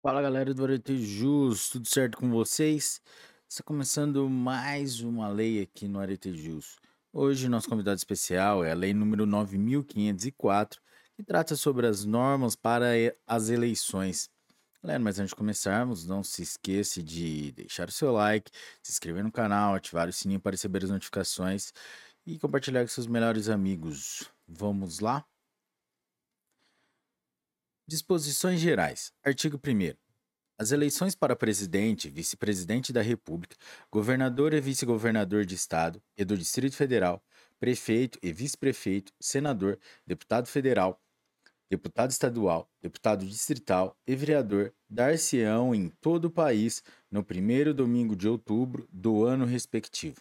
Fala galera do Arete Jus, tudo certo com vocês? Está começando mais uma lei aqui no Arete Jus. Hoje nosso convidado especial é a lei número 9504, que trata sobre as normas para as eleições. Galera, mas antes de começarmos, não se esqueça de deixar o seu like, se inscrever no canal, ativar o sininho para receber as notificações e compartilhar com seus melhores amigos. Vamos lá? Disposições Gerais. Artigo 1. As eleições para presidente, vice-presidente da República, governador e vice-governador de Estado e do Distrito Federal, prefeito e vice-prefeito, senador, deputado federal, deputado estadual, deputado distrital e vereador dar-se-ão em todo o país no primeiro domingo de outubro do ano respectivo.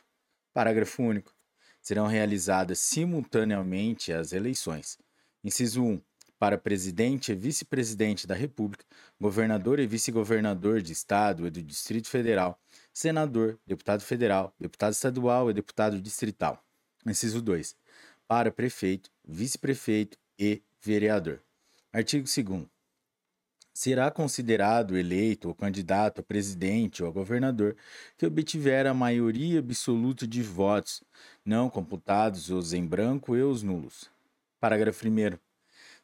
Parágrafo único. Serão realizadas simultaneamente as eleições. Inciso 1 para presidente e vice-presidente da República, governador e vice-governador de Estado e do Distrito Federal, senador, deputado federal, deputado estadual e deputado distrital. Inciso 2. Para prefeito, vice-prefeito e vereador. Artigo 2. Será considerado eleito o candidato a presidente ou a governador que obtiver a maioria absoluta de votos, não computados os em branco e os nulos. Parágrafo 1.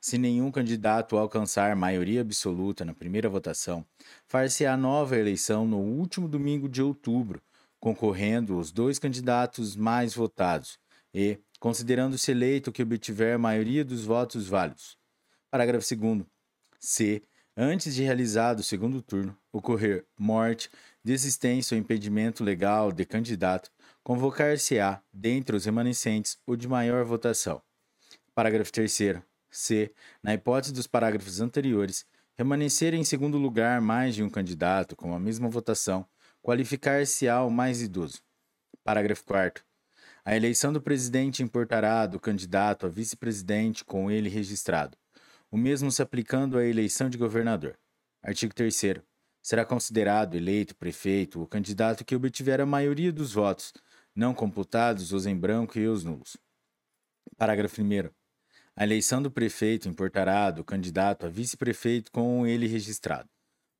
Se nenhum candidato alcançar maioria absoluta na primeira votação, far-se-á nova eleição no último domingo de outubro, concorrendo os dois candidatos mais votados e, considerando-se eleito que obtiver a maioria dos votos válidos. Parágrafo 2. Se, antes de realizado o segundo turno, ocorrer morte, desistência ou impedimento legal de candidato, convocar-se-á, dentre os remanescentes, o de maior votação. Parágrafo 3 se, na hipótese dos parágrafos anteriores, permanecer em segundo lugar mais de um candidato com a mesma votação, qualificar-se-á o mais idoso. Parágrafo 4. A eleição do presidente importará do candidato a vice-presidente com ele registrado, o mesmo se aplicando à eleição de governador. Artigo 3. Será considerado eleito prefeito o candidato que obtiver a maioria dos votos, não computados os em branco e os nulos. Parágrafo 1. A eleição do prefeito importará do candidato a vice-prefeito com ele registrado.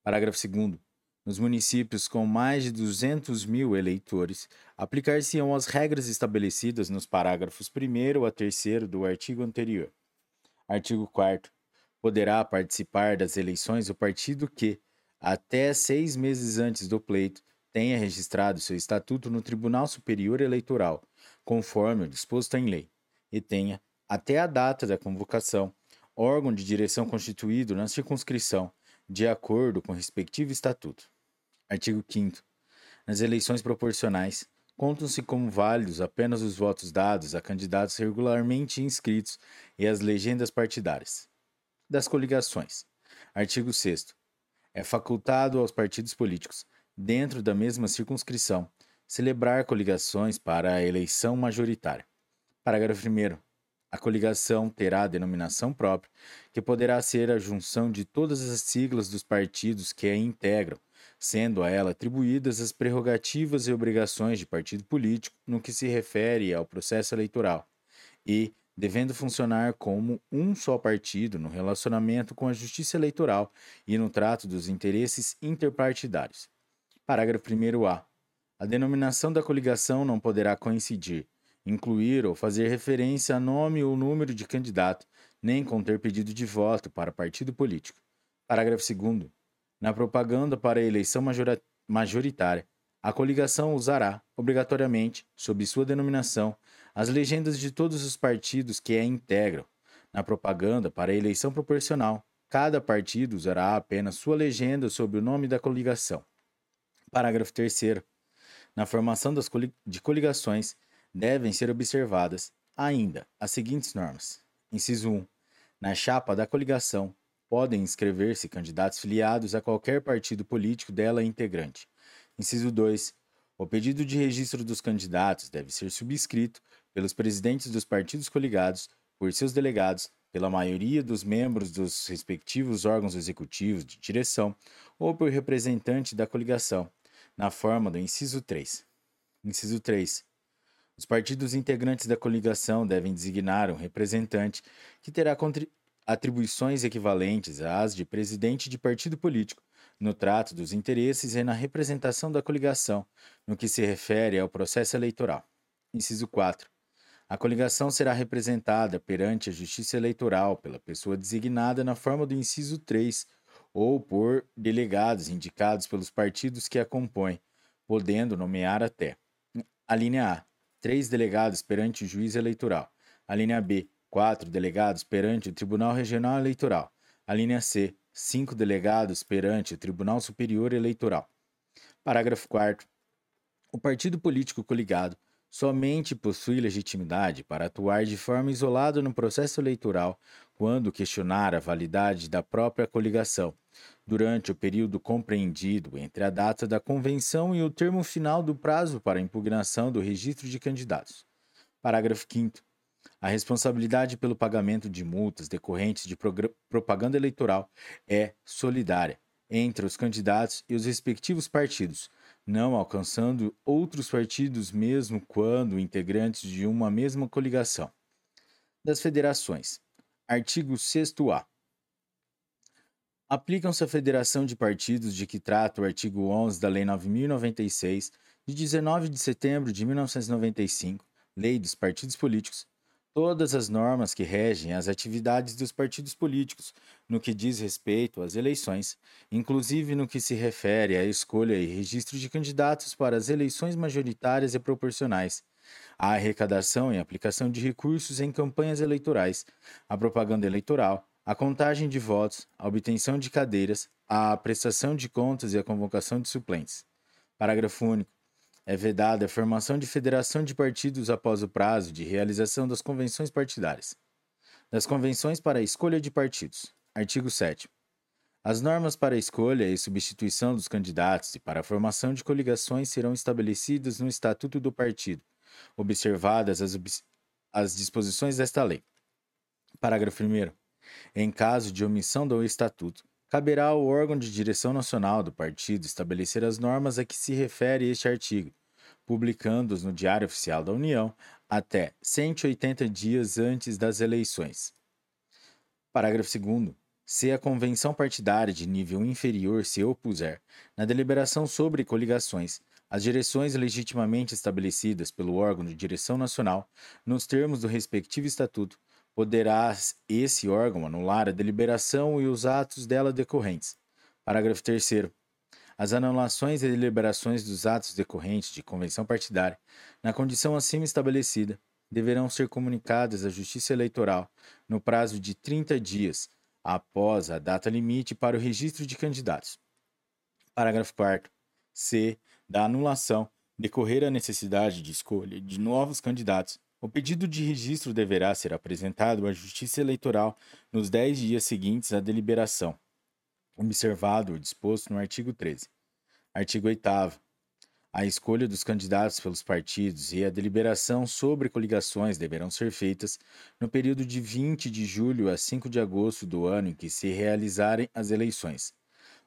Parágrafo 2. Nos municípios com mais de 200 mil eleitores, aplicar-se-ão as regras estabelecidas nos parágrafos 1 a 3 do artigo anterior. Artigo 4. Poderá participar das eleições o partido que, até seis meses antes do pleito, tenha registrado seu estatuto no Tribunal Superior Eleitoral, conforme o disposto em lei, e tenha, até a data da convocação, órgão de direção constituído na circunscrição, de acordo com o respectivo estatuto. Artigo 5. Nas eleições proporcionais, contam-se como válidos apenas os votos dados a candidatos regularmente inscritos e as legendas partidárias. Das coligações. Artigo 6. É facultado aos partidos políticos, dentro da mesma circunscrição, celebrar coligações para a eleição majoritária. Parágrafo 1. A coligação terá denominação própria, que poderá ser a junção de todas as siglas dos partidos que a integram, sendo a ela atribuídas as prerrogativas e obrigações de partido político no que se refere ao processo eleitoral, e devendo funcionar como um só partido no relacionamento com a justiça eleitoral e no trato dos interesses interpartidários. Parágrafo 1a. A denominação da coligação não poderá coincidir incluir ou fazer referência a nome ou número de candidato, nem conter pedido de voto para partido político. Parágrafo 2. Na propaganda para a eleição majoritária, a coligação usará, obrigatoriamente, sob sua denominação, as legendas de todos os partidos que a integram. Na propaganda para a eleição proporcional, cada partido usará apenas sua legenda sob o nome da coligação. Parágrafo 3. Na formação das coli de coligações, devem ser observadas ainda as seguintes normas. Inciso 1. Na chapa da coligação, podem inscrever-se candidatos filiados a qualquer partido político dela integrante. Inciso 2. O pedido de registro dos candidatos deve ser subscrito pelos presidentes dos partidos coligados, por seus delegados, pela maioria dos membros dos respectivos órgãos executivos de direção ou por representante da coligação, na forma do inciso 3. Inciso 3. Os partidos integrantes da coligação devem designar um representante que terá atribuições equivalentes às de presidente de partido político, no trato dos interesses e na representação da coligação, no que se refere ao processo eleitoral. Inciso 4. A coligação será representada perante a Justiça Eleitoral pela pessoa designada na forma do inciso 3 ou por delegados indicados pelos partidos que a compõem, podendo nomear até. A linha A. Três delegados perante o juiz eleitoral. A linha B. Quatro delegados perante o Tribunal Regional Eleitoral. A linha C. Cinco delegados perante o Tribunal Superior Eleitoral. Parágrafo 4. O partido político coligado somente possui legitimidade para atuar de forma isolada no processo eleitoral quando questionar a validade da própria coligação, durante o período compreendido entre a data da convenção e o termo final do prazo para impugnação do registro de candidatos. Parágrafo 5. A responsabilidade pelo pagamento de multas decorrentes de propaganda eleitoral é solidária entre os candidatos e os respectivos partidos, não alcançando outros partidos mesmo quando integrantes de uma mesma coligação. Das federações. Artigo 6º-A. Aplicam-se à Federação de Partidos de que trata o artigo 11 da Lei 9096, de 19 de setembro de 1995, Lei dos Partidos Políticos, todas as normas que regem as atividades dos partidos políticos no que diz respeito às eleições, inclusive no que se refere à escolha e registro de candidatos para as eleições majoritárias e proporcionais, à arrecadação e aplicação de recursos em campanhas eleitorais, à propaganda eleitoral, à contagem de votos, à obtenção de cadeiras, à prestação de contas e à convocação de suplentes. Parágrafo único. É vedada a formação de federação de partidos após o prazo de realização das convenções partidárias. Das convenções para a escolha de partidos. Artigo 7. As normas para a escolha e substituição dos candidatos e para a formação de coligações serão estabelecidas no Estatuto do Partido, observadas as, as disposições desta lei. Parágrafo 1. Em caso de omissão do Estatuto, caberá ao órgão de direção nacional do partido estabelecer as normas a que se refere este artigo, publicando-os no Diário Oficial da União até 180 dias antes das eleições. Parágrafo 2. Se a convenção partidária de nível inferior se opuser, na deliberação sobre coligações, as direções legitimamente estabelecidas pelo órgão de direção nacional, nos termos do respectivo estatuto, poderá esse órgão anular a deliberação e os atos dela decorrentes. Parágrafo 3. As anulações e deliberações dos atos decorrentes de convenção partidária, na condição acima estabelecida, deverão ser comunicadas à Justiça Eleitoral no prazo de 30 dias após a data limite para o registro de candidatos. Parágrafo 4. C da anulação decorrer a necessidade de escolha de novos candidatos, o pedido de registro deverá ser apresentado à Justiça Eleitoral nos 10 dias seguintes à deliberação, observado o disposto no artigo 13. Artigo 8. A escolha dos candidatos pelos partidos e a deliberação sobre coligações deverão ser feitas no período de 20 de julho a 5 de agosto do ano em que se realizarem as eleições,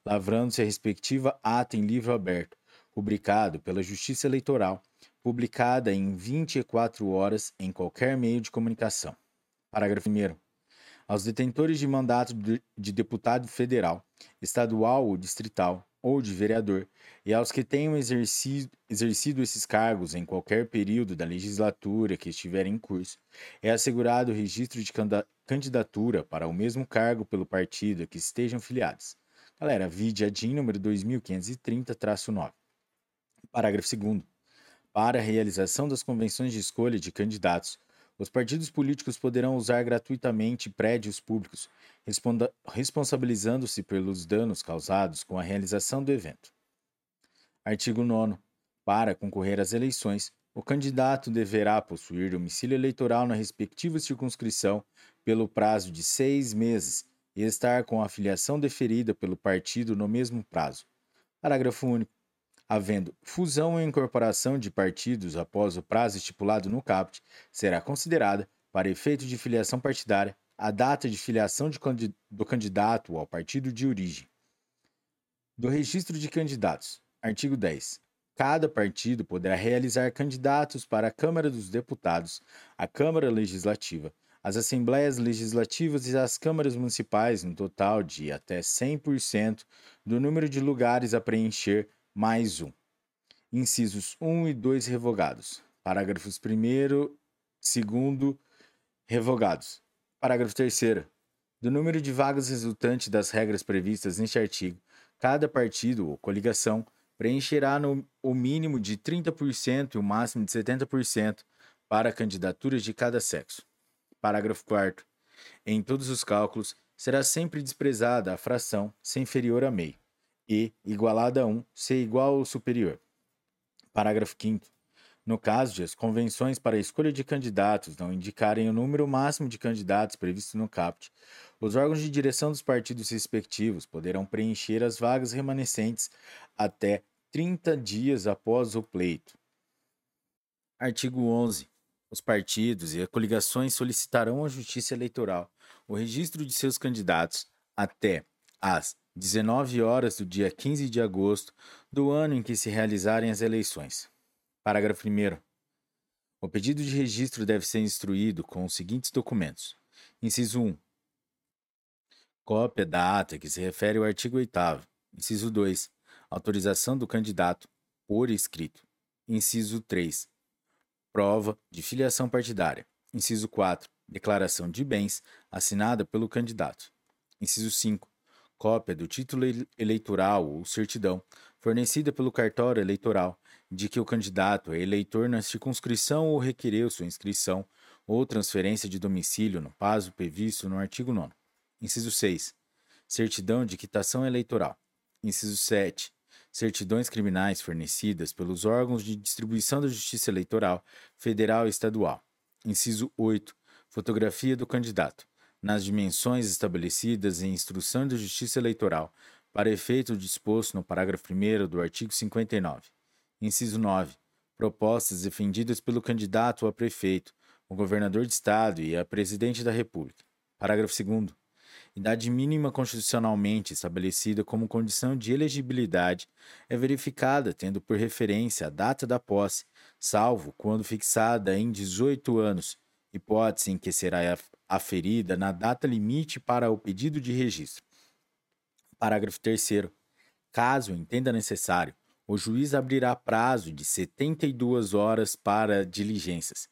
lavrando-se a respectiva ata em livro aberto, rubricado pela Justiça Eleitoral, publicada em 24 horas em qualquer meio de comunicação. Parágrafo 1. Aos detentores de mandato de deputado federal, estadual ou distrital, ou de vereador, e aos que tenham exercido, exercido esses cargos em qualquer período da legislatura que estiver em curso, é assegurado o registro de candidatura para o mesmo cargo pelo partido a que estejam filiados. Galera, vide a número 2530-9. Parágrafo 2. Para a realização das convenções de escolha de candidatos, os partidos políticos poderão usar gratuitamente prédios públicos, responsabilizando-se pelos danos causados com a realização do evento. Artigo 9. Para concorrer às eleições, o candidato deverá possuir domicílio eleitoral na respectiva circunscrição pelo prazo de seis meses e estar com a filiação deferida pelo partido no mesmo prazo. Parágrafo único havendo fusão ou incorporação de partidos após o prazo estipulado no CAPT, será considerada, para efeito de filiação partidária, a data de filiação de, do candidato ao partido de origem. Do registro de candidatos. Artigo 10. Cada partido poderá realizar candidatos para a Câmara dos Deputados, a Câmara Legislativa, as assembleias legislativas e as câmaras municipais no total de até 100% do número de lugares a preencher, mais um. Incisos 1 e 2 revogados. Parágrafos 1 e 2 revogados. Parágrafo 3 do número de vagas resultante das regras previstas neste artigo, cada partido ou coligação preencherá no, o mínimo de 30% e o máximo de 70% para candidaturas de cada sexo. Parágrafo 4. Em todos os cálculos, será sempre desprezada a fração ser inferior a meio e, igualada a 1, ser igual ou superior. Parágrafo 5. No caso de as convenções para a escolha de candidatos não indicarem o número máximo de candidatos previsto no CAPT, os órgãos de direção dos partidos respectivos poderão preencher as vagas remanescentes até 30 dias após o pleito. Artigo 11. Os partidos e as coligações solicitarão à Justiça Eleitoral o registro de seus candidatos até às 19 horas do dia 15 de agosto do ano em que se realizarem as eleições. Parágrafo 1. O pedido de registro deve ser instruído com os seguintes documentos: Inciso 1. Cópia da ata que se refere ao artigo 8. Inciso 2. Autorização do candidato por escrito. Inciso 3. Prova de filiação partidária. Inciso 4. Declaração de bens assinada pelo candidato. Inciso 5. Cópia do título eleitoral ou certidão fornecida pelo cartório eleitoral de que o candidato é eleitor na circunscrição ou requereu sua inscrição ou transferência de domicílio no prazo previsto no artigo 9. Inciso 6. Certidão de quitação eleitoral. Inciso 7. Certidões criminais fornecidas pelos órgãos de distribuição da Justiça Eleitoral Federal e Estadual. Inciso 8. Fotografia do candidato, nas dimensões estabelecidas em instrução da Justiça Eleitoral, para efeito disposto no parágrafo 1 do artigo 59. Inciso 9. Propostas defendidas pelo candidato a prefeito, o governador de estado e a presidente da República. Parágrafo 2. Idade mínima constitucionalmente estabelecida como condição de elegibilidade é verificada tendo por referência a data da posse, salvo quando fixada em 18 anos, hipótese em que será aferida na data limite para o pedido de registro. Parágrafo 3. Caso entenda necessário, o juiz abrirá prazo de 72 horas para diligências.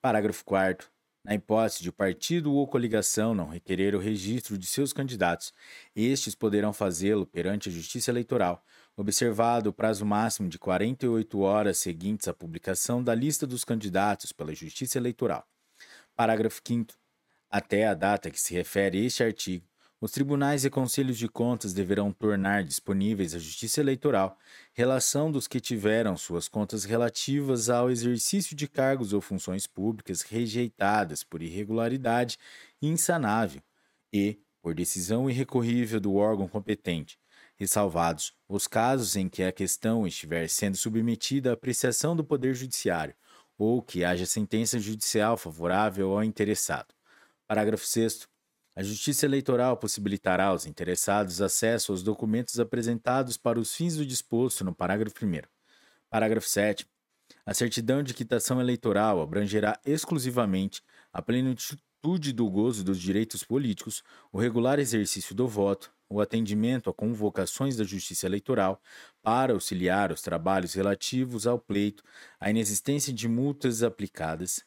Parágrafo 4. Na hipótese de o partido ou coligação não requerer o registro de seus candidatos, estes poderão fazê-lo perante a Justiça Eleitoral, observado o prazo máximo de 48 horas seguintes à publicação da lista dos candidatos pela Justiça Eleitoral. Parágrafo 5. Até a data que se refere este artigo, os tribunais e conselhos de contas deverão tornar disponíveis à Justiça Eleitoral relação dos que tiveram suas contas relativas ao exercício de cargos ou funções públicas rejeitadas por irregularidade insanável e, por decisão irrecorrível do órgão competente, ressalvados os casos em que a questão estiver sendo submetida à apreciação do Poder Judiciário ou que haja sentença judicial favorável ao interessado. Parágrafo 6. A Justiça Eleitoral possibilitará aos interessados acesso aos documentos apresentados para os fins do disposto no parágrafo 1. Parágrafo 7. A certidão de quitação eleitoral abrangerá exclusivamente a plenitude do gozo dos direitos políticos, o regular exercício do voto, o atendimento a convocações da Justiça Eleitoral para auxiliar os trabalhos relativos ao pleito, a inexistência de multas aplicadas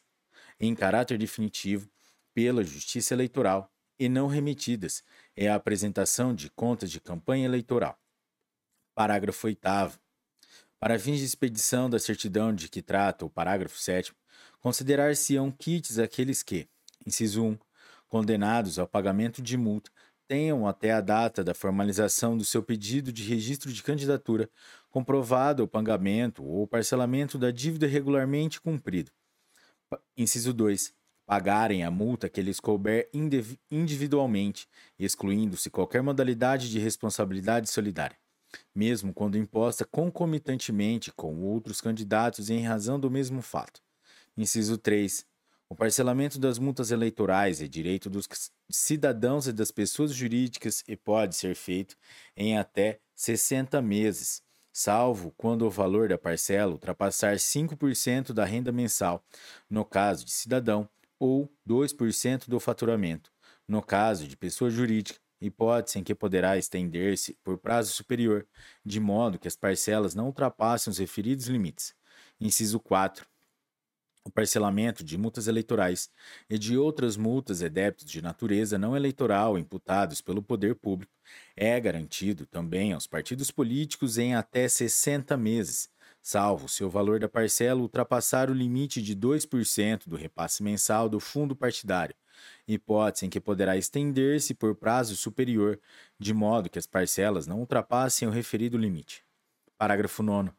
em caráter definitivo pela Justiça Eleitoral e não remetidas é a apresentação de contas de campanha eleitoral. Parágrafo 8. Para fins de expedição da certidão de que trata o parágrafo 7, considerar-se-ão kits aqueles que, inciso 1, condenados ao pagamento de multa, tenham até a data da formalização do seu pedido de registro de candidatura comprovado o pagamento ou parcelamento da dívida regularmente cumprido. Inciso 2 pagarem a multa que lhes couber individualmente, excluindo-se qualquer modalidade de responsabilidade solidária, mesmo quando imposta concomitantemente com outros candidatos em razão do mesmo fato. Inciso 3. O parcelamento das multas eleitorais é direito dos cidadãos e das pessoas jurídicas e pode ser feito em até 60 meses, salvo quando o valor da parcela ultrapassar 5% da renda mensal, no caso de cidadão ou 2% do faturamento. No caso de pessoa jurídica, hipótese em que poderá estender-se por prazo superior, de modo que as parcelas não ultrapassem os referidos limites. Inciso 4 o parcelamento de multas eleitorais e de outras multas e débitos de natureza não eleitoral imputados pelo poder público é garantido também aos partidos políticos em até 60 meses, salvo se o valor da parcela ultrapassar o limite de 2% do repasse mensal do fundo partidário, hipótese em que poderá estender-se por prazo superior, de modo que as parcelas não ultrapassem o referido limite. Parágrafo 9.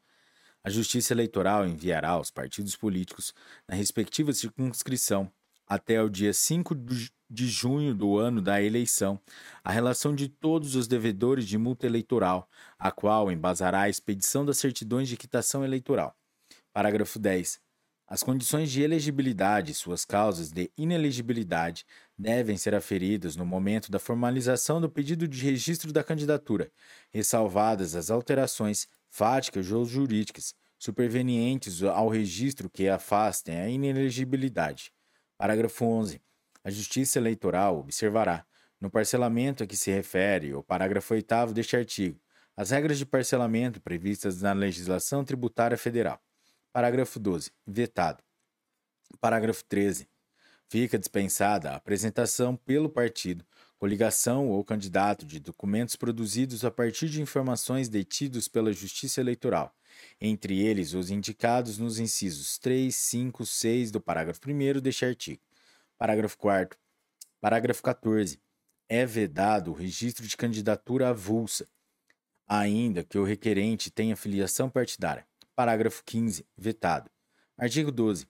A Justiça Eleitoral enviará aos partidos políticos, na respectiva circunscrição, até o dia 5 de junho do ano da eleição, a relação de todos os devedores de multa eleitoral, a qual embasará a expedição das certidões de quitação eleitoral. Parágrafo 10. As condições de elegibilidade e suas causas de inelegibilidade devem ser aferidas no momento da formalização do pedido de registro da candidatura, ressalvadas as alterações fáticas ou jurídicas, supervenientes ao registro que afastem a inelegibilidade. Parágrafo 11. A Justiça Eleitoral observará, no parcelamento a que se refere o parágrafo 8 deste artigo, as regras de parcelamento previstas na legislação tributária federal. Parágrafo 12. Vetado. Parágrafo 13. Fica dispensada a apresentação pelo partido coligação ou candidato de documentos produzidos a partir de informações detidos pela Justiça Eleitoral, entre eles os indicados nos incisos 3, 5, 6 do parágrafo 1 deste artigo. Parágrafo 4. Parágrafo 14. É vedado o registro de candidatura avulsa, ainda que o requerente tenha filiação partidária. Parágrafo 15. Vetado. Artigo 12.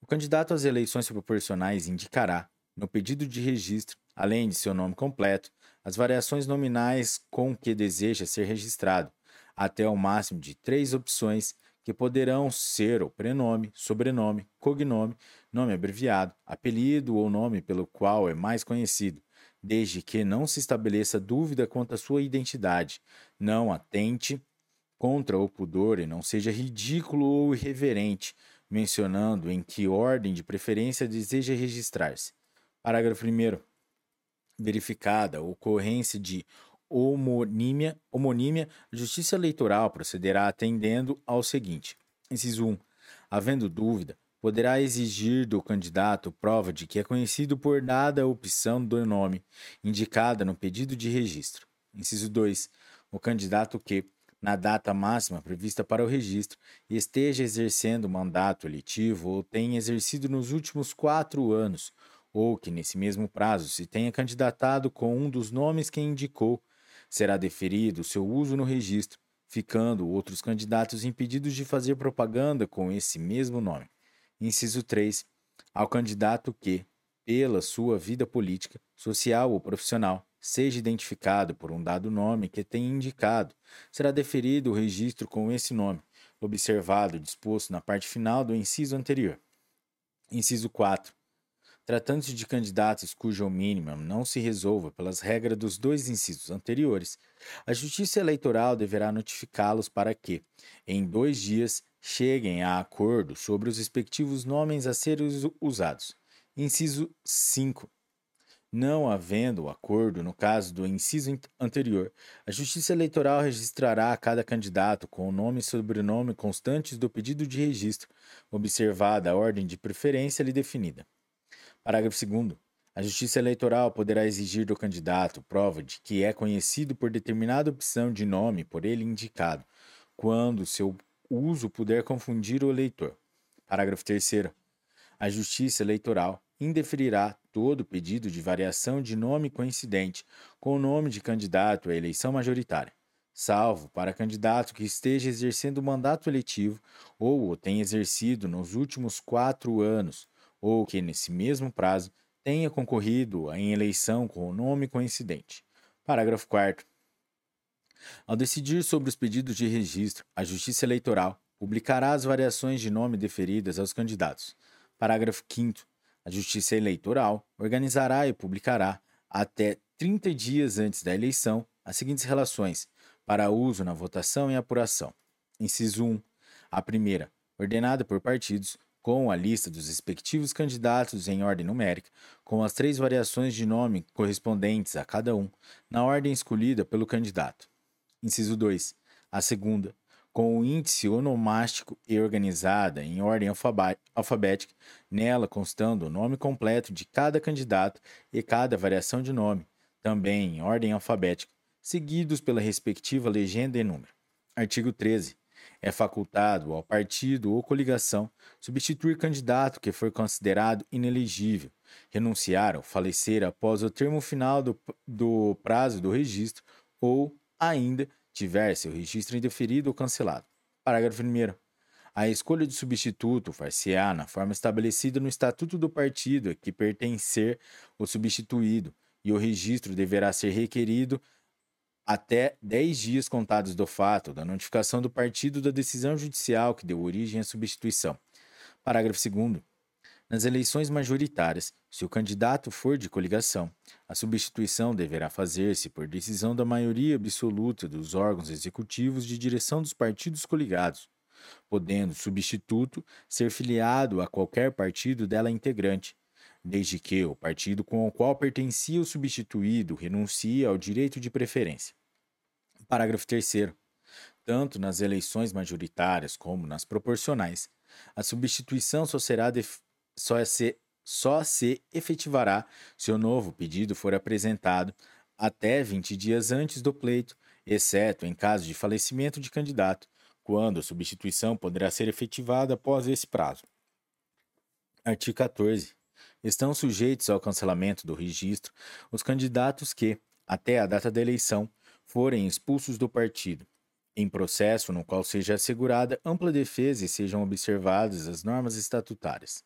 O candidato às eleições proporcionais indicará, no pedido de registro, além de seu nome completo, as variações nominais com que deseja ser registrado, até o máximo de três opções que poderão ser o prenome, sobrenome, cognome, nome abreviado, apelido ou nome pelo qual é mais conhecido, desde que não se estabeleça dúvida quanto à sua identidade, não atente contra o pudor e não seja ridículo ou irreverente, mencionando em que ordem de preferência deseja registrar-se. Parágrafo 1 verificada a ocorrência de homonímia, homonímia, a Justiça Eleitoral procederá atendendo ao seguinte: inciso 1. Havendo dúvida, poderá exigir do candidato prova de que é conhecido por dada opção do nome indicada no pedido de registro. Inciso 2. O candidato que, na data máxima prevista para o registro, esteja exercendo mandato eletivo ou tenha exercido nos últimos quatro anos ou que nesse mesmo prazo se tenha candidatado com um dos nomes que indicou, será deferido seu uso no registro, ficando outros candidatos impedidos de fazer propaganda com esse mesmo nome. Inciso 3. Ao candidato que, pela sua vida política, social ou profissional, seja identificado por um dado nome que tenha indicado, será deferido o registro com esse nome, observado o disposto na parte final do inciso anterior. Inciso 4. Tratando-se de candidatos cujo mínimo não se resolva pelas regras dos dois incisos anteriores, a Justiça Eleitoral deverá notificá-los para que, em dois dias, cheguem a acordo sobre os respectivos nomes a serem usados. Inciso 5. Não havendo acordo no caso do inciso anterior, a Justiça Eleitoral registrará a cada candidato com o nome e sobrenome constantes do pedido de registro, observada a ordem de preferência lhe definida. Parágrafo 2. A Justiça Eleitoral poderá exigir do candidato prova de que é conhecido por determinada opção de nome por ele indicado, quando seu uso puder confundir o eleitor. Parágrafo 3. A Justiça Eleitoral indeferirá todo pedido de variação de nome coincidente com o nome de candidato à eleição majoritária, salvo para candidato que esteja exercendo mandato eletivo ou o tenha exercido nos últimos quatro anos ou que, nesse mesmo prazo, tenha concorrido em eleição com o nome coincidente. Parágrafo 4. Ao decidir sobre os pedidos de registro, a Justiça Eleitoral publicará as variações de nome deferidas aos candidatos. Parágrafo 5. A Justiça Eleitoral organizará e publicará, até 30 dias antes da eleição, as seguintes relações, para uso na votação e apuração. Inciso 1. A primeira, ordenada por partidos, com a lista dos respectivos candidatos em ordem numérica, com as três variações de nome correspondentes a cada um, na ordem escolhida pelo candidato. Inciso 2. A segunda, com o índice onomástico e organizada em ordem alfabética, nela constando o nome completo de cada candidato e cada variação de nome, também em ordem alfabética, seguidos pela respectiva legenda e número. Artigo 13. É facultado ao partido ou coligação substituir candidato que for considerado inelegível, renunciar ou falecer após o termo final do, do prazo do registro ou, ainda, tiver seu registro indeferido ou cancelado. Parágrafo 1. A escolha de substituto far-se-á na forma estabelecida no Estatuto do Partido a que pertencer o substituído, e o registro deverá ser requerido até 10 dias contados do fato da notificação do partido da decisão judicial que deu origem à substituição. Parágrafo 2. Nas eleições majoritárias, se o candidato for de coligação, a substituição deverá fazer-se por decisão da maioria absoluta dos órgãos executivos de direção dos partidos coligados, podendo o substituto ser filiado a qualquer partido dela integrante, desde que o partido com o qual pertencia o substituído renuncie ao direito de preferência. Parágrafo 3. Tanto nas eleições majoritárias como nas proporcionais, a substituição só será só, se, só se efetivará se o novo pedido for apresentado até 20 dias antes do pleito, exceto em caso de falecimento de candidato, quando a substituição poderá ser efetivada após esse prazo. Artigo 14. Estão sujeitos ao cancelamento do registro os candidatos que, até a data da eleição, forem expulsos do partido, em processo no qual seja assegurada ampla defesa e sejam observadas as normas estatutárias.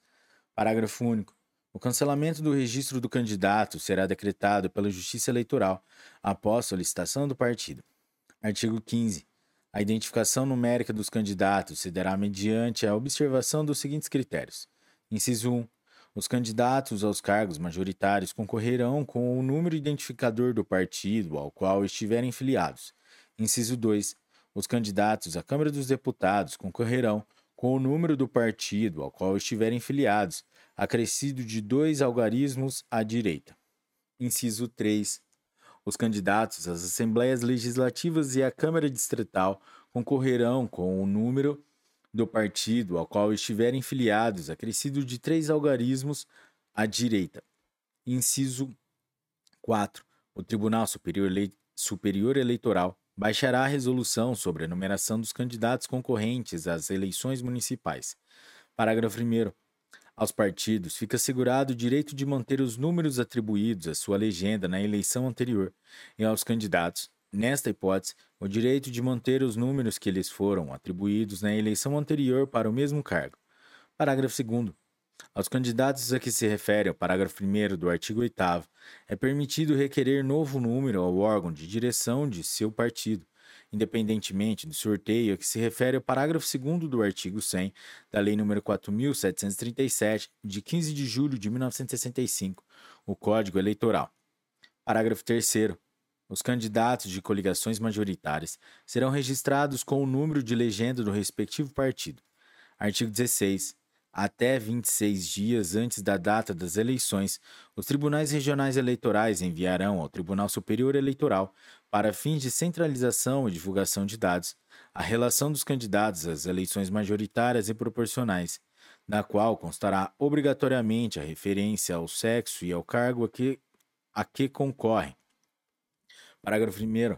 Parágrafo único. O cancelamento do registro do candidato será decretado pela Justiça Eleitoral após solicitação do partido. Artigo 15. A identificação numérica dos candidatos se dará mediante a observação dos seguintes critérios. Inciso 1. Os candidatos aos cargos majoritários concorrerão com o número identificador do partido ao qual estiverem filiados. Inciso 2. Os candidatos à Câmara dos Deputados concorrerão com o número do partido ao qual estiverem filiados, acrescido de dois algarismos à direita. Inciso 3. Os candidatos às Assembleias Legislativas e à Câmara Distrital concorrerão com o número do partido ao qual estiverem filiados, acrescido de três algarismos à direita. Inciso 4. O Tribunal Superior, Ele Superior Eleitoral baixará a resolução sobre a numeração dos candidatos concorrentes às eleições municipais. Parágrafo 1. Aos partidos fica assegurado o direito de manter os números atribuídos à sua legenda na eleição anterior, e aos candidatos, nesta hipótese, o direito de manter os números que lhes foram atribuídos na eleição anterior para o mesmo cargo. Parágrafo 2. Aos candidatos a que se refere o parágrafo 1 do artigo 8, é permitido requerer novo número ao órgão de direção de seu partido, independentemente do sorteio a que se refere o parágrafo 2 do artigo 100 da Lei nº 4.737, de 15 de julho de 1965, o Código Eleitoral. Parágrafo 3. Os candidatos de coligações majoritárias serão registrados com o número de legenda do respectivo partido. Artigo 16. Até 26 dias antes da data das eleições, os tribunais regionais eleitorais enviarão ao Tribunal Superior Eleitoral, para fins de centralização e divulgação de dados, a relação dos candidatos às eleições majoritárias e proporcionais, na qual constará obrigatoriamente a referência ao sexo e ao cargo a que, a que concorrem Parágrafo 1.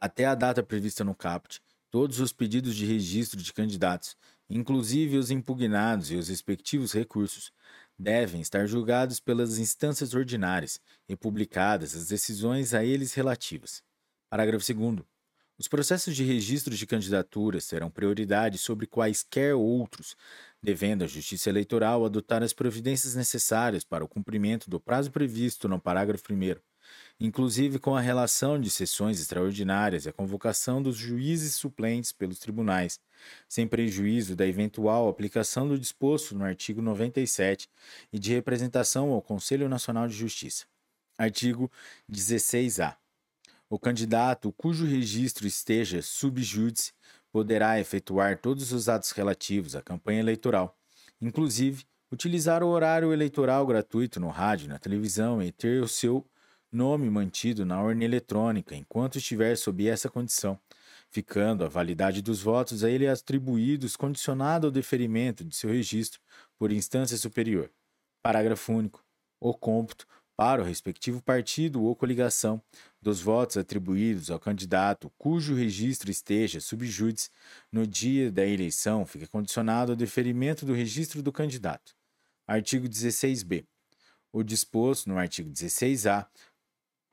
Até a data prevista no CAPT, todos os pedidos de registro de candidatos, inclusive os impugnados e os respectivos recursos, devem estar julgados pelas instâncias ordinárias e publicadas as decisões a eles relativas. Parágrafo 2. Os processos de registro de candidaturas terão prioridade sobre quaisquer outros, devendo a Justiça Eleitoral adotar as providências necessárias para o cumprimento do prazo previsto no parágrafo 1 inclusive com a relação de sessões extraordinárias e a convocação dos juízes suplentes pelos tribunais, sem prejuízo da eventual aplicação do disposto no artigo 97 e de representação ao Conselho Nacional de Justiça. Artigo 16-A. O candidato cujo registro esteja subjúdice poderá efetuar todos os atos relativos à campanha eleitoral, inclusive utilizar o horário eleitoral gratuito no rádio, na televisão e ter o seu nome mantido na urna eletrônica enquanto estiver sob essa condição, ficando a validade dos votos a ele atribuídos condicionado ao deferimento de seu registro por instância superior. Parágrafo único. O cômputo para o respectivo partido ou coligação dos votos atribuídos ao candidato cujo registro esteja subjúdice no dia da eleição fica condicionado ao deferimento do registro do candidato. Artigo 16b. O disposto no artigo 16a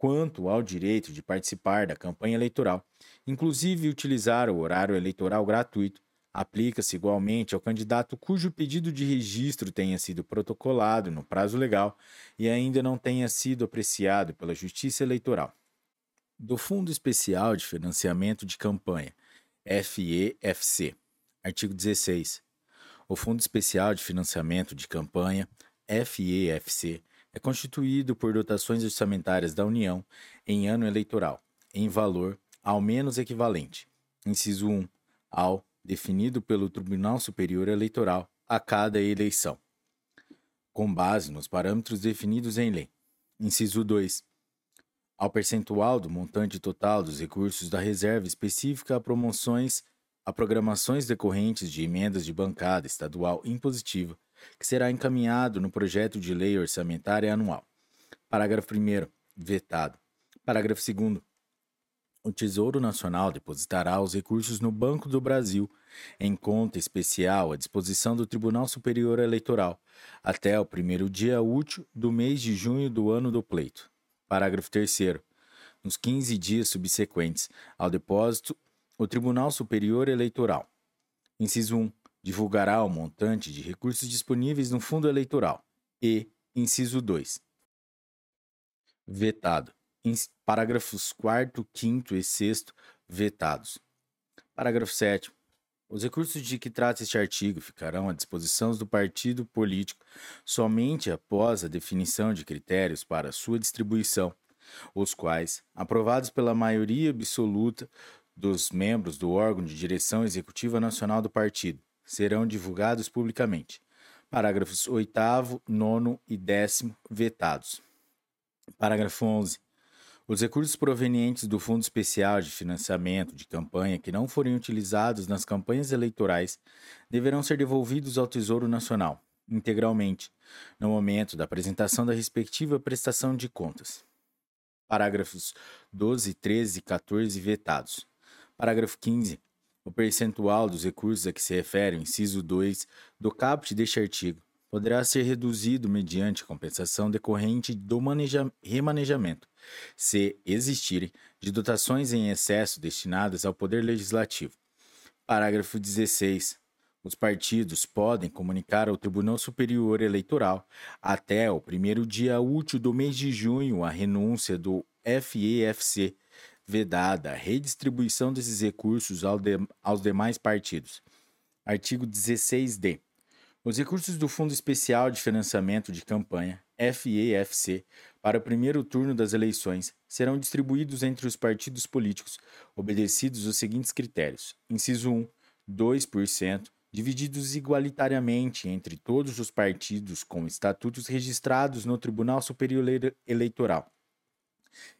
quanto ao direito de participar da campanha eleitoral, inclusive utilizar o horário eleitoral gratuito, aplica-se igualmente ao candidato cujo pedido de registro tenha sido protocolado no prazo legal e ainda não tenha sido apreciado pela Justiça Eleitoral. Do Fundo Especial de Financiamento de Campanha, FEFC, artigo 16. O Fundo Especial de Financiamento de Campanha, FEFC, é constituído por dotações orçamentárias da União em ano eleitoral, em valor ao menos equivalente, inciso 1, ao definido pelo Tribunal Superior Eleitoral a cada eleição, com base nos parâmetros definidos em lei. Inciso 2, ao percentual do montante total dos recursos da reserva específica a promoções a programações decorrentes de emendas de bancada estadual impositiva que será encaminhado no projeto de lei orçamentária anual. Parágrafo 1. Vetado. Parágrafo 2. O Tesouro Nacional depositará os recursos no Banco do Brasil, em conta especial à disposição do Tribunal Superior Eleitoral, até o primeiro dia útil do mês de junho do ano do pleito. Parágrafo 3. Nos 15 dias subsequentes ao depósito, o Tribunal Superior Eleitoral. Inciso 1 divulgará o montante de recursos disponíveis no fundo eleitoral. E, inciso 2. Vetado. Parágrafos 4, 5 e 6 vetados. Parágrafo 7. Os recursos de que trata este artigo ficarão à disposição do partido político somente após a definição de critérios para sua distribuição, os quais, aprovados pela maioria absoluta dos membros do órgão de direção executiva nacional do partido, serão divulgados publicamente. Parágrafos 8, 9 e 10 vetados. Parágrafo 11. Os recursos provenientes do Fundo Especial de Financiamento de Campanha que não forem utilizados nas campanhas eleitorais deverão ser devolvidos ao Tesouro Nacional, integralmente, no momento da apresentação da respectiva prestação de contas. Parágrafos 12, 13 e 14 vetados. Parágrafo 15. O percentual dos recursos a que se refere o inciso 2 do caput deste artigo poderá ser reduzido mediante compensação decorrente do remanejamento, se existirem, de dotações em excesso destinadas ao Poder Legislativo. Parágrafo 16. Os partidos podem comunicar ao Tribunal Superior Eleitoral até o primeiro dia útil do mês de junho a renúncia do FEFC vedada a redistribuição desses recursos ao de, aos demais partidos. Artigo 16d. Os recursos do Fundo Especial de Financiamento de Campanha, FEFC, para o primeiro turno das eleições serão distribuídos entre os partidos políticos, obedecidos os seguintes critérios: inciso 1, 2%, divididos igualitariamente entre todos os partidos com estatutos registrados no Tribunal Superior Eleitoral.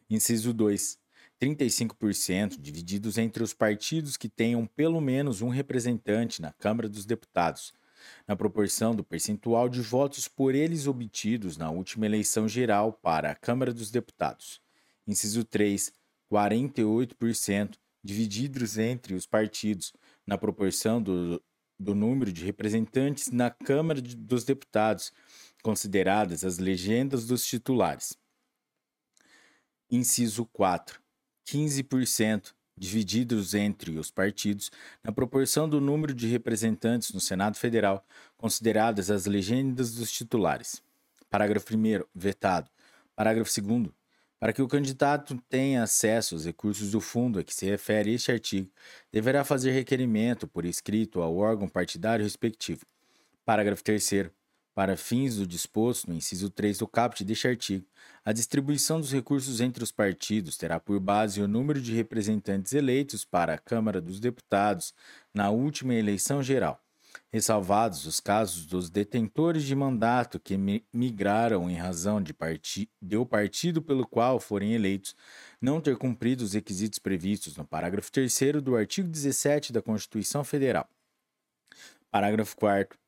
Inciso 2, 35% divididos entre os partidos que tenham pelo menos um representante na Câmara dos Deputados, na proporção do percentual de votos por eles obtidos na última eleição geral para a Câmara dos Deputados. Inciso 3, 48% divididos entre os partidos na proporção do, do número de representantes na Câmara dos Deputados, consideradas as legendas dos titulares. Inciso 4. 15% divididos entre os partidos na proporção do número de representantes no Senado Federal, consideradas as legendas dos titulares. Parágrafo 1 vetado. Parágrafo 2 para que o candidato tenha acesso aos recursos do fundo a que se refere este artigo, deverá fazer requerimento por escrito ao órgão partidário respectivo. Parágrafo 3 para fins do disposto no inciso 3 do caput deste artigo, a distribuição dos recursos entre os partidos terá por base o número de representantes eleitos para a Câmara dos Deputados na última eleição geral, ressalvados os casos dos detentores de mandato que migraram em razão de, parti do partido pelo qual forem eleitos não ter cumprido os requisitos previstos no parágrafo 3 do artigo 17 da Constituição Federal. Parágrafo 4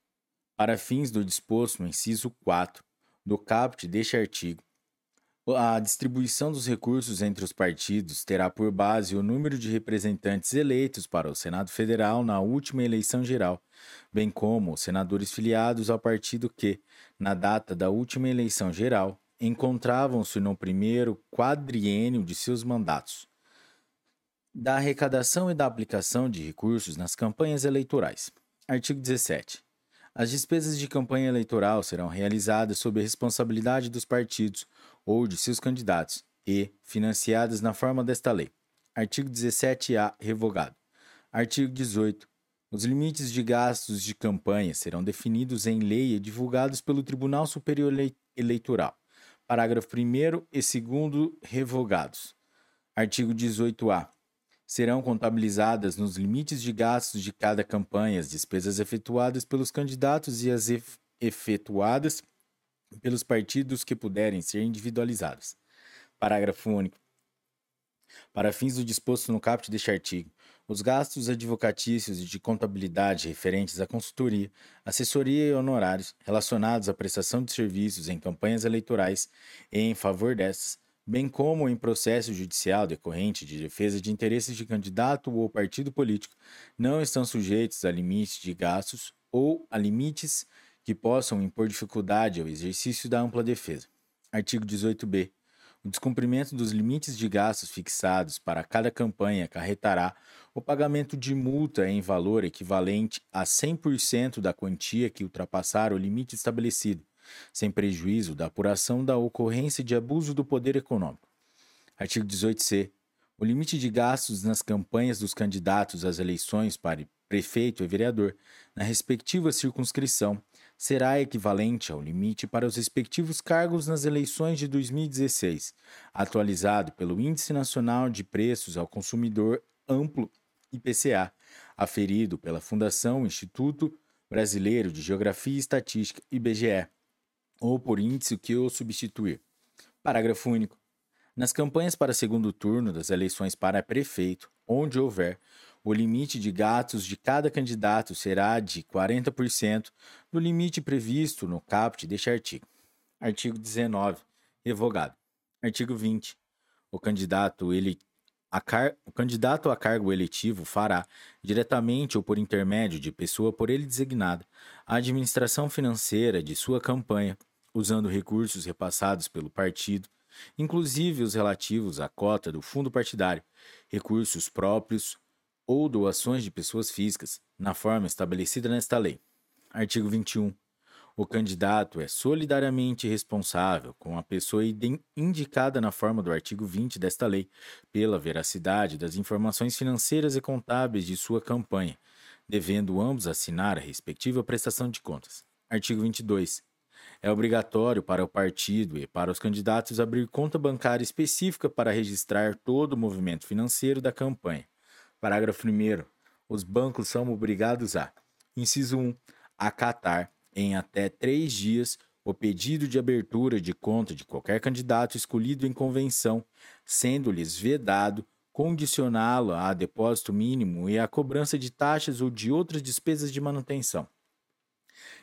Para fins do disposto no inciso 4 do caput deste artigo, a distribuição dos recursos entre os partidos terá por base o número de representantes eleitos para o Senado Federal na última eleição geral, bem como os senadores filiados ao partido que, na data da última eleição geral, encontravam-se no primeiro quadriênio de seus mandatos. Da arrecadação e da aplicação de recursos nas campanhas eleitorais. Artigo 17. As despesas de campanha eleitoral serão realizadas sob a responsabilidade dos partidos ou de seus candidatos e financiadas na forma desta lei. Artigo 17-A revogado. Artigo 18. Os limites de gastos de campanha serão definidos em lei e divulgados pelo Tribunal Superior Eleitoral. Parágrafo 1 e 2 revogados. Artigo 18-A serão contabilizadas nos limites de gastos de cada campanha as despesas efetuadas pelos candidatos e as efetuadas pelos partidos que puderem ser individualizadas. Parágrafo único. Para fins do disposto no caput deste artigo, os gastos advocatícios e de contabilidade referentes à consultoria, assessoria e honorários relacionados à prestação de serviços em campanhas eleitorais e em favor destas bem como em processo judicial decorrente de defesa de interesses de candidato ou partido político, não estão sujeitos a limites de gastos ou a limites que possam impor dificuldade ao exercício da ampla defesa. Artigo 18b. O descumprimento dos limites de gastos fixados para cada campanha acarretará o pagamento de multa em valor equivalente a 100% da quantia que ultrapassar o limite estabelecido, sem prejuízo da apuração da ocorrência de abuso do poder econômico. Artigo 18c. O limite de gastos nas campanhas dos candidatos às eleições para prefeito e vereador, na respectiva circunscrição, será equivalente ao limite para os respectivos cargos nas eleições de 2016, atualizado pelo Índice Nacional de Preços ao Consumidor Amplo IPCA, aferido pela Fundação Instituto Brasileiro de Geografia e Estatística IBGE, ou por índice que o substituir. Parágrafo único. Nas campanhas para segundo turno das eleições para prefeito, onde houver, o limite de gastos de cada candidato será de 40% do limite previsto no caput deste artigo. Artigo 19. Revogado. Artigo 20. O candidato, ele, car, o candidato a cargo eletivo fará, diretamente ou por intermédio de pessoa por ele designada, a administração financeira de sua campanha, usando recursos repassados pelo partido, inclusive os relativos à cota do fundo partidário, recursos próprios ou doações de pessoas físicas, na forma estabelecida nesta lei. Artigo 21. O candidato é solidariamente responsável com a pessoa indicada na forma do artigo 20 desta lei pela veracidade das informações financeiras e contábeis de sua campanha, devendo ambos assinar a respectiva prestação de contas. Artigo 22. É obrigatório para o partido e para os candidatos abrir conta bancária específica para registrar todo o movimento financeiro da campanha. Parágrafo 1. Os bancos são obrigados a: inciso 1. acatar, em até três dias, o pedido de abertura de conta de qualquer candidato escolhido em convenção, sendo-lhes vedado condicioná-lo a depósito mínimo e a cobrança de taxas ou de outras despesas de manutenção.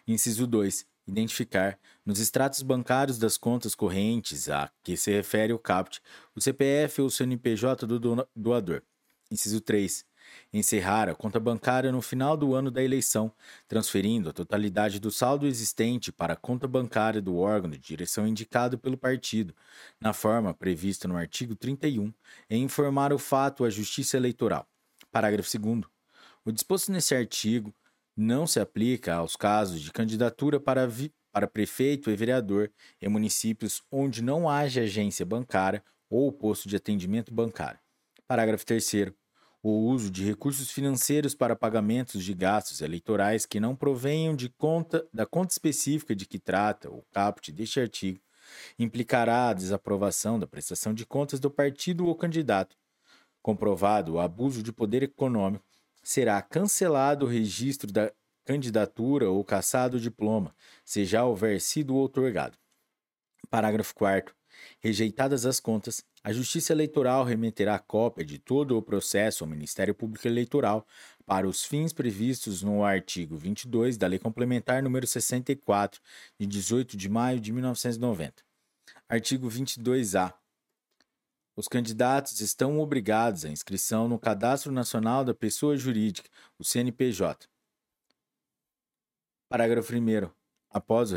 Inciso 2 identificar, nos extratos bancários das contas correntes a que se refere o CAPT, o CPF ou CNPJ do doador. Inciso 3. Encerrar a conta bancária no final do ano da eleição, transferindo a totalidade do saldo existente para a conta bancária do órgão de direção indicado pelo partido, na forma prevista no artigo 31, e informar o fato à Justiça Eleitoral. Parágrafo 2. O disposto nesse artigo não se aplica aos casos de candidatura para, para prefeito e vereador em municípios onde não haja agência bancária ou posto de atendimento bancário. Parágrafo 3. O uso de recursos financeiros para pagamentos de gastos eleitorais que não provenham de conta, da conta específica de que trata o caput deste artigo implicará a desaprovação da prestação de contas do partido ou candidato. Comprovado o abuso de poder econômico, será cancelado o registro da candidatura ou cassado o diploma, se já houver sido outorgado. Parágrafo 4 Rejeitadas as contas, a Justiça Eleitoral remeterá cópia de todo o processo ao Ministério Público Eleitoral para os fins previstos no artigo 22 da Lei Complementar número 64, de 18 de maio de 1990. Artigo 22-A. Os candidatos estão obrigados à inscrição no Cadastro Nacional da Pessoa Jurídica, o CNPJ. Parágrafo 1. Após o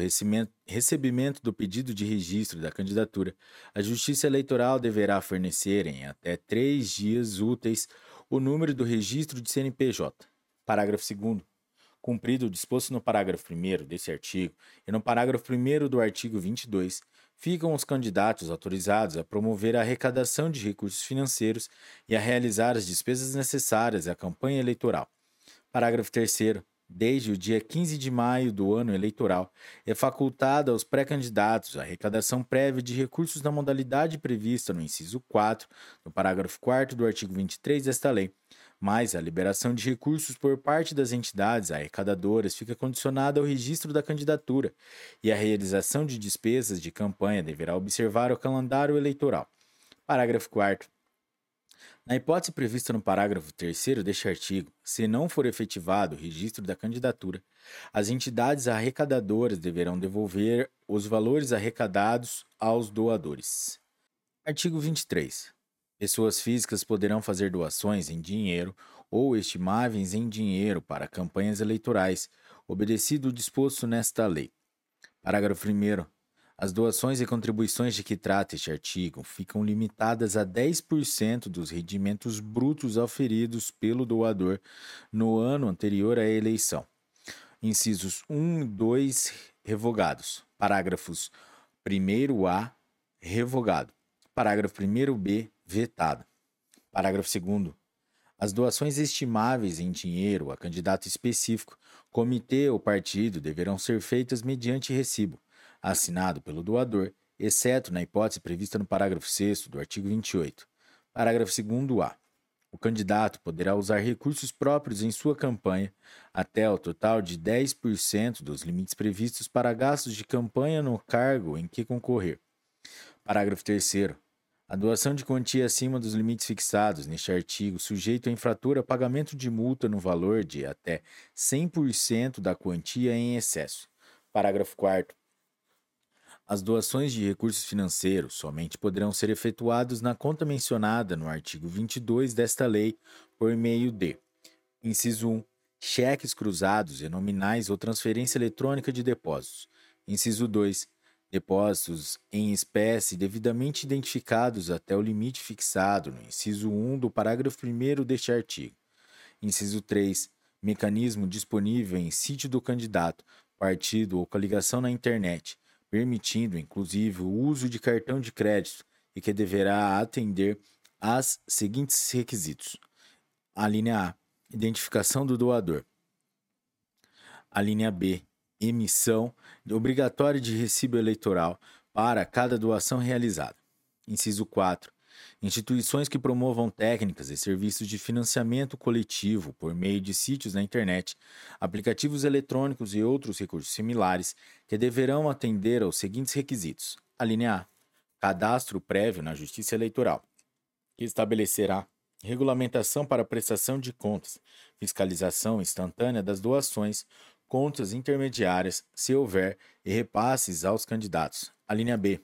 recebimento do pedido de registro da candidatura, a Justiça Eleitoral deverá fornecer em até três dias úteis o número do registro de CNPJ. Parágrafo 2. Cumprido o disposto no parágrafo 1 desse artigo e no parágrafo 1 do artigo 22, ficam os candidatos autorizados a promover a arrecadação de recursos financeiros e a realizar as despesas necessárias à campanha eleitoral. Parágrafo 3 desde o dia 15 de maio do ano eleitoral, é facultada aos pré-candidatos a arrecadação prévia de recursos na modalidade prevista no inciso 4, no parágrafo 4 do artigo 23 desta lei, mas a liberação de recursos por parte das entidades arrecadadoras fica condicionada ao registro da candidatura e a realização de despesas de campanha deverá observar o calendário eleitoral. Parágrafo 4 na hipótese prevista no parágrafo 3 deste artigo, se não for efetivado o registro da candidatura, as entidades arrecadadoras deverão devolver os valores arrecadados aos doadores. Artigo 23. Pessoas físicas poderão fazer doações em dinheiro ou estimáveis em dinheiro para campanhas eleitorais, obedecido o disposto nesta lei. Parágrafo 1. As doações e contribuições de que trata este artigo ficam limitadas a 10% dos rendimentos brutos auferidos pelo doador no ano anterior à eleição. Incisos 1 e 2 revogados. Parágrafos 1a revogado. Parágrafo 1b vetado. Parágrafo 2 as doações estimáveis em dinheiro a candidato específico, comitê ou partido deverão ser feitas mediante recibo, assinado pelo doador, exceto na hipótese prevista no parágrafo 6 do artigo 28. Parágrafo 2a. O candidato poderá usar recursos próprios em sua campanha até o total de 10% dos limites previstos para gastos de campanha no cargo em que concorrer. Parágrafo 3 a doação de quantia acima dos limites fixados neste artigo, sujeito a infrator a pagamento de multa no valor de até 100% da quantia em excesso. Parágrafo 4 as doações de recursos financeiros somente poderão ser efetuadas na conta mencionada no artigo 22 desta lei por meio de: inciso 1, cheques cruzados e nominais ou transferência eletrônica de depósitos. Inciso 2, depósitos em espécie devidamente identificados até o limite fixado no inciso 1 do parágrafo 1 deste artigo. Inciso 3, mecanismo disponível em sítio do candidato, partido ou coligação na internet permitindo inclusive o uso de cartão de crédito e que deverá atender às seguintes requisitos: a linha A, identificação do doador. A linha B, emissão obrigatória de recibo eleitoral para cada doação realizada. Inciso 4. Instituições que promovam técnicas e serviços de financiamento coletivo por meio de sítios na internet, aplicativos eletrônicos e outros recursos similares que deverão atender aos seguintes requisitos: a linha A. Cadastro prévio na Justiça Eleitoral, que estabelecerá regulamentação para prestação de contas, fiscalização instantânea das doações, contas intermediárias, se houver, e repasses aos candidatos. A linha B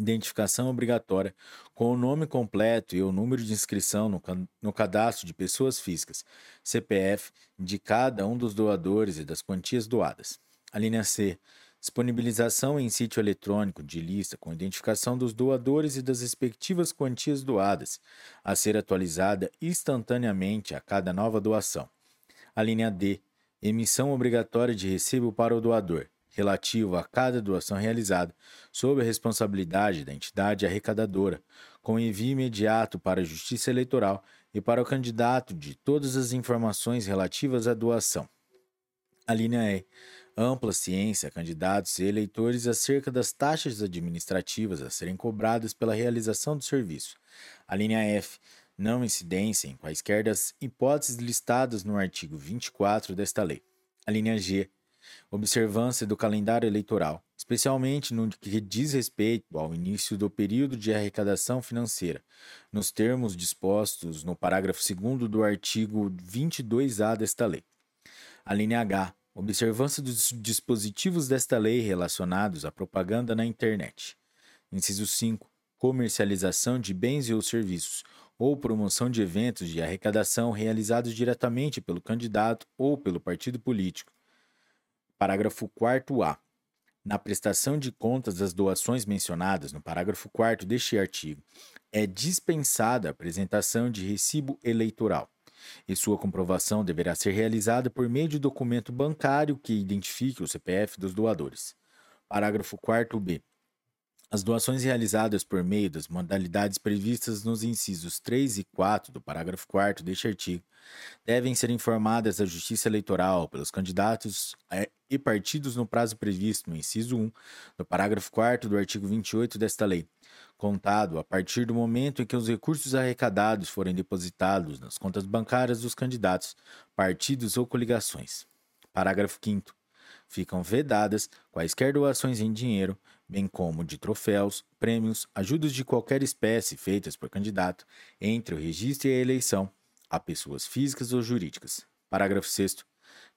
identificação obrigatória com o nome completo e o número de inscrição no, no, cadastro de pessoas físicas, CPF, de cada um dos doadores e das quantias doadas. A linha C. Disponibilização em sítio eletrônico de lista com identificação dos doadores e das respectivas quantias doadas, a ser atualizada instantaneamente a cada nova doação. A linha D. Emissão obrigatória de recibo para o doador relativo a cada doação realizada, sob a responsabilidade da entidade arrecadadora, com envio imediato para a Justiça Eleitoral e para o candidato de todas as informações relativas à doação. A linha E. Ampla ciência a candidatos e eleitores acerca das taxas administrativas a serem cobradas pela realização do serviço. A linha F. Não incidência em quaisquer das hipóteses listadas no artigo 24 desta lei. A linha G. Observância do calendário eleitoral, especialmente no que diz respeito ao início do período de arrecadação financeira, nos termos dispostos no parágrafo 2 do artigo 22A desta lei. A linha H. Observância dos dispositivos desta lei relacionados à propaganda na internet. Inciso 5. Comercialização de bens e ou serviços, ou promoção de eventos de arrecadação realizados diretamente pelo candidato ou pelo partido político. Parágrafo 4A. Na prestação de contas das doações mencionadas no parágrafo 4 deste artigo, é dispensada a apresentação de recibo eleitoral, e sua comprovação deverá ser realizada por meio de documento bancário que identifique o CPF dos doadores. Parágrafo 4b. As doações realizadas por meio das modalidades previstas nos incisos 3 e 4 do parágrafo 4 deste artigo devem ser informadas à Justiça Eleitoral pelos candidatos eh, e partidos no prazo previsto no inciso 1 do parágrafo 4 do artigo 28 desta lei, contado a partir do momento em que os recursos arrecadados forem depositados nas contas bancárias dos candidatos, partidos ou coligações. Parágrafo 5 ficam vedadas quaisquer doações em dinheiro, bem como de troféus, prêmios, ajudas de qualquer espécie feitas por candidato entre o registro e a eleição a pessoas físicas ou jurídicas. Parágrafo 6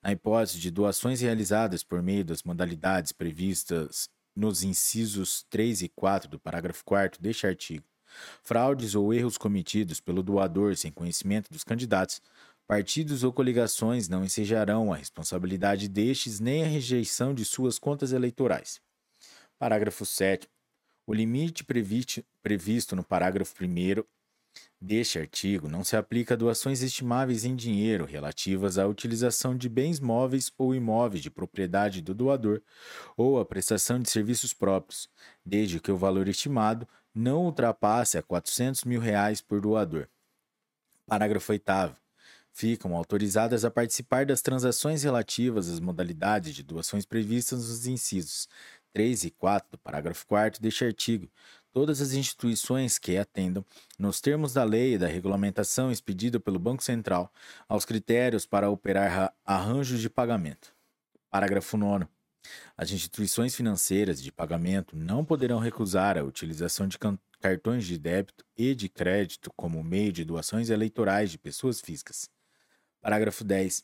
na hipótese de doações realizadas por meio das modalidades previstas nos incisos 3 e 4 do parágrafo 4 deste artigo, fraudes ou erros cometidos pelo doador sem conhecimento dos candidatos, Partidos ou coligações não ensejarão a responsabilidade destes nem a rejeição de suas contas eleitorais. Parágrafo 7. O limite previsto no parágrafo 1 deste artigo não se aplica a doações estimáveis em dinheiro relativas à utilização de bens móveis ou imóveis de propriedade do doador ou à prestação de serviços próprios, desde que o valor estimado não ultrapasse a 400 mil reais por doador. Parágrafo 8 ficam autorizadas a participar das transações relativas às modalidades de doações previstas nos incisos 3 e 4 do parágrafo 4 deste artigo, todas as instituições que atendam, nos termos da lei e da regulamentação expedida pelo Banco Central, aos critérios para operar arranjos de pagamento. Parágrafo 9. As instituições financeiras de pagamento não poderão recusar a utilização de cartões de débito e de crédito como meio de doações eleitorais de pessoas físicas. Parágrafo 10.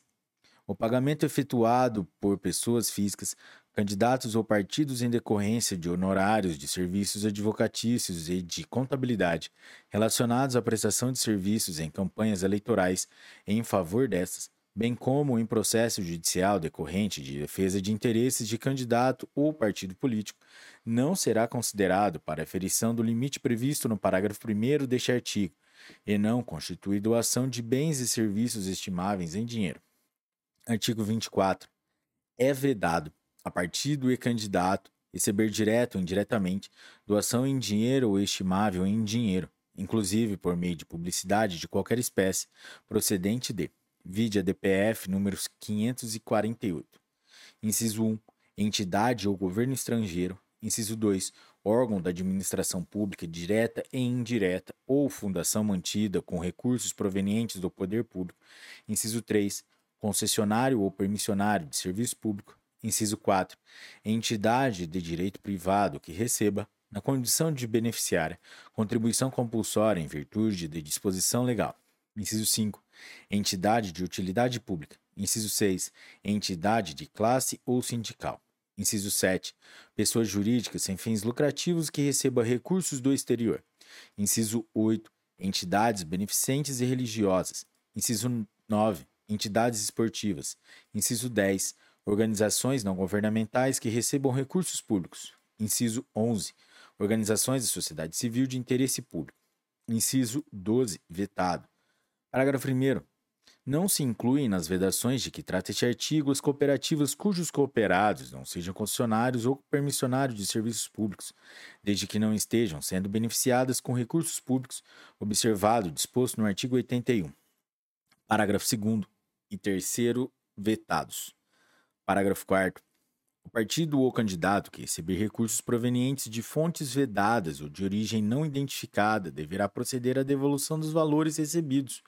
O pagamento efetuado por pessoas físicas, candidatos ou partidos em decorrência de honorários de serviços advocatícios e de contabilidade relacionados à prestação de serviços em campanhas eleitorais em favor dessas, bem como em processo judicial decorrente de defesa de interesses de candidato ou partido político, não será considerado para aferição do limite previsto no parágrafo 1 deste artigo, e não constitui doação de bens e serviços estimáveis em dinheiro. Artigo 24. É vedado a partido e candidato receber direto ou indiretamente doação em dinheiro ou estimável em dinheiro, inclusive por meio de publicidade de qualquer espécie, procedente de vide a DPF números 548. Inciso 1. Entidade ou governo estrangeiro. Inciso 2 órgão da administração pública direta e indireta ou fundação mantida com recursos provenientes do poder público. Inciso 3. Concessionário ou permissionário de serviço público. Inciso 4. Entidade de direito privado que receba, na condição de beneficiária, contribuição compulsória em virtude de disposição legal. Inciso 5. Entidade de utilidade pública. Inciso 6. Entidade de classe ou sindical. Inciso 7. Pessoas jurídicas sem fins lucrativos que recebam recursos do exterior. Inciso 8. Entidades beneficentes e religiosas. Inciso 9. Entidades esportivas. Inciso 10. Organizações não governamentais que recebam recursos públicos. Inciso 11. Organizações da sociedade civil de interesse público. Inciso 12. Vetado. Parágrafo 1 não se incluem nas vedações de que trata este artigo as cooperativas cujos cooperados não sejam concessionários ou permissionários de serviços públicos, desde que não estejam sendo beneficiadas com recursos públicos, observado o disposto no artigo 81. Parágrafo 2 e 3 vetados. Parágrafo 4 o partido ou candidato que receber recursos provenientes de fontes vedadas ou de origem não identificada deverá proceder à devolução dos valores recebidos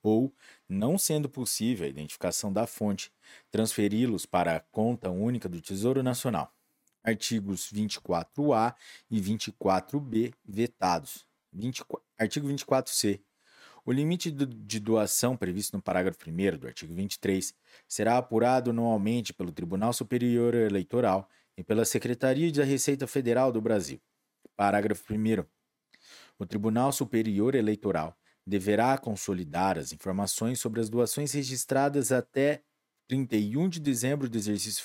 ou, não sendo possível a identificação da fonte, transferi-los para a conta única do Tesouro Nacional. Artigos 24A e 24B vetados. 20, artigo 24C. O limite de doação previsto no parágrafo 1 do artigo 23 será apurado anualmente pelo Tribunal Superior Eleitoral e pela Secretaria da Receita Federal do Brasil. Parágrafo 1. O Tribunal Superior Eleitoral deverá consolidar as informações sobre as doações registradas até 31 de dezembro do exercício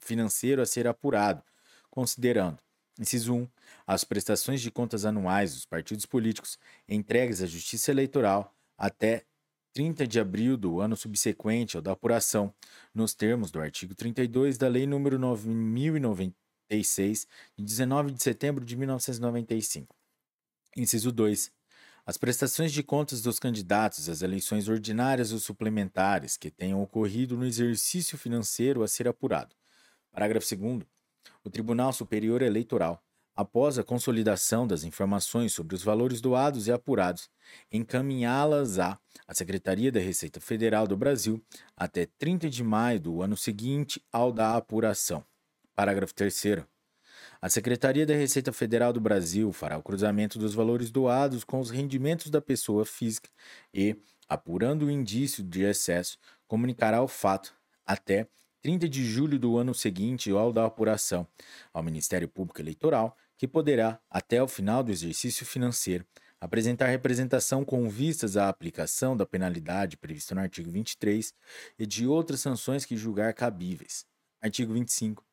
financeiro a ser apurado, considerando, inciso 1, as prestações de contas anuais dos partidos políticos entregues à Justiça Eleitoral até 30 de abril do ano subsequente ao da apuração, nos termos do artigo 32 da Lei nº 9096, de 19 de setembro de 1995. Inciso 2. As prestações de contas dos candidatos às eleições ordinárias ou suplementares que tenham ocorrido no exercício financeiro a ser apurado. Parágrafo 2. O Tribunal Superior Eleitoral, após a consolidação das informações sobre os valores doados e apurados, encaminhá-las à Secretaria da Receita Federal do Brasil até 30 de maio do ano seguinte ao da apuração. Parágrafo 3. A Secretaria da Receita Federal do Brasil fará o cruzamento dos valores doados com os rendimentos da pessoa física e, apurando o indício de excesso, comunicará o fato até 30 de julho do ano seguinte ao da apuração ao Ministério Público Eleitoral, que poderá, até o final do exercício financeiro, apresentar representação com vistas à aplicação da penalidade prevista no artigo 23 e de outras sanções que julgar cabíveis. Artigo 25.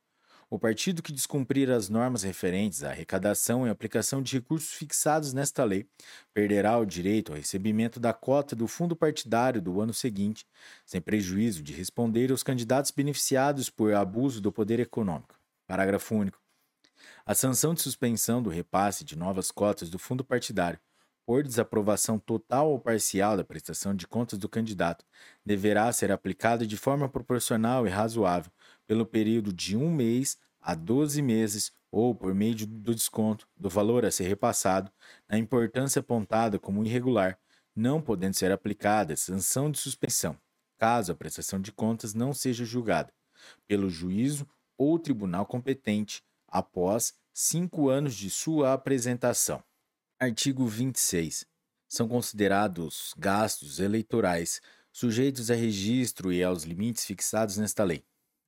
O partido que descumprir as normas referentes à arrecadação e aplicação de recursos fixados nesta lei perderá o direito ao recebimento da cota do fundo partidário do ano seguinte, sem prejuízo de responder aos candidatos beneficiados por abuso do poder econômico. Parágrafo único. A sanção de suspensão do repasse de novas cotas do fundo partidário por desaprovação total ou parcial da prestação de contas do candidato deverá ser aplicada de forma proporcional e razoável pelo período de um mês a 12 meses ou por meio do desconto do valor a ser repassado na importância apontada como irregular, não podendo ser aplicada sanção de suspensão, caso a prestação de contas não seja julgada pelo juízo ou tribunal competente após cinco anos de sua apresentação. Artigo 26. São considerados gastos eleitorais sujeitos a registro e aos limites fixados nesta lei.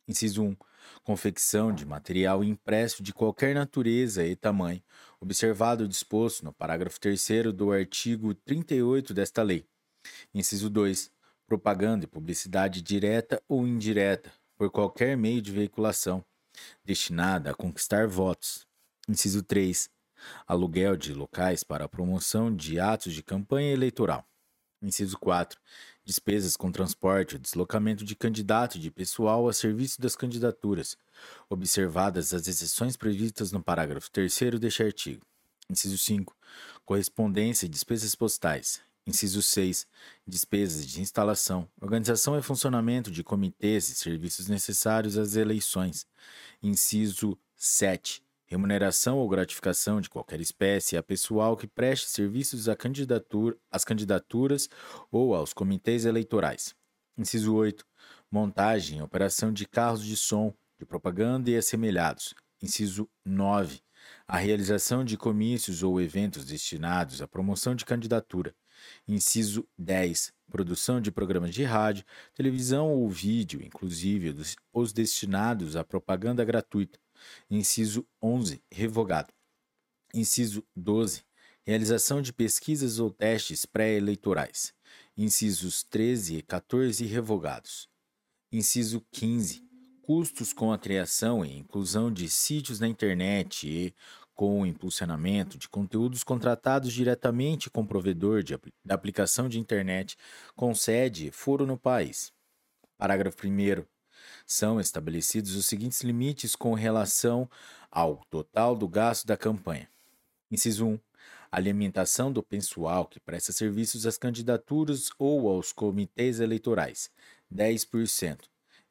Inciso 1. Confecção de material impresso de qualquer natureza e tamanho, observado o disposto no parágrafo 3 do artigo 38 desta lei. Inciso 2. Propaganda e publicidade direta ou indireta, por qualquer meio de veiculação, destinada a conquistar votos. Inciso 3. Aluguel de locais para a promoção de atos de campanha eleitoral. Inciso 4 despesas com transporte deslocamento de candidato e de pessoal a serviço das candidaturas, observadas as exceções previstas no parágrafo 3 deste artigo. Inciso 5. Correspondência e despesas postais. Inciso 6. Despesas de instalação, organização e funcionamento de comitês e serviços necessários às eleições. Inciso 7 remuneração ou gratificação de qualquer espécie a pessoal que preste serviços à candidatura, às candidaturas ou aos comitês eleitorais. Inciso 8. Montagem e operação de carros de som, de propaganda e assemelhados. Inciso 9. A realização de comícios ou eventos destinados à promoção de candidatura. Inciso 10. Produção de programas de rádio, televisão ou vídeo, inclusive os destinados à propaganda gratuita Inciso 11. Revogado. Inciso 12. Realização de pesquisas ou testes pré-eleitorais. Incisos 13 e 14 revogados. Inciso 15. Custos com a criação e inclusão de sítios na internet e com o impulsionamento de conteúdos contratados diretamente com provedor de, da aplicação de internet com sede e foro no país. Parágrafo 1 são estabelecidos os seguintes limites com relação ao total do gasto da campanha. Inciso 1. Alimentação do pessoal que presta serviços às candidaturas ou aos comitês eleitorais, 10%.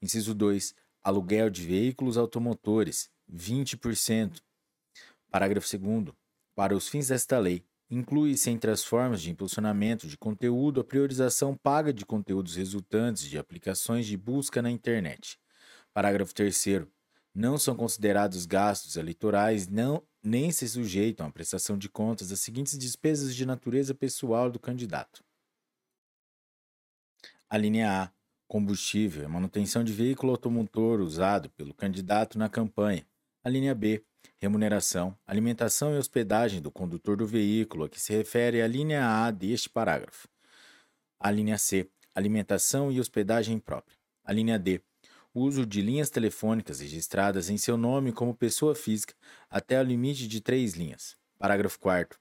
Inciso 2. Aluguel de veículos automotores, 20%. Parágrafo 2. Para os fins desta lei, Inclui-se entre as formas de impulsionamento de conteúdo a priorização paga de conteúdos resultantes de aplicações de busca na internet. Parágrafo 3. Não são considerados gastos eleitorais não, nem se sujeitam à prestação de contas as seguintes despesas de natureza pessoal do candidato. A linha A. Combustível e manutenção de veículo automotor usado pelo candidato na campanha. A linha B remuneração, alimentação e hospedagem do condutor do veículo, a que se refere a linha A deste parágrafo. A linha C, alimentação e hospedagem própria. A linha D, uso de linhas telefônicas registradas em seu nome como pessoa física até o limite de três linhas. Parágrafo 4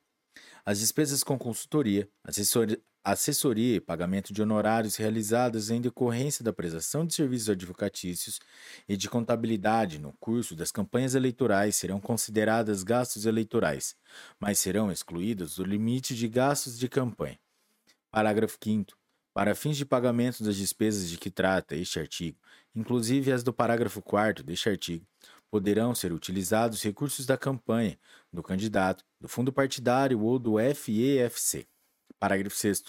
as despesas com consultoria, assessoria, assessoria e pagamento de honorários realizadas em decorrência da prestação de serviços advocatícios e de contabilidade no curso das campanhas eleitorais serão consideradas gastos eleitorais, mas serão excluídas do limite de gastos de campanha. Parágrafo 5 para fins de pagamento das despesas de que trata este artigo, inclusive as do parágrafo 4 deste artigo, poderão ser utilizados recursos da campanha, do candidato, do fundo partidário ou do FEFC. Parágrafo 6.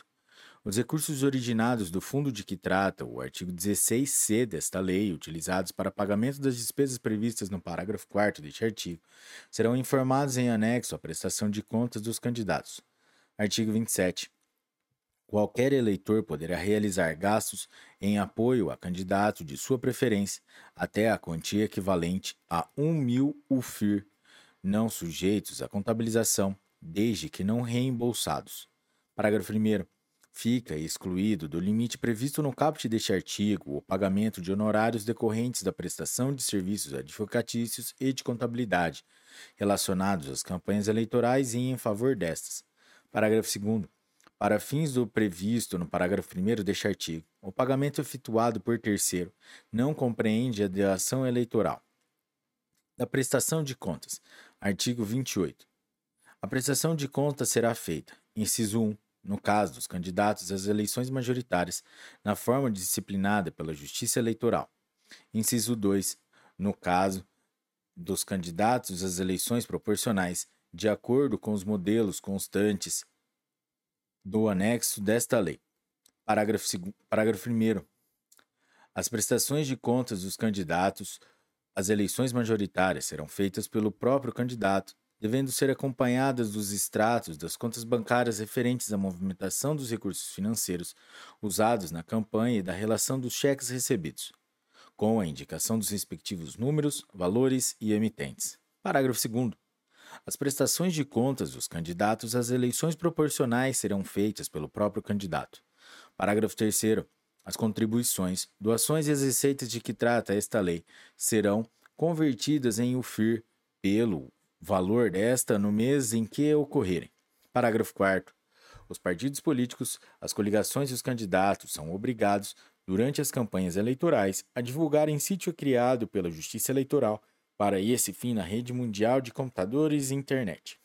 Os recursos originados do fundo de que trata o artigo 16c desta lei, utilizados para pagamento das despesas previstas no parágrafo 4 deste artigo, serão informados em anexo à prestação de contas dos candidatos. Artigo 27. Qualquer eleitor poderá realizar gastos em apoio a candidato de sua preferência até a quantia equivalente a 1 mil UFIR, não sujeitos à contabilização, desde que não reembolsados. Parágrafo 1. Fica excluído do limite previsto no caput deste artigo o pagamento de honorários decorrentes da prestação de serviços advocatícios e de contabilidade relacionados às campanhas eleitorais e em favor destas. Parágrafo 2. Para fins do previsto no parágrafo 1 deste artigo, o pagamento efetuado por terceiro não compreende a delação eleitoral. Da prestação de contas. Artigo 28. A prestação de contas será feita, inciso 1, no caso dos candidatos às eleições majoritárias, na forma disciplinada pela Justiça Eleitoral. Inciso 2, no caso dos candidatos às eleições proporcionais, de acordo com os modelos constantes do anexo desta lei. Parágrafo, parágrafo 1. As prestações de contas dos candidatos às eleições majoritárias serão feitas pelo próprio candidato, devendo ser acompanhadas dos extratos das contas bancárias referentes à movimentação dos recursos financeiros usados na campanha e da relação dos cheques recebidos, com a indicação dos respectivos números, valores e emitentes. Parágrafo 2. As prestações de contas dos candidatos às eleições proporcionais serão feitas pelo próprio candidato. Parágrafo 3. As contribuições, doações e as receitas de que trata esta lei serão convertidas em UFIR pelo valor desta no mês em que ocorrerem. Parágrafo 4. Os partidos políticos, as coligações e os candidatos são obrigados, durante as campanhas eleitorais, a divulgar em sítio criado pela Justiça Eleitoral para esse fim na rede mundial de computadores e internet.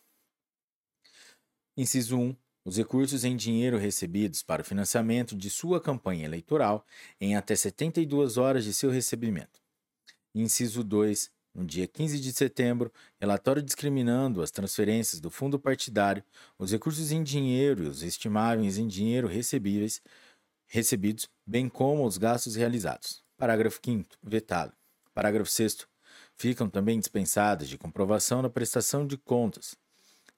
Inciso 1. Os recursos em dinheiro recebidos para o financiamento de sua campanha eleitoral em até 72 horas de seu recebimento. Inciso 2. No dia 15 de setembro, relatório discriminando as transferências do fundo partidário, os recursos em dinheiro e os estimáveis em dinheiro recebíveis, recebidos, bem como os gastos realizados. Parágrafo 5 vetado. Parágrafo 6 Ficam também dispensadas de comprovação da prestação de contas.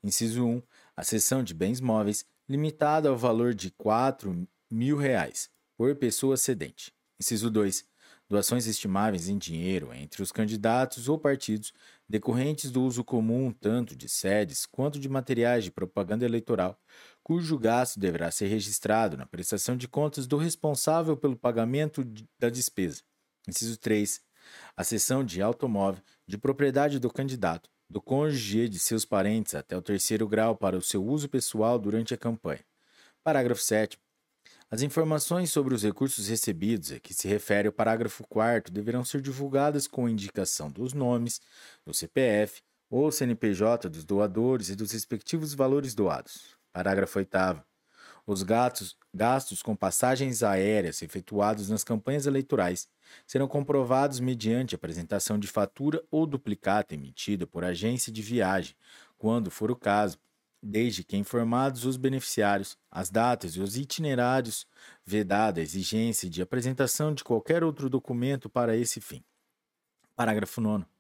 Inciso 1. A cessão de bens móveis limitada ao valor de 4 mil reais por pessoa cedente. Inciso 2. Doações estimáveis em dinheiro entre os candidatos ou partidos decorrentes do uso comum tanto de sedes quanto de materiais de propaganda eleitoral, cujo gasto deverá ser registrado na prestação de contas do responsável pelo pagamento da despesa. Inciso 3 a cessão de automóvel de propriedade do candidato, do cônjuge e de seus parentes até o terceiro grau para o seu uso pessoal durante a campanha. Parágrafo 7. As informações sobre os recursos recebidos a que se refere o parágrafo 4 deverão ser divulgadas com indicação dos nomes, do CPF ou CNPJ dos doadores e dos respectivos valores doados. Parágrafo 8. Os gastos, gastos com passagens aéreas efetuados nas campanhas eleitorais serão comprovados mediante apresentação de fatura ou duplicata emitida por agência de viagem, quando for o caso, desde que informados os beneficiários, as datas e os itinerários, vedada a exigência de apresentação de qualquer outro documento para esse fim. Parágrafo 9.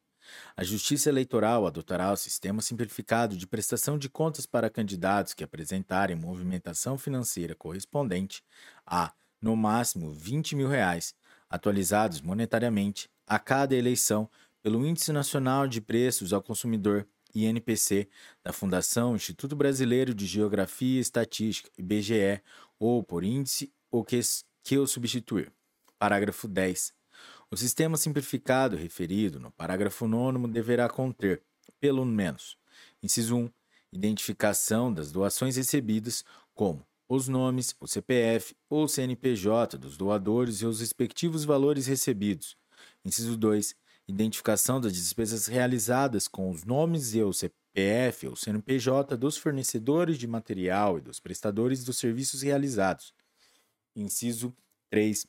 A Justiça Eleitoral adotará o sistema simplificado de prestação de contas para candidatos que apresentarem movimentação financeira correspondente a, no máximo, 20 mil reais, atualizados monetariamente, a cada eleição pelo Índice Nacional de Preços ao Consumidor, INPC, da Fundação Instituto Brasileiro de Geografia e Estatística, IBGE, ou por índice ou que, que o substituir. Parágrafo 10. O sistema simplificado referido no parágrafo 9 deverá conter, pelo menos, inciso 1, identificação das doações recebidas, como os nomes, o CPF ou CNPJ dos doadores e os respectivos valores recebidos. Inciso 2, identificação das despesas realizadas com os nomes e o CPF ou CNPJ dos fornecedores de material e dos prestadores dos serviços realizados. Inciso 3,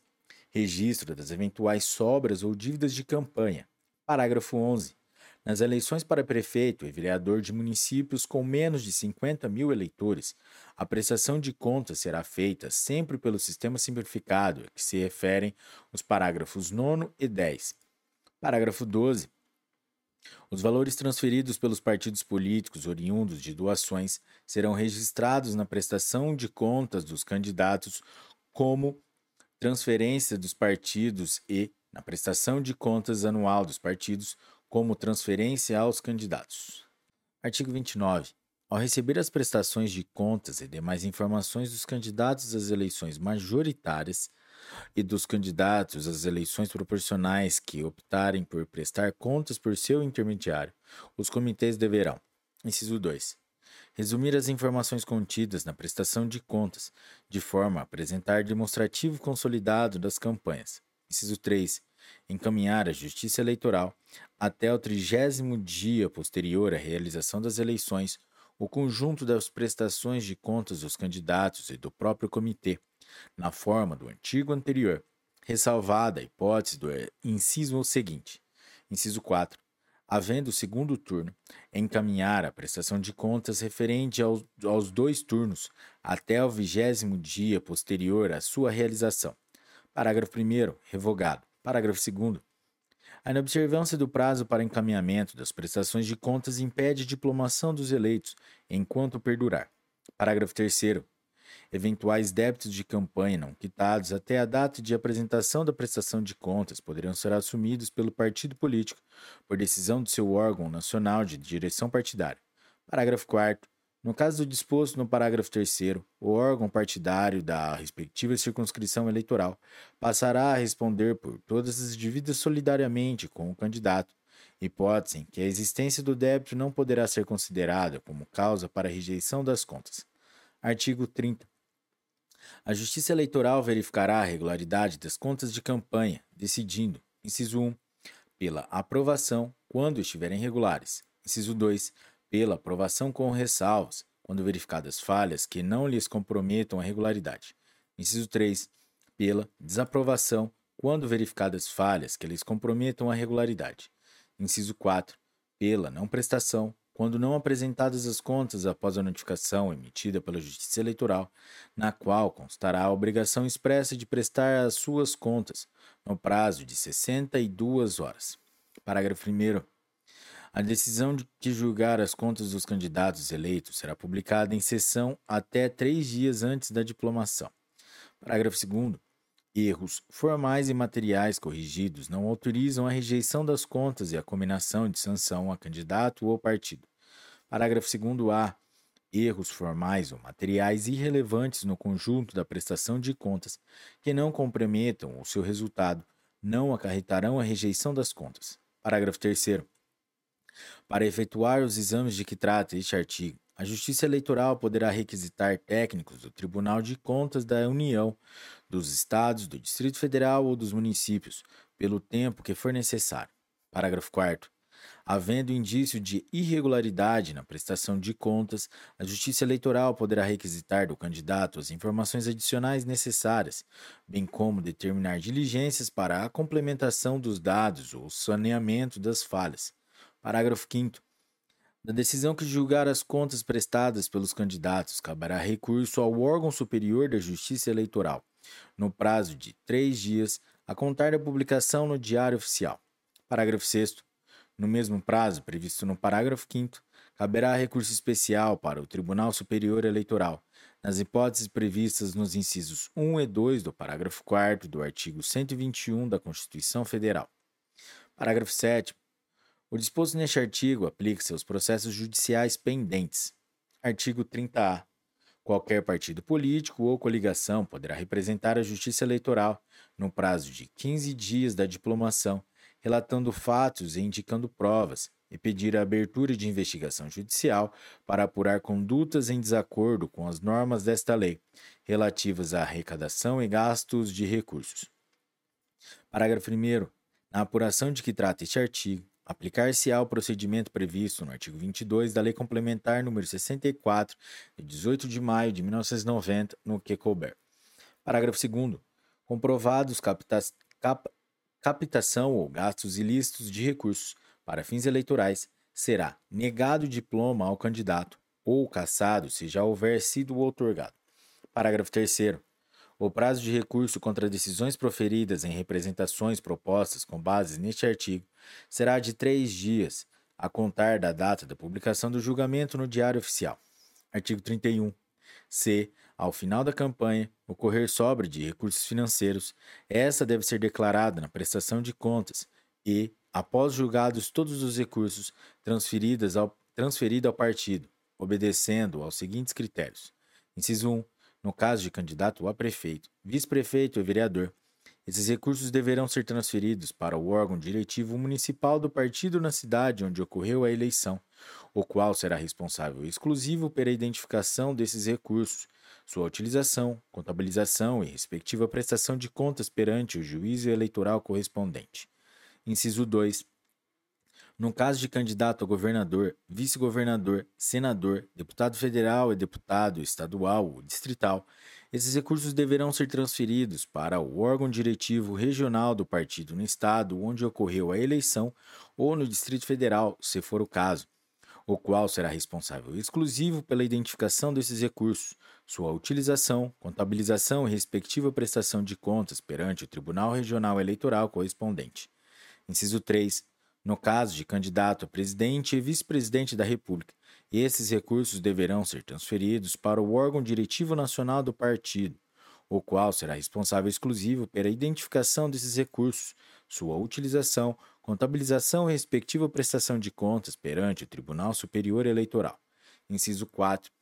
registro das eventuais sobras ou dívidas de campanha. Parágrafo 11. Nas eleições para prefeito e vereador de municípios com menos de 50 mil eleitores, a prestação de contas será feita sempre pelo sistema simplificado, a que se referem os parágrafos 9 e 10. Parágrafo 12. Os valores transferidos pelos partidos políticos oriundos de doações serão registrados na prestação de contas dos candidatos como transferência dos partidos e, na prestação de contas anual dos partidos, como transferência aos candidatos. Artigo 29. Ao receber as prestações de contas e demais informações dos candidatos às eleições majoritárias e dos candidatos às eleições proporcionais que optarem por prestar contas por seu intermediário, os comitês deverão: inciso 2 resumir as informações contidas na prestação de contas, de forma a apresentar demonstrativo consolidado das campanhas. Inciso 3. Encaminhar à Justiça Eleitoral, até o trigésimo dia posterior à realização das eleições, o conjunto das prestações de contas dos candidatos e do próprio comitê, na forma do artigo anterior, ressalvada a hipótese do inciso seguinte. Inciso 4 havendo o segundo turno, encaminhar a prestação de contas referente aos, aos dois turnos até o vigésimo dia posterior à sua realização. Parágrafo 1. Revogado. Parágrafo 2. A inobservância do prazo para encaminhamento das prestações de contas impede a diplomação dos eleitos enquanto perdurar. Parágrafo 3. Eventuais débitos de campanha não quitados até a data de apresentação da prestação de contas poderão ser assumidos pelo partido político por decisão do seu órgão nacional de direção partidária. Parágrafo 4. No caso do disposto no parágrafo 3, o órgão partidário da respectiva circunscrição eleitoral passará a responder por todas as dívidas solidariamente com o candidato, hipótese em que a existência do débito não poderá ser considerada como causa para a rejeição das contas. Artigo 30. A Justiça Eleitoral verificará a regularidade das contas de campanha, decidindo, inciso 1, pela aprovação quando estiverem regulares, inciso 2, pela aprovação com ressalvas, quando verificadas falhas que não lhes comprometam a regularidade, inciso 3, pela desaprovação quando verificadas falhas que lhes comprometam a regularidade, inciso 4, pela não prestação quando não apresentadas as contas após a notificação emitida pela Justiça Eleitoral, na qual constará a obrigação expressa de prestar as suas contas no prazo de 62 horas. Parágrafo 1. A decisão de que julgar as contas dos candidatos eleitos será publicada em sessão até três dias antes da diplomação. Parágrafo 2. Erros formais e materiais corrigidos não autorizam a rejeição das contas e a combinação de sanção a candidato ou partido. Parágrafo 2a. Erros formais ou materiais irrelevantes no conjunto da prestação de contas que não comprometam o seu resultado não acarretarão a rejeição das contas. Parágrafo 3. Para efetuar os exames de que trata este artigo, a Justiça Eleitoral poderá requisitar técnicos do Tribunal de Contas da União, dos Estados, do Distrito Federal ou dos municípios, pelo tempo que for necessário. Parágrafo 4. Havendo indício de irregularidade na prestação de contas, a Justiça Eleitoral poderá requisitar do candidato as informações adicionais necessárias, bem como determinar diligências para a complementação dos dados ou saneamento das falhas. Parágrafo 5. Na decisão que julgar as contas prestadas pelos candidatos, caberá recurso ao órgão superior da Justiça Eleitoral, no prazo de três dias, a contar da publicação no Diário Oficial. Parágrafo 6. No mesmo prazo previsto no parágrafo 5, caberá recurso especial para o Tribunal Superior Eleitoral, nas hipóteses previstas nos incisos 1 e 2 do parágrafo 4 do artigo 121 da Constituição Federal. Parágrafo 7. O disposto neste artigo aplica-se aos processos judiciais pendentes. Artigo 30-A. Qualquer partido político ou coligação poderá representar a Justiça Eleitoral, no prazo de 15 dias da diplomação, relatando fatos e indicando provas, e pedir a abertura de investigação judicial para apurar condutas em desacordo com as normas desta lei, relativas à arrecadação e gastos de recursos. Parágrafo 1. Na apuração de que trata este artigo, aplicar-se-á o procedimento previsto no artigo 22 da Lei Complementar nº 64, de 18 de maio de 1990, no que couber. Parágrafo 2. Comprovados capta cap captação ou gastos ilícitos de recursos para fins eleitorais, será negado o diploma ao candidato ou cassado se já houver sido outorgado. Parágrafo 3. O prazo de recurso contra decisões proferidas em representações propostas com base neste artigo será de três dias, a contar da data da publicação do julgamento no Diário Oficial. Artigo 31. Se, ao final da campanha, ocorrer sobra de recursos financeiros, essa deve ser declarada na prestação de contas e, após julgados todos os recursos, transferidas ao, transferido ao partido, obedecendo aos seguintes critérios. Inciso 1. No caso de candidato a prefeito, vice-prefeito e vereador, esses recursos deverão ser transferidos para o órgão diretivo municipal do partido na cidade onde ocorreu a eleição, o qual será responsável exclusivo pela identificação desses recursos, sua utilização, contabilização e respectiva prestação de contas perante o juízo eleitoral correspondente. Inciso 2. No caso de candidato a governador, vice-governador, senador, deputado federal e deputado estadual ou distrital, esses recursos deverão ser transferidos para o órgão diretivo regional do partido no estado onde ocorreu a eleição ou no Distrito Federal, se for o caso, o qual será responsável exclusivo pela identificação desses recursos, sua utilização, contabilização e respectiva prestação de contas perante o Tribunal Regional Eleitoral correspondente. Inciso 3. No caso de candidato a presidente e vice-presidente da República, esses recursos deverão ser transferidos para o órgão diretivo nacional do partido, o qual será responsável exclusivo pela identificação desses recursos, sua utilização, contabilização e respectiva prestação de contas perante o Tribunal Superior Eleitoral. Inciso 4.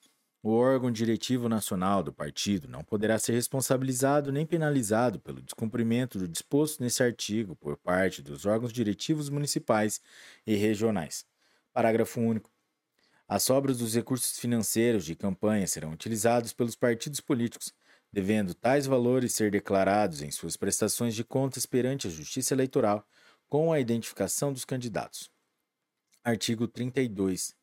O órgão diretivo nacional do partido não poderá ser responsabilizado nem penalizado pelo descumprimento do disposto nesse artigo por parte dos órgãos diretivos municipais e regionais. Parágrafo único. As sobras dos recursos financeiros de campanha serão utilizados pelos partidos políticos, devendo tais valores ser declarados em suas prestações de contas perante a Justiça Eleitoral com a identificação dos candidatos. Artigo 32.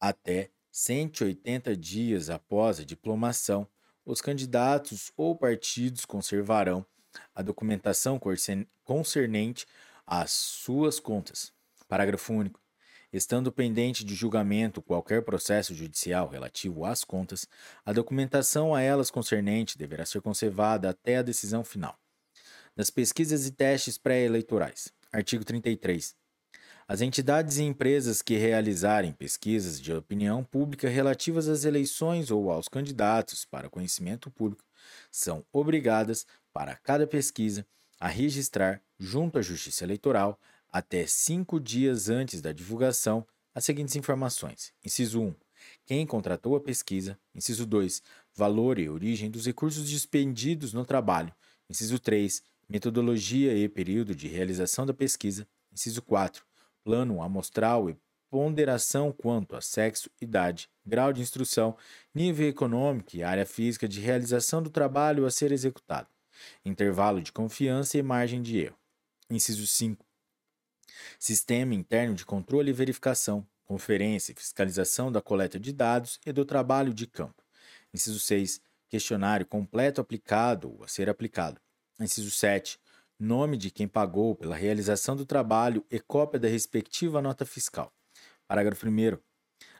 Até 180 dias após a diplomação, os candidatos ou partidos conservarão a documentação concernente às suas contas. Parágrafo único. Estando pendente de julgamento qualquer processo judicial relativo às contas, a documentação a elas concernente deverá ser conservada até a decisão final. Das pesquisas e testes pré-eleitorais. Artigo 33. As entidades e empresas que realizarem pesquisas de opinião pública relativas às eleições ou aos candidatos para conhecimento público são obrigadas, para cada pesquisa, a registrar, junto à Justiça Eleitoral, até cinco dias antes da divulgação, as seguintes informações: inciso 1. Quem contratou a pesquisa. Inciso 2. Valor e origem dos recursos dispendidos no trabalho. Inciso 3. Metodologia e período de realização da pesquisa. Inciso 4 plano amostral e ponderação quanto a sexo, idade, grau de instrução, nível econômico e área física de realização do trabalho a ser executado, intervalo de confiança e margem de erro. Inciso 5. Sistema interno de controle e verificação, conferência e fiscalização da coleta de dados e do trabalho de campo. Inciso 6. Questionário completo aplicado ou a ser aplicado. Inciso 7 nome de quem pagou pela realização do trabalho e cópia da respectiva nota fiscal. Parágrafo 1.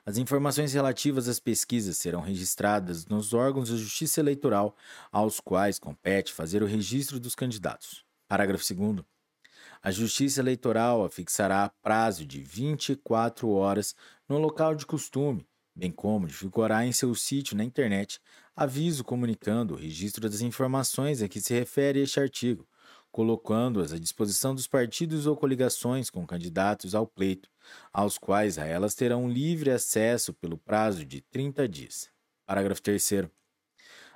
As informações relativas às pesquisas serão registradas nos órgãos de justiça eleitoral aos quais compete fazer o registro dos candidatos. Parágrafo 2. A Justiça Eleitoral afixará prazo de 24 horas no local de costume, bem como divulgará em seu sítio na internet aviso comunicando o registro das informações a que se refere este artigo, colocando-as à disposição dos partidos ou coligações com candidatos ao pleito, aos quais elas terão livre acesso pelo prazo de 30 dias. Parágrafo 3.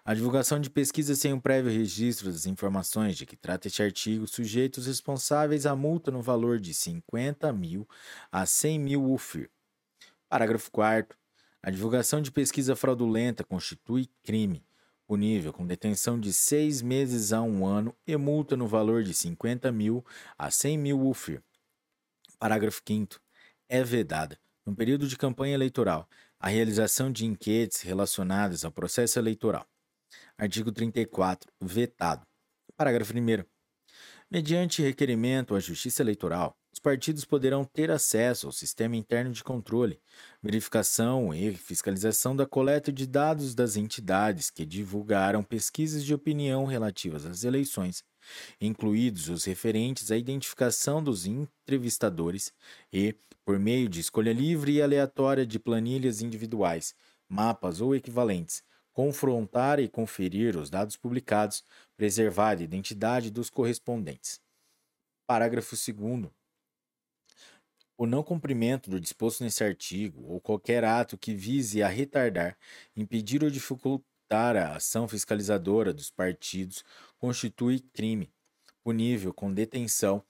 A divulgação de pesquisas sem um prévio registro das informações de que trata este artigo sujeita os responsáveis a multa no valor de 50 mil a 100 mil UFIR. Parágrafo 4. A divulgação de pesquisa fraudulenta constitui crime, punível com detenção de seis meses a um ano e multa no valor de 50 mil a 100 mil UFIR. Parágrafo 5. É vedada, no período de campanha eleitoral, a realização de enquetes relacionadas ao processo eleitoral. Artigo 34. Vetado. Parágrafo 1. Mediante requerimento à Justiça Eleitoral, partidos poderão ter acesso ao sistema interno de controle, verificação e fiscalização da coleta de dados das entidades que divulgaram pesquisas de opinião relativas às eleições, incluídos os referentes à identificação dos entrevistadores e, por meio de escolha livre e aleatória de planilhas individuais, mapas ou equivalentes, confrontar e conferir os dados publicados, preservar a identidade dos correspondentes. Parágrafo 2 o não cumprimento do disposto nesse artigo ou qualquer ato que vise a retardar, impedir ou dificultar a ação fiscalizadora dos partidos constitui crime, punível com detenção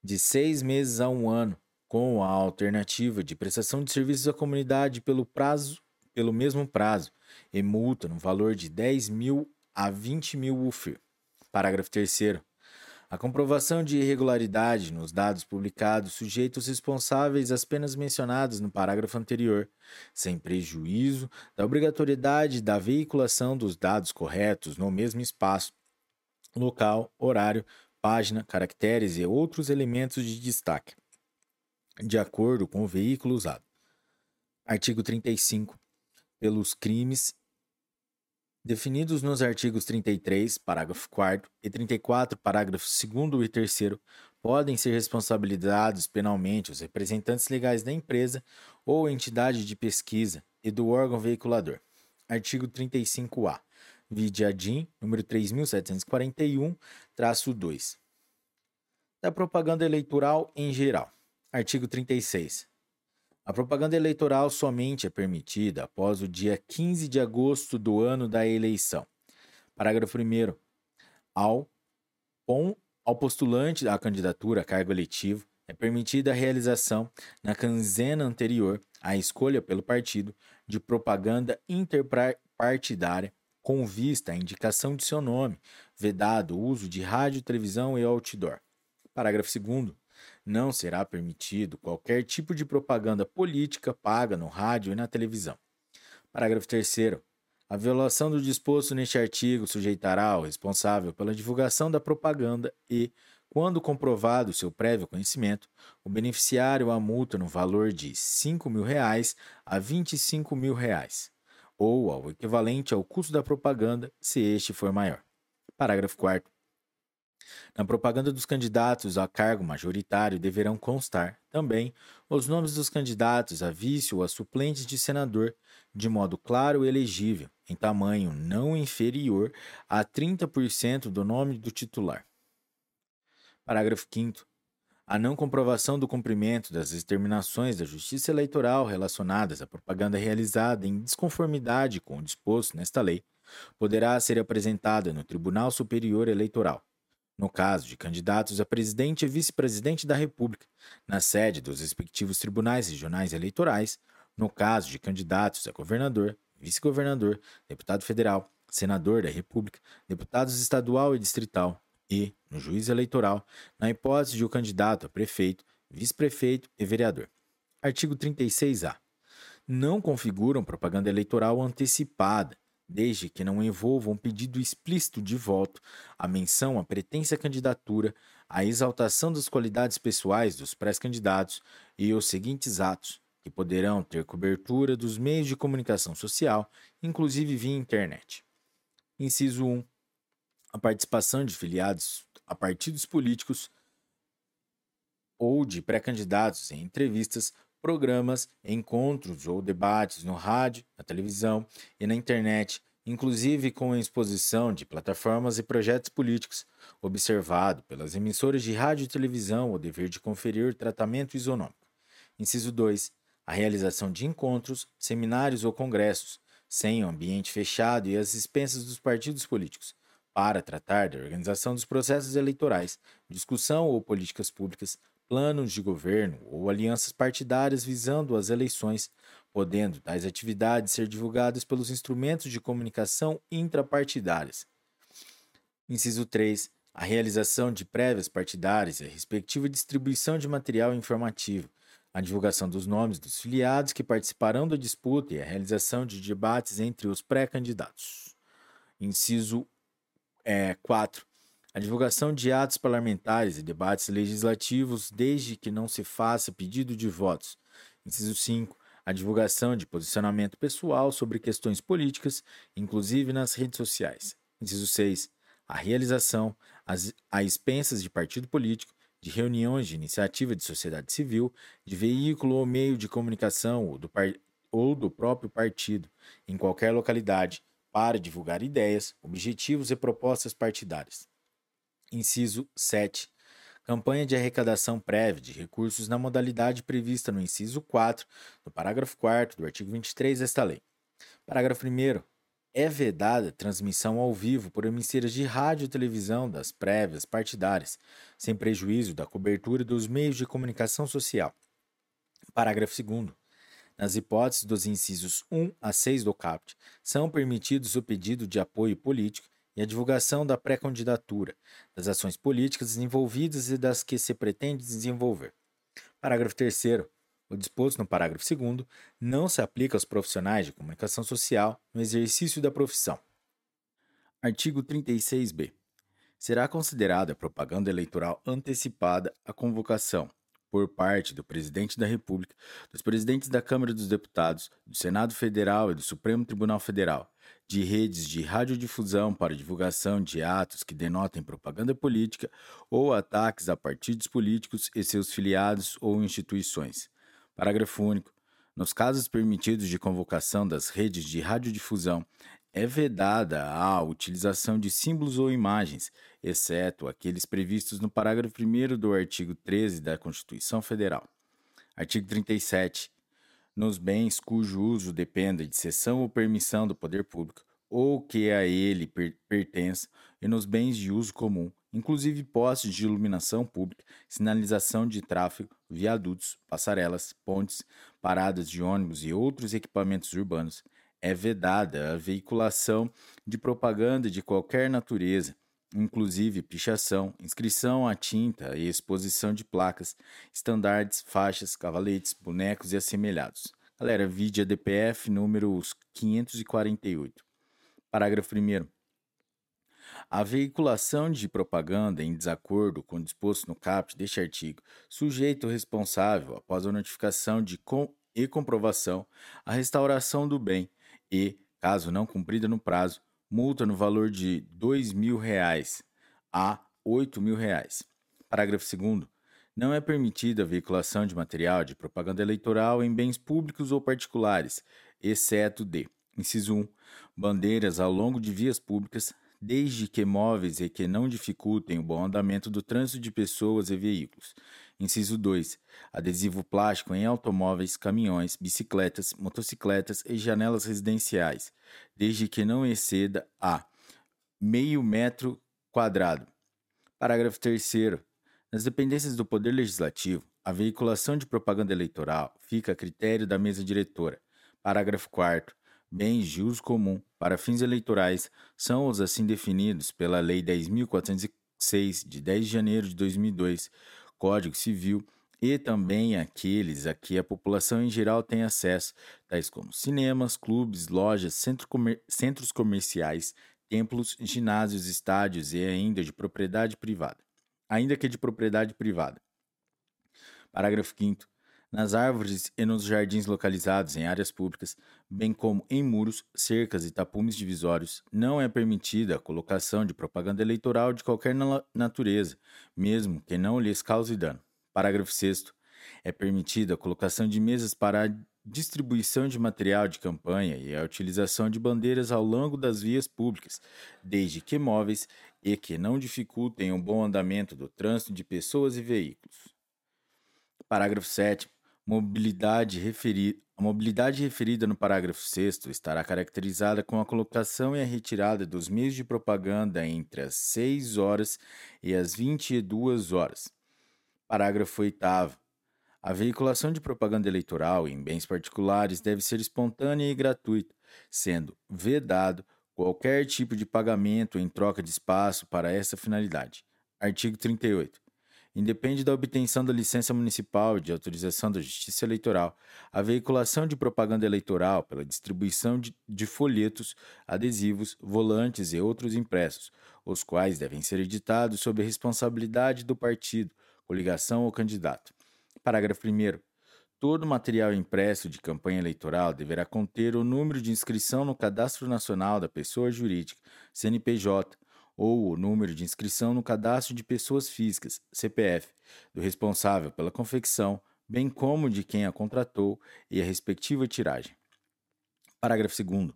de seis meses a um ano, com a alternativa de prestação de serviços à comunidade pelo prazo, pelo mesmo prazo, e multa no valor de 10 mil a 20 mil UFIR. Parágrafo 3 a comprovação de irregularidade nos dados publicados sujeita os responsáveis às penas mencionadas no parágrafo anterior, sem prejuízo da obrigatoriedade da veiculação dos dados corretos no mesmo espaço, local, horário, página, caracteres e outros elementos de destaque, de acordo com o veículo usado. Artigo 35. Pelos crimes definidos nos artigos 33, parágrafo 4 e 34, parágrafos 2 e 3, podem ser responsabilizados penalmente os representantes legais da empresa ou entidade de pesquisa e do órgão veiculador. Artigo 35-A. Vide ADIM, número 3741-2. Da propaganda eleitoral em geral. Artigo 36. A propaganda eleitoral somente é permitida após o dia 15 de agosto do ano da eleição. Parágrafo 1. Ao, ao postulante à candidatura a cargo eletivo, é permitida a realização, na quinzena anterior à escolha pelo partido, de propaganda interpartidária com vista à indicação de seu nome, vedado o uso de rádio, televisão e outdoor. Parágrafo 2. Não será permitido qualquer tipo de propaganda política paga no rádio e na televisão. Parágrafo 3. A violação do disposto neste artigo sujeitará o responsável pela divulgação da propaganda e, quando comprovado seu prévio conhecimento, o beneficiário a multa no valor de 5 mil reais a 25 mil reais, ou ao equivalente ao custo da propaganda, se este for maior. Parágrafo 4. Na propaganda dos candidatos a cargo majoritário deverão constar, também, os nomes dos candidatos a vice ou a suplentes de senador, de modo claro e elegível, em tamanho não inferior a 30% do nome do titular. Parágrafo 5. A não comprovação do cumprimento das determinações da Justiça Eleitoral relacionadas à propaganda realizada em desconformidade com o disposto nesta lei poderá ser apresentada no Tribunal Superior Eleitoral no caso de candidatos a presidente e vice-presidente da República, na sede dos respectivos tribunais regionais eleitorais, no caso de candidatos a governador, vice-governador, deputado federal, senador da República, deputados estadual e distrital, e, no juiz eleitoral, na hipótese de o candidato a prefeito, vice-prefeito e vereador. Artigo 36-A. Não configuram propaganda eleitoral antecipada, desde que não envolva um pedido explícito de voto, a menção à pretensa candidatura, a exaltação das qualidades pessoais dos pré-candidatos e os seguintes atos: que poderão ter cobertura dos meios de comunicação social, inclusive via internet. Inciso 1. A participação de filiados a partidos políticos ou de pré-candidatos em entrevistas, programas, encontros ou debates no rádio, na televisão e na internet, inclusive com a exposição de plataformas e projetos políticos, observado pelas emissoras de rádio e televisão o dever de conferir tratamento isonômico. Inciso 2. A realização de encontros, seminários ou congressos, sem o ambiente fechado e às expensas dos partidos políticos, para tratar da organização dos processos eleitorais, discussão ou políticas públicas, planos de governo ou alianças partidárias visando as eleições, podendo tais atividades ser divulgadas pelos instrumentos de comunicação intrapartidárias. Inciso 3. A realização de prévias partidárias e a respectiva distribuição de material informativo, a divulgação dos nomes dos filiados que participarão da disputa e a realização de debates entre os pré-candidatos. Inciso é, 4 a divulgação de atos parlamentares e debates legislativos, desde que não se faça pedido de votos. Inciso 5. A divulgação de posicionamento pessoal sobre questões políticas, inclusive nas redes sociais. Inciso 6. A realização, às, a expensas de partido político, de reuniões de iniciativa de sociedade civil, de veículo ou meio de comunicação ou do, par, ou do próprio partido, em qualquer localidade, para divulgar ideias, objetivos e propostas partidárias. Inciso 7. Campanha de arrecadação prévia de recursos na modalidade prevista no inciso 4 do parágrafo 4 do artigo 23 desta lei. Parágrafo 1. É vedada transmissão ao vivo por emissoras de rádio e televisão das prévias partidárias, sem prejuízo da cobertura dos meios de comunicação social. Parágrafo 2. Nas hipóteses dos incisos 1 a 6 do CAPT, são permitidos o pedido de apoio político e a divulgação da pré-candidatura, das ações políticas desenvolvidas e das que se pretende desenvolver. Parágrafo 3. O disposto no parágrafo 2 não se aplica aos profissionais de comunicação social no exercício da profissão. Artigo 36b. Será considerada propaganda eleitoral antecipada a convocação, por parte do Presidente da República, dos presidentes da Câmara dos Deputados, do Senado Federal e do Supremo Tribunal Federal, de redes de radiodifusão para divulgação de atos que denotem propaganda política ou ataques a partidos políticos e seus filiados ou instituições. Parágrafo único. Nos casos permitidos de convocação das redes de radiodifusão, é vedada a utilização de símbolos ou imagens, exceto aqueles previstos no parágrafo 1 do artigo 13 da Constituição Federal. Artigo 37 nos bens cujo uso dependa de cessão ou permissão do poder público, ou que a ele per pertença, e nos bens de uso comum, inclusive postes de iluminação pública, sinalização de tráfego, viadutos, passarelas, pontes, paradas de ônibus e outros equipamentos urbanos, é vedada a veiculação de propaganda de qualquer natureza, inclusive pichação, inscrição à tinta e exposição de placas, estandartes, faixas, cavaletes, bonecos e assemelhados. Galera, vídeo DPF número 548. Parágrafo 1 a veiculação de propaganda em desacordo com o disposto no caput deste artigo, sujeito responsável, após a notificação de com e comprovação, a restauração do bem e, caso não cumprida no prazo, multa no valor de R$ 2.000 a R$ 8.000. Parágrafo 2 não é permitida a veiculação de material de propaganda eleitoral em bens públicos ou particulares, exceto de: inciso 1, bandeiras ao longo de vias públicas, desde que móveis e que não dificultem o bom andamento do trânsito de pessoas e veículos. Inciso 2. Adesivo plástico em automóveis, caminhões, bicicletas, motocicletas e janelas residenciais, desde que não exceda a meio metro quadrado. Parágrafo 3 Nas dependências do Poder Legislativo, a veiculação de propaganda eleitoral fica a critério da mesa diretora. Parágrafo 4 Bens de uso comum para fins eleitorais são os assim definidos pela Lei 10.406, de 10 de janeiro de 2002, Código Civil e também aqueles a que a população em geral tem acesso, tais como cinemas, clubes, lojas, centro comer centros comerciais, templos, ginásios, estádios e ainda de propriedade privada. Ainda que de propriedade privada. Parágrafo 5 nas árvores e nos jardins localizados em áreas públicas, bem como em muros, cercas e tapumes divisórios, não é permitida a colocação de propaganda eleitoral de qualquer natureza, mesmo que não lhes cause dano. Parágrafo 6. É permitida a colocação de mesas para a distribuição de material de campanha e a utilização de bandeiras ao longo das vias públicas, desde que móveis e que não dificultem o bom andamento do trânsito de pessoas e veículos. Parágrafo 7. Mobilidade referida. A mobilidade referida no parágrafo 6 estará caracterizada com a colocação e a retirada dos meios de propaganda entre as 6 horas e as 22 horas. Parágrafo 8. A veiculação de propaganda eleitoral em bens particulares deve ser espontânea e gratuita, sendo vedado qualquer tipo de pagamento em troca de espaço para essa finalidade. Artigo 38. Independe da obtenção da licença municipal de autorização da Justiça Eleitoral, a veiculação de propaganda eleitoral pela distribuição de, de, folhetos, adesivos, volantes e outros impressos, os quais devem ser editados sob a responsabilidade do partido, coligação ou candidato. Parágrafo 1. Todo material impresso de campanha eleitoral deverá conter o número de inscrição no Cadastro Nacional da Pessoa Jurídica, CNPJ, ou o número de inscrição no Cadastro de Pessoas Físicas, CPF, do responsável pela confecção, bem como de quem a contratou e a respectiva tiragem. Parágrafo 2.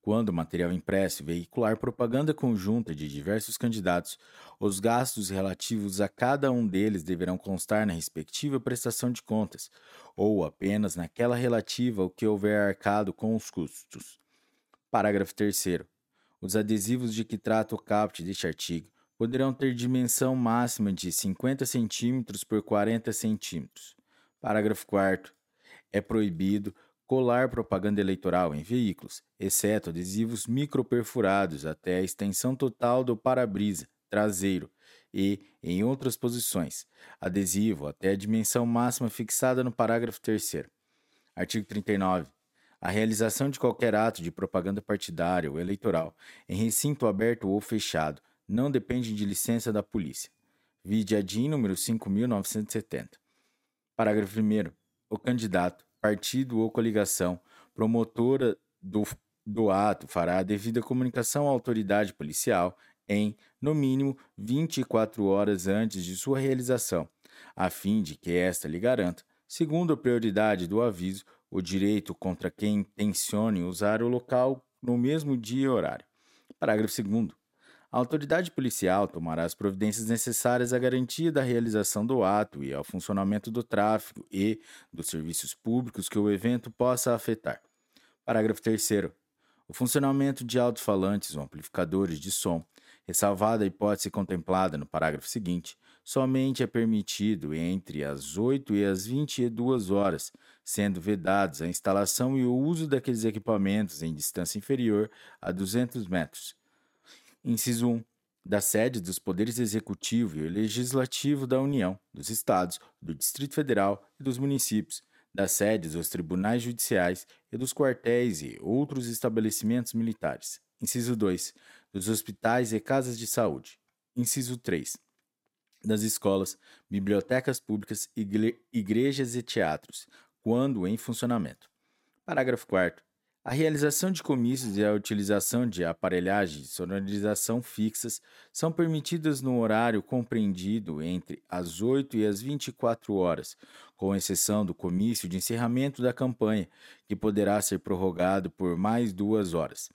Quando o material impresso veicular propaganda conjunta de diversos candidatos, os gastos relativos a cada um deles deverão constar na respectiva prestação de contas, ou apenas naquela relativa ao que houver arcado com os custos. Parágrafo 3. Os adesivos de que trata o caput deste artigo poderão ter dimensão máxima de 50 cm por 40 cm. Parágrafo 4. É proibido colar propaganda eleitoral em veículos, exceto adesivos microperfurados até a extensão total do para-brisa traseiro e, em outras posições, adesivo até a dimensão máxima fixada no parágrafo 3. Artigo 39. A realização de qualquer ato de propaganda partidária ou eleitoral, em recinto aberto ou fechado, não depende de licença da polícia. Vide a DIN número 5970. Parágrafo 1 O candidato, partido ou coligação, promotora do, do ato fará a devida comunicação à autoridade policial em, no mínimo, 24 horas antes de sua realização, a fim de que esta lhe garanta, segundo a prioridade do aviso, o direito contra quem intencione usar o local no mesmo dia e horário. Parágrafo 2. A autoridade policial tomará as providências necessárias à garantia da realização do ato e ao funcionamento do tráfego e dos serviços públicos que o evento possa afetar. Parágrafo 3. O funcionamento de alto-falantes ou amplificadores de som, ressalvada a hipótese contemplada no parágrafo seguinte, somente é permitido entre as 8 e as 22 horas, sendo vedados a instalação e o uso daqueles equipamentos em distância inferior a 200 metros. Inciso 1. Da sede dos poderes executivo e legislativo da União, dos Estados, do Distrito Federal e dos municípios, das sedes dos tribunais judiciais e dos quartéis e outros estabelecimentos militares. Inciso 2. Dos hospitais e casas de saúde. Inciso 3 das escolas, bibliotecas públicas, igrejas e teatros, quando em funcionamento. Parágrafo 4. A realização de comícios e a utilização de aparelhagem de sonorização fixas são permitidas no horário compreendido entre as 8 e as 24 horas, com exceção do comício de encerramento da campanha, que poderá ser prorrogado por mais duas horas.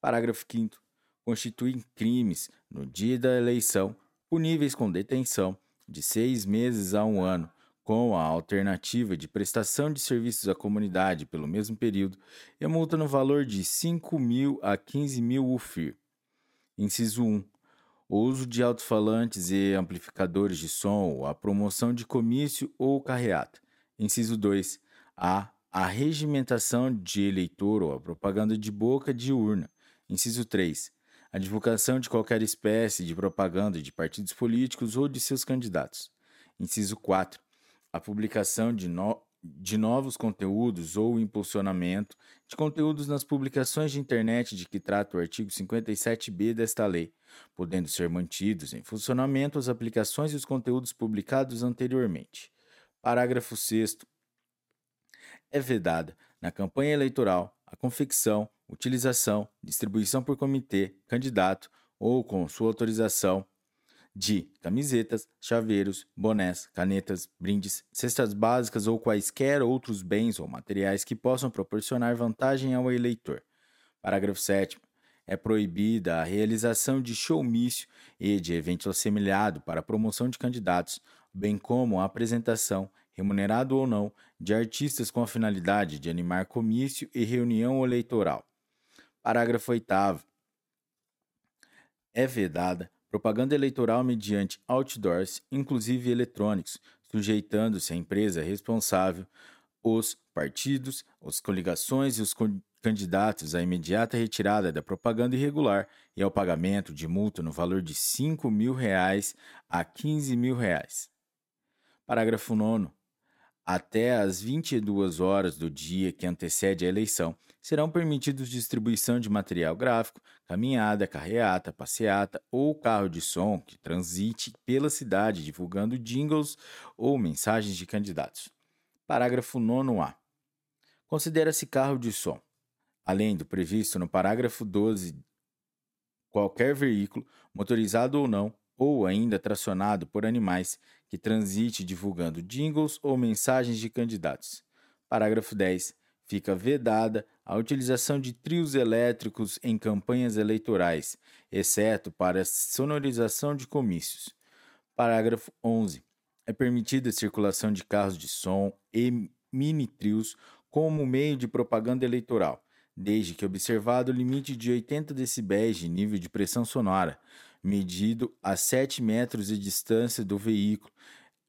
Parágrafo 5. Constituem crimes, no dia da eleição, puníveis com detenção de seis meses a um ano, com a alternativa de prestação de serviços à comunidade pelo mesmo período e multa no valor de 5 mil a 15 mil UFIR. Inciso 1. O uso de alto-falantes e amplificadores de som, a promoção de comício ou carreata. Inciso 2. A. A regimentação de eleitor ou a propaganda de boca de urna. Inciso 3 a divulgação de qualquer espécie de propaganda de partidos políticos ou de seus candidatos. Inciso 4. A publicação de, no... de novos conteúdos ou impulsionamento de conteúdos nas publicações de internet de que trata o artigo 57b desta lei, podendo ser mantidos em funcionamento as aplicações e os conteúdos publicados anteriormente. Parágrafo 6. é vedada na campanha eleitoral a confecção, utilização, distribuição por comitê, candidato ou com sua autorização de camisetas, chaveiros, bonés, canetas, brindes, cestas básicas ou quaisquer outros bens ou materiais que possam proporcionar vantagem ao eleitor. Parágrafo 7 é proibida a realização de showmício e de evento assemelhado para promoção de candidatos, bem como a apresentação, remunerado ou não, de artistas com a finalidade de animar comício e reunião eleitoral. Parágrafo 8 é vedada propaganda eleitoral mediante outdoors, inclusive eletrônicos, sujeitando-se à empresa responsável, os partidos, as coligações e os candidatos à imediata retirada da propaganda irregular e ao pagamento de multa no valor de 5 mil reais a 15 mil reais. Parágrafo 9. Até às 22 horas do dia que antecede a eleição, serão permitidos distribuição de material gráfico, caminhada, carreata, passeata ou carro de som que transite pela cidade divulgando jingles ou mensagens de candidatos. Parágrafo 9a. Considera-se carro de som além do previsto no parágrafo 12, qualquer veículo, motorizado ou não, ou ainda tracionado por animais, que transite divulgando jingles ou mensagens de candidatos. Parágrafo 10. Fica vedada a utilização de trios elétricos em campanhas eleitorais, exceto para sonorização de comícios. Parágrafo 11. É permitida a circulação de carros de som e mini-trios como meio de propaganda eleitoral, desde que observado o limite de 80 decibéis de nível de pressão sonora, medido a 7 metros de distância do veículo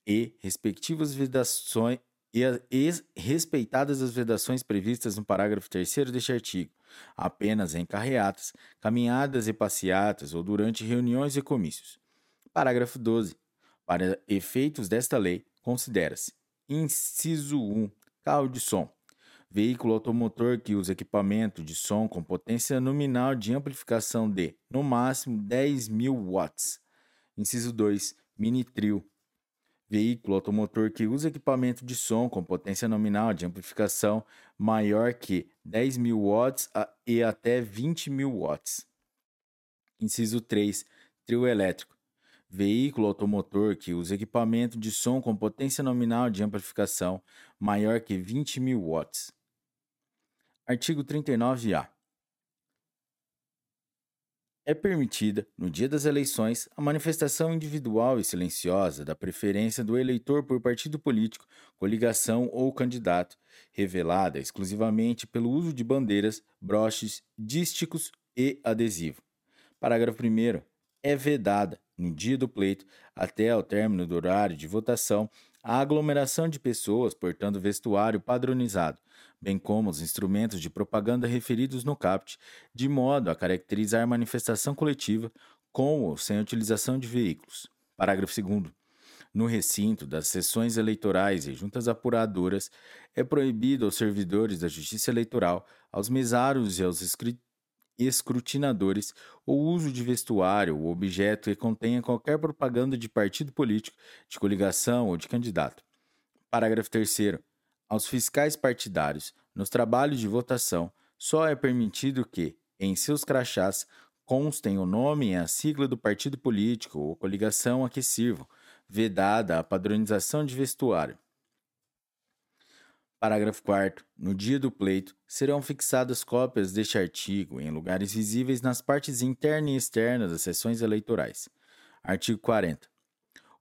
e respectivas vedações e, respeitadas as vedações previstas no parágrafo 3 deste artigo, apenas em carreatas, caminhadas e passeatas ou durante reuniões e comícios. Parágrafo 12. Para efeitos desta lei, considera-se: inciso 1, carro de som, Veículo automotor que usa equipamento de som com potência nominal de amplificação de, no máximo, 10.000 watts. Inciso 2. Mini trio. Veículo automotor que usa equipamento de som com potência nominal de amplificação maior que 10.000 watts e até 20.000 watts. Inciso 3. Trio elétrico. Veículo automotor que usa equipamento de som com potência nominal de amplificação maior que 20.000 watts. Artigo 39-A. É permitida, no dia das eleições, a manifestação individual e silenciosa da preferência do eleitor por partido político, coligação ou candidato, revelada exclusivamente pelo uso de bandeiras, broches, dísticos e adesivo. Parágrafo 1. É vedada, no dia do pleito, até ao término do horário de votação, a aglomeração de pessoas portando vestuário padronizado, bem como os instrumentos de propaganda referidos no CAPT, de modo a caracterizar manifestação coletiva com ou sem utilização de veículos. Parágrafo 2. No recinto das sessões eleitorais e juntas apuradoras, é proibido aos servidores da Justiça Eleitoral, aos mesários e aos escrutinadores o uso de vestuário ou objeto que contenha qualquer propaganda de partido político, de coligação ou de candidato. Parágrafo 3 aos fiscais partidários, nos trabalhos de votação, só é permitido que, em seus crachás, constem o nome e a sigla do partido político ou coligação a que sirvam, vedada a padronização de vestuário. Parágrafo 4. No dia do pleito, serão fixadas cópias deste artigo em lugares visíveis nas partes interna e externa das sessões eleitorais. Artigo 40.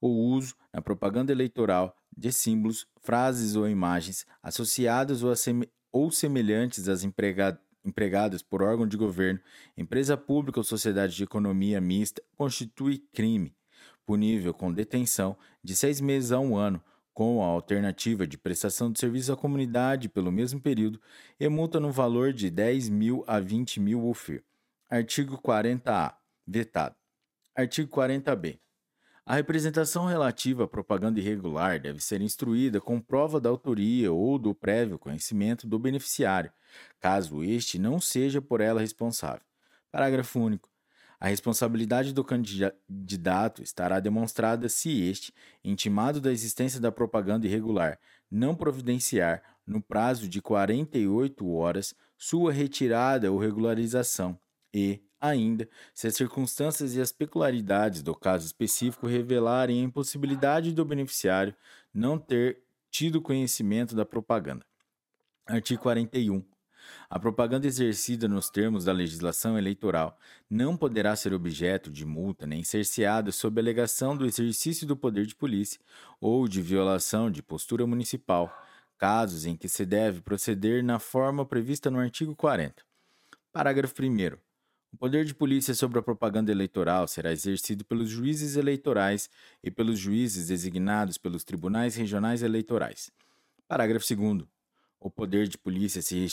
O uso, na propaganda eleitoral, de símbolos, frases ou imagens associadas ou, ou semelhantes às empregad empregadas por órgão de governo, empresa pública ou sociedade de economia mista constitui crime, punível com detenção de seis meses a um ano, com a alternativa de prestação de serviço à comunidade pelo mesmo período e multa no valor de 10 mil a 20 mil UFIR. Artigo 40A. Vetado. Artigo 40B. A representação relativa à propaganda irregular deve ser instruída com prova da autoria ou do prévio conhecimento do beneficiário, caso este não seja por ela responsável. Parágrafo único. A responsabilidade do candidato estará demonstrada se este, intimado da existência da propaganda irregular, não providenciar no prazo de 48 horas, sua retirada ou regularização e, ainda, se as circunstâncias e as peculiaridades do caso específico revelarem a impossibilidade do beneficiário não ter tido conhecimento da propaganda. Artigo 41. A propaganda exercida nos termos da legislação eleitoral não poderá ser objeto de multa nem cerceada sob alegação do exercício do poder de polícia ou de violação de postura municipal, casos em que se deve proceder na forma prevista no artigo 40. Parágrafo 1. O poder de polícia sobre a propaganda eleitoral será exercido pelos juízes eleitorais e pelos juízes designados pelos tribunais regionais eleitorais. Parágrafo 2. O poder de polícia se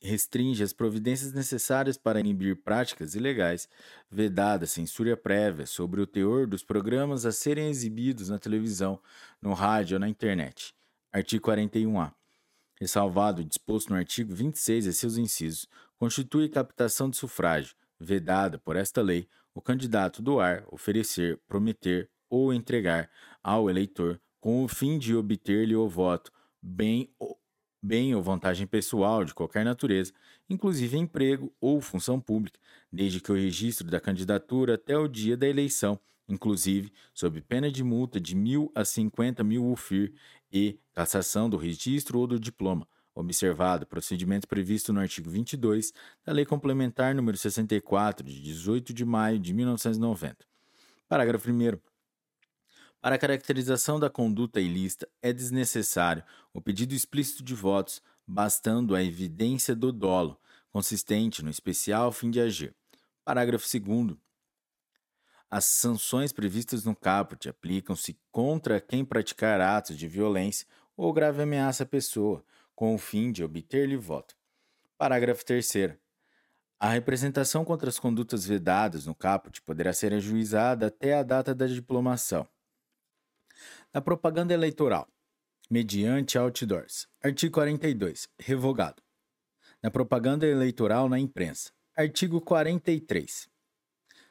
restringe as providências necessárias para inibir práticas ilegais, vedada censura prévia sobre o teor dos programas a serem exibidos na televisão, no rádio ou na internet. Artigo 41-A. Ressalvado o disposto no artigo 26 e seus incisos, constitui captação de sufrágio, vedada por esta lei, o candidato doar, oferecer, prometer ou entregar ao eleitor, com o fim de obter-lhe o voto, bem bem ou vantagem pessoal de qualquer natureza, inclusive emprego ou função pública, desde que o registro da candidatura até o dia da eleição, inclusive sob pena de multa de mil a cinquenta mil UFIR e cassação do registro ou do diploma, observado o procedimento previsto no artigo 22 da Lei Complementar número 64, de 18 de maio de 1990. Parágrafo 1 para a caracterização da conduta ilícita, é desnecessário o pedido explícito de votos, bastando a evidência do dolo, consistente no especial fim de agir. Parágrafo 2. As sanções previstas no caput aplicam-se contra quem praticar atos de violência ou grave ameaça à pessoa, com o fim de obter-lhe voto. Parágrafo 3. A representação contra as condutas vedadas no caput poderá ser ajuizada até a data da diplomação da propaganda eleitoral, mediante outdoors. Artigo 42. Revogado. Da propaganda eleitoral na imprensa. Artigo 43.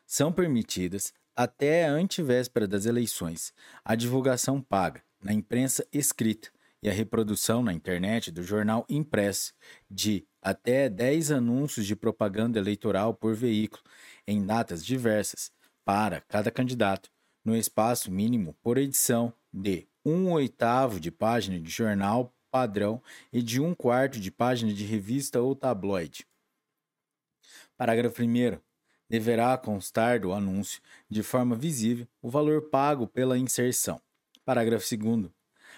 São permitidas, até a antivéspera das eleições, a divulgação paga, na imprensa escrita, e a reprodução na internet do jornal impresso de até 10 anúncios de propaganda eleitoral por veículo, em datas diversas, para cada candidato, no espaço mínimo por edição de um oitavo de página de jornal padrão e de um quarto de página de revista ou tabloide. Parágrafo 1. Deverá constar do anúncio, de forma visível, o valor pago pela inserção. Parágrafo 2.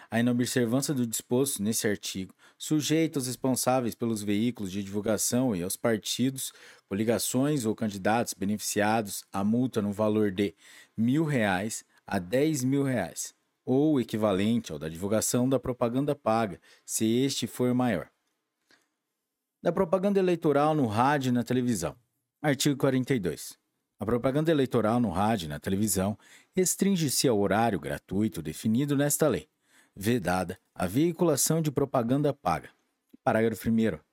A inobservância do disposto nesse artigo, sujeita aos responsáveis pelos veículos de divulgação e aos partidos, coligações ou candidatos beneficiados a multa no valor de R$ 1.000 a R$ 10.000 ou equivalente ao da divulgação da propaganda paga, se este for maior. Da propaganda eleitoral no rádio e na televisão. Artigo 42. A propaganda eleitoral no rádio e na televisão restringe-se ao horário gratuito definido nesta lei, vedada a veiculação de propaganda paga. Parágrafo 1.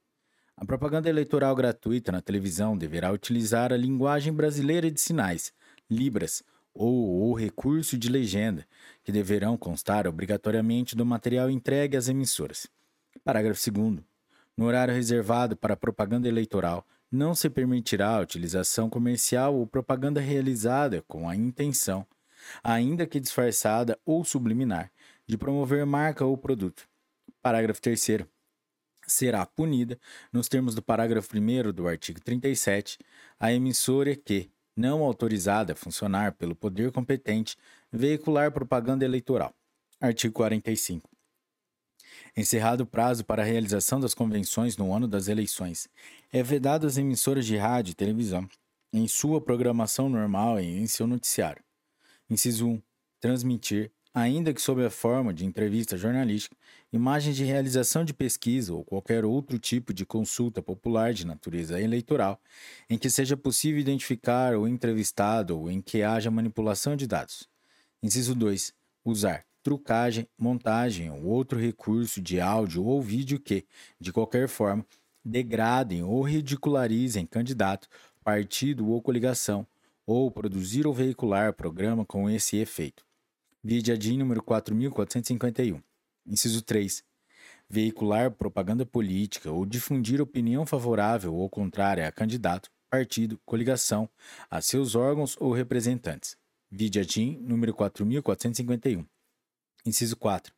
A propaganda eleitoral gratuita na televisão deverá utilizar a linguagem brasileira de sinais, Libras, ou o recurso de legenda, que deverão constar obrigatoriamente do material entregue às emissoras. Parágrafo 2. No horário reservado para propaganda eleitoral, não se permitirá a utilização comercial ou propaganda realizada com a intenção, ainda que disfarçada ou subliminar, de promover marca ou produto. Parágrafo 3. Será punida, nos termos do parágrafo 1 do artigo 37, a emissora que, não autorizada a funcionar pelo poder competente, veicular propaganda eleitoral. Artigo 45. Encerrado o prazo para a realização das convenções no ano das eleições, é vedado às emissoras de rádio e televisão, em sua programação normal e em seu noticiário. Inciso 1. Transmitir, ainda que sob a forma de entrevista jornalística, imagens de realização de pesquisa ou qualquer outro tipo de consulta popular de natureza eleitoral, em que seja possível identificar o entrevistado ou em que haja manipulação de dados. Inciso 2. Usar trucagem, montagem ou outro recurso de áudio ou vídeo que, de qualquer forma, degradem ou ridicularizem candidato, partido ou coligação, ou produzir ou veicular programa com esse efeito. Vide DIN número 4451. Inciso 3. veicular propaganda política ou difundir opinião favorável ou contrária a candidato, partido, coligação, a seus órgãos ou representantes. Vide ADIM número 4451. Inciso 4.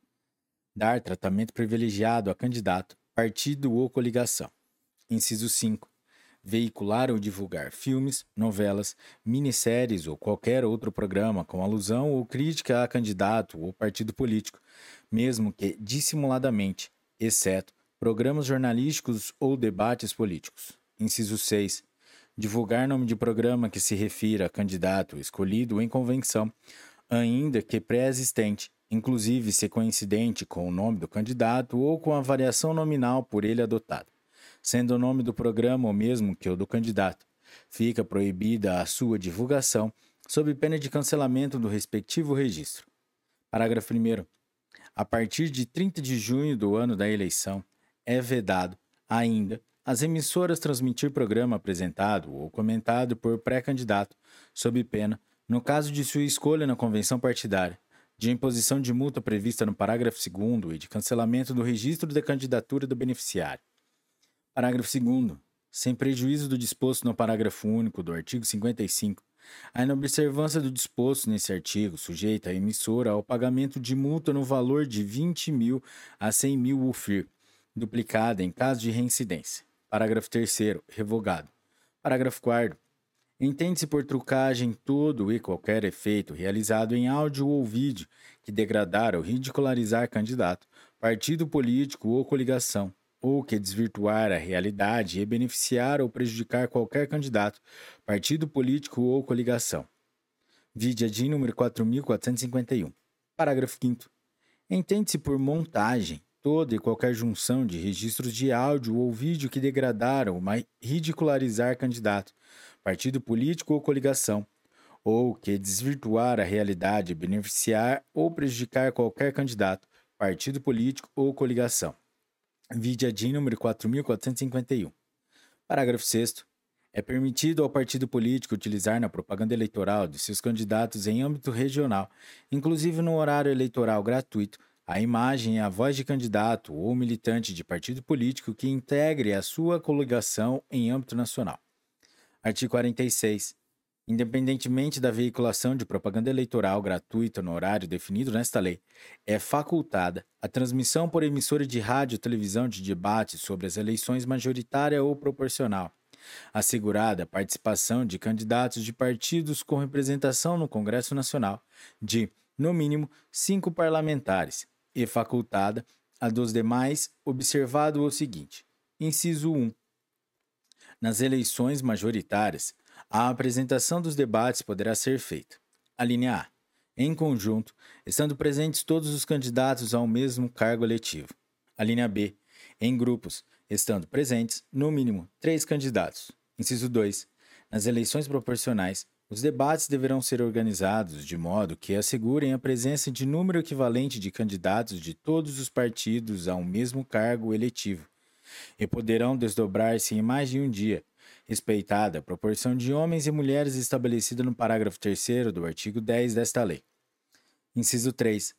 Dar tratamento privilegiado a candidato, partido ou coligação. Inciso 5. Veicular ou divulgar filmes, novelas, minisséries ou qualquer outro programa com alusão ou crítica a candidato ou partido político, mesmo que dissimuladamente, exceto programas jornalísticos ou debates políticos. Inciso 6. Divulgar nome de programa que se refira a candidato escolhido em convenção, ainda que pré-existente, inclusive se coincidente com o nome do candidato ou com a variação nominal por ele adotada, sendo o nome do programa o mesmo que o do candidato. Fica proibida a sua divulgação, sob pena de cancelamento do respectivo registro. Parágrafo 1. A partir de 30 de junho do ano da eleição, é vedado, ainda, as emissoras transmitir programa apresentado ou comentado por pré-candidato, sob pena, no caso de sua escolha na convenção partidária, de imposição de multa prevista no parágrafo 2 e de cancelamento do registro da candidatura do beneficiário. Parágrafo 2. Sem prejuízo do disposto no parágrafo único do artigo 55, a inobservância do disposto nesse artigo sujeita a emissora ao pagamento de multa no valor de 20 mil a 100 mil UFIR, duplicada em caso de reincidência. Parágrafo 3. Revogado. Parágrafo 4. Entende-se por trucagem todo e qualquer efeito realizado em áudio ou vídeo que degradar ou ridicularizar candidato, partido político ou coligação, ou que desvirtuar a realidade e beneficiar ou prejudicar qualquer candidato, partido político ou coligação. Vide DIN número 4451. Parágrafo 5 Entende-se por montagem toda e qualquer junção de registros de áudio ou vídeo que degradaram ou ridicularizar candidato, partido político ou coligação, ou que desvirtuar a realidade, beneficiar ou prejudicar qualquer candidato, partido político ou coligação. Vide a número 4451. Parágrafo 6 é permitido ao partido político utilizar na propaganda eleitoral de seus candidatos em âmbito regional, inclusive no horário eleitoral gratuito, a imagem e a voz de candidato ou militante de partido político que integre a sua coligação em âmbito nacional. Artigo 46. Independentemente da veiculação de propaganda eleitoral gratuita no horário definido nesta lei, é facultada a transmissão por emissora de rádio e televisão de debates sobre as eleições majoritária ou proporcional, assegurada a participação de candidatos de partidos com representação no Congresso Nacional de, no mínimo, cinco parlamentares, e facultada a dos demais, observado o seguinte: inciso 1. Nas eleições majoritárias, a apresentação dos debates poderá ser feita. A linha A. Em conjunto, estando presentes todos os candidatos ao mesmo cargo eletivo. A linha B. Em grupos, estando presentes, no mínimo, três candidatos. Inciso 2. Nas eleições proporcionais, os debates deverão ser organizados de modo que assegurem a presença de número equivalente de candidatos de todos os partidos a um mesmo cargo eletivo, e poderão desdobrar-se em mais de um dia, respeitada a proporção de homens e mulheres estabelecida no parágrafo 3 do artigo 10 desta lei. Inciso 3.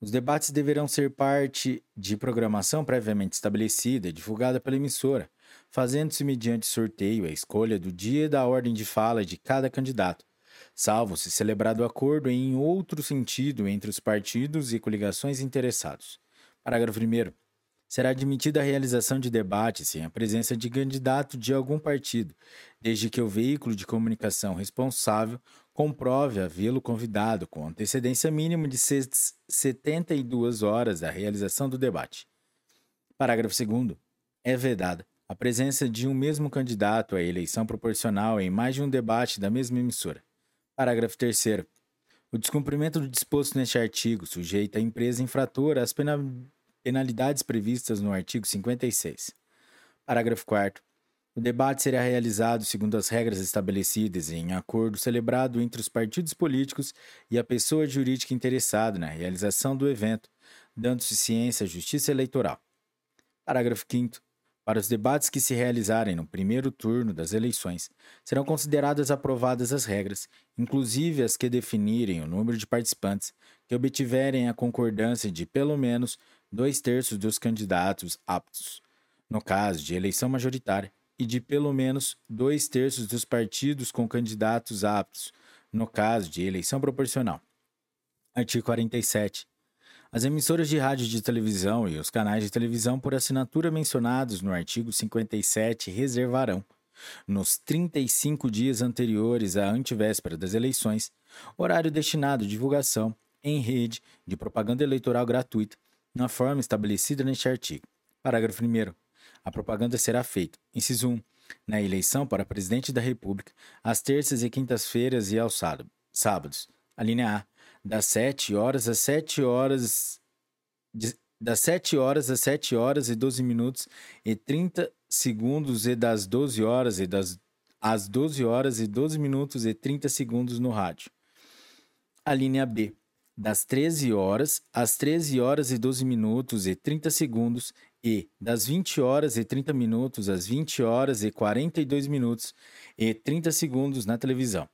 Os debates deverão ser parte de programação previamente estabelecida e divulgada pela emissora, fazendo-se mediante sorteio a escolha do dia e da ordem de fala de cada candidato, salvo se celebrado acordo em outro sentido entre os partidos e coligações interessados. Parágrafo 1. Será admitida a realização de debates sem a presença de candidato de algum partido, desde que o veículo de comunicação responsável comprove havê-lo convidado com antecedência mínima de 72 horas da realização do debate. Parágrafo 2. É vedada a presença de um mesmo candidato à eleição proporcional em mais de um debate da mesma emissora. Parágrafo 3. O descumprimento do disposto neste artigo sujeita a empresa infratora às penalidades previstas no artigo 56. Parágrafo 4. O debate será realizado segundo as regras estabelecidas em acordo celebrado entre os partidos políticos e a pessoa jurídica interessada na realização do evento, dando-se ciência à Justiça Eleitoral. Parágrafo 5. Para os debates que se realizarem no primeiro turno das eleições, serão consideradas aprovadas as regras, inclusive as que definirem o número de participantes que obtiverem a concordância de pelo menos dois terços dos candidatos aptos, no caso de eleição majoritária, e de pelo menos dois terços dos partidos com candidatos aptos, no caso de eleição proporcional. Artigo 47. As emissoras de rádio e de televisão e os canais de televisão por assinatura mencionados no artigo 57 reservarão, nos 35 dias anteriores à antivéspera das eleições, horário destinado à divulgação em rede de propaganda eleitoral gratuita, na forma estabelecida neste artigo. Parágrafo 1. A propaganda será feita, inciso 1, na eleição para presidente da República, às terças e quintas-feiras e aos sábados. A linha A, das 7 horas às 7 horas. das 7 horas às 7 horas e 12 minutos e 30 segundos e das 12 horas e das às 12 horas e 12 minutos e 30 segundos no rádio. A linha B, das 13 horas às 13 horas e 12 minutos e 30 segundos e das 20 horas e 30 minutos às 20 horas e 42 minutos e 30 segundos na televisão.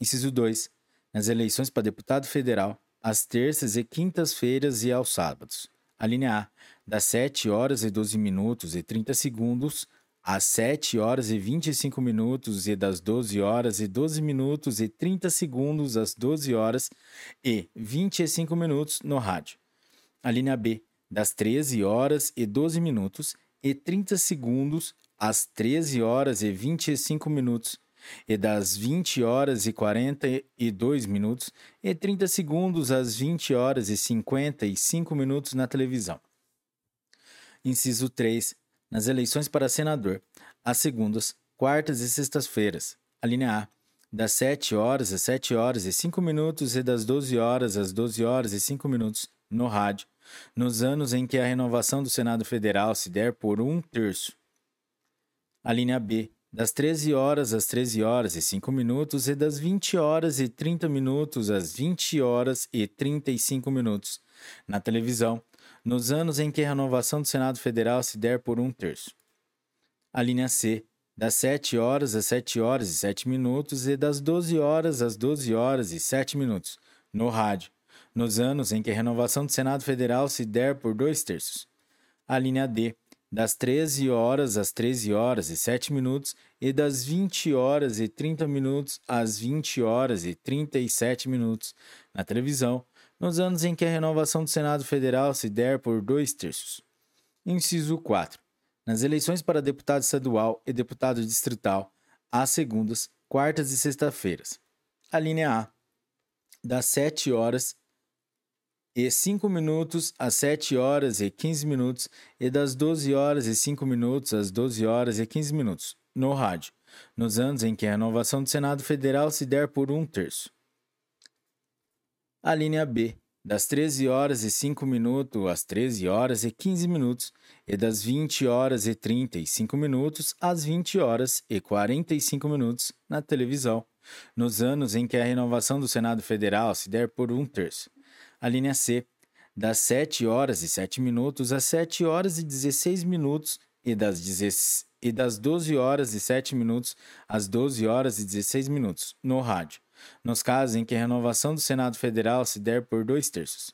Inciso 2. Nas eleições para deputado federal, às terças e quintas-feiras e aos sábados. A linha A, das 7 horas e 12 minutos e 30 segundos às 7 horas e 25 minutos e das 12 horas e 12 minutos e 30 segundos às 12 horas e 25 minutos no rádio. A linha B, das 13 horas e 12 minutos e 30 segundos às 13 horas e 25 minutos e das 20 horas e 42 minutos e 30 segundos às 20 horas e 55 minutos na televisão. Inciso 3 nas eleições para senador, às segundas, quartas e sextas-feiras. A linha A, das 7 horas às 7 horas e 5 minutos e das 12 horas às 12 horas e 5 minutos, no rádio, nos anos em que a renovação do Senado Federal se der por um terço. A linha B, das 13 horas às 13 horas e 5 minutos e das 20 horas e 30 minutos às 20 horas e 35 minutos, na televisão, nos anos em que a renovação do Senado Federal se der por um terço. A linha C, das 7 horas às 7 horas e 7 minutos e das 12 horas às 12 horas e 7 minutos, no rádio, nos anos em que a renovação do Senado Federal se der por dois terços. A linha D, das 13 horas às 13 horas e 7 minutos e das 20 horas e 30 minutos às 20 horas e 37 minutos, na televisão, nos anos em que a renovação do Senado Federal se der por dois terços. Inciso 4. Nas eleições para deputado estadual e deputado distrital, às segundas, quartas e sexta-feiras. A linha A. Das 7 horas e 5 minutos às 7 horas e 15 minutos e das 12 horas e 5 minutos às 12 horas e 15 minutos, no rádio, nos anos em que a renovação do Senado Federal se der por um terço. A linha B, das 13 horas e 5 minutos às 13 horas e 15 minutos e das 20 horas e 35 minutos às 20 horas e 45 minutos na televisão, nos anos em que a renovação do Senado Federal se der por um terço. A linha C, das 7 horas e 7 minutos às 7 horas e 16 minutos e das, 10, e das 12 horas e 7 minutos às 12 horas e 16 minutos no rádio nos casos em que a renovação do Senado Federal se der por dois terços.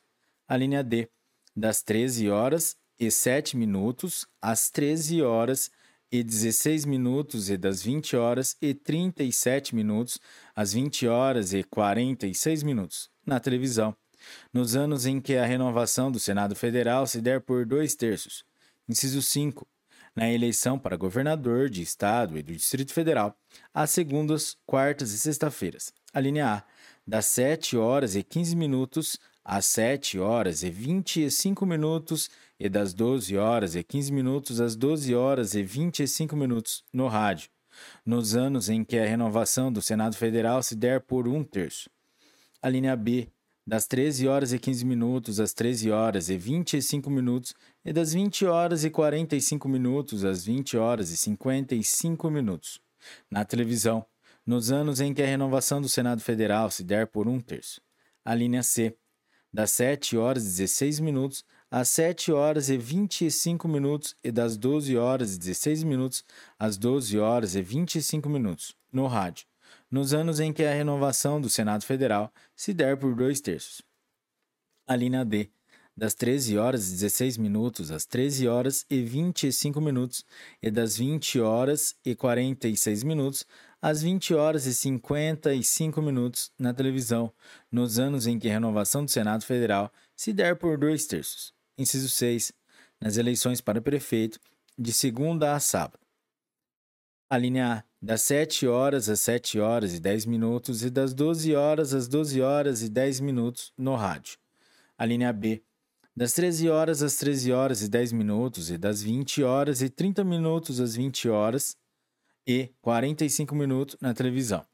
A linha D, das 13 horas e 7 minutos às 13 horas e 16 minutos e das 20 horas e 37 minutos às 20 horas e 46 minutos, na televisão, nos anos em que a renovação do Senado Federal se der por dois terços. Inciso 5 na eleição para governador de Estado e do Distrito Federal, às segundas, quartas e sexta-feiras. A linha A, das 7 horas e 15 minutos às 7 horas e 25 minutos e das 12 horas e 15 minutos às 12 horas e 25 minutos no rádio, nos anos em que a renovação do Senado Federal se der por um terço. A linha B, das 13 horas e 15 minutos às 13 horas e 25 minutos e das 20 horas e 45 minutos às 20 horas e 55 minutos. Na televisão, nos anos em que a renovação do Senado Federal se der por um terço. A linha C, das 7 horas e 16 minutos às 7 horas e 25 minutos e das 12 horas e 16 minutos às 12 horas e 25 minutos, no rádio nos anos em que a renovação do Senado Federal se der por dois terços. A linha D, das 13 horas e 16 minutos às 13 horas e 25 minutos e das 20 horas e 46 minutos às 20 horas e 55 minutos na televisão, nos anos em que a renovação do Senado Federal se der por dois terços. Inciso 6. Nas eleições para prefeito, de segunda a sábado. A linha A, das 7 horas às 7 horas e 10 minutos e das 12 horas às 12 horas e 10 minutos no rádio. A linha B, das 13 horas às 13 horas e 10 minutos e das 20 horas e 30 minutos às 20 horas e 45 minutos na televisão.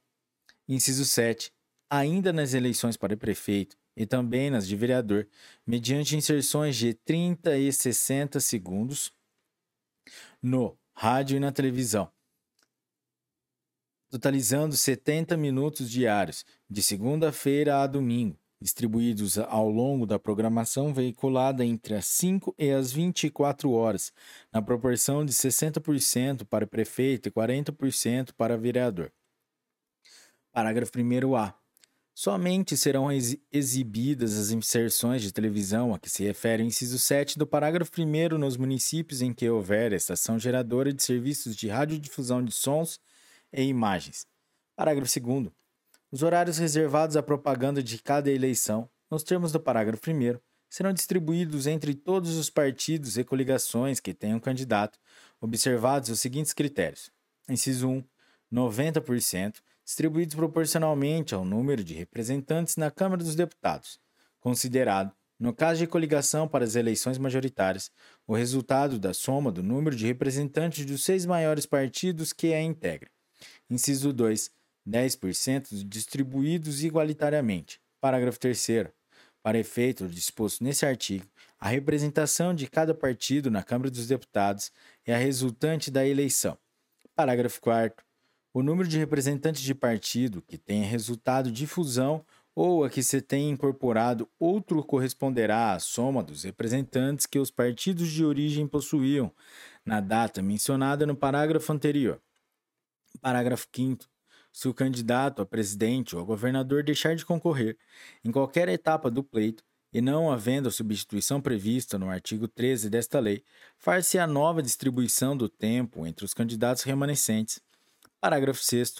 Inciso 7. Ainda nas eleições para prefeito e também nas de vereador, mediante inserções de 30 e 60 segundos no rádio e na televisão, totalizando 70 minutos diários, de segunda-feira a domingo, distribuídos ao longo da programação veiculada entre as 5 e as 24 horas, na proporção de 60% para prefeito e 40% para vereador. Parágrafo 1a. Somente serão exibidas as inserções de televisão a que se refere o inciso 7 do parágrafo 1 nos municípios em que houver estação geradora de serviços de radiodifusão de sons e imagens. Parágrafo 2. Os horários reservados à propaganda de cada eleição, nos termos do parágrafo 1, serão distribuídos entre todos os partidos e coligações que tenham candidato, observados os seguintes critérios: inciso 1, 90%, distribuídos proporcionalmente ao número de representantes na Câmara dos Deputados, considerado, no caso de coligação para as eleições majoritárias, o resultado da soma do número de representantes dos seis maiores partidos que a integram. Inciso 2, 10% distribuídos igualitariamente. Parágrafo 3. Para efeito disposto nesse artigo, a representação de cada partido na Câmara dos Deputados é a resultante da eleição. Parágrafo 4. O número de representantes de partido que tenha resultado de fusão ou a que se tenha incorporado outro corresponderá à soma dos representantes que os partidos de origem possuíam na data mencionada no parágrafo anterior. Parágrafo 5 se o candidato a presidente ou a governador deixar de concorrer em qualquer etapa do pleito e não havendo a substituição prevista no artigo 13 desta lei, far-se a nova distribuição do tempo entre os candidatos remanescentes. Parágrafo 6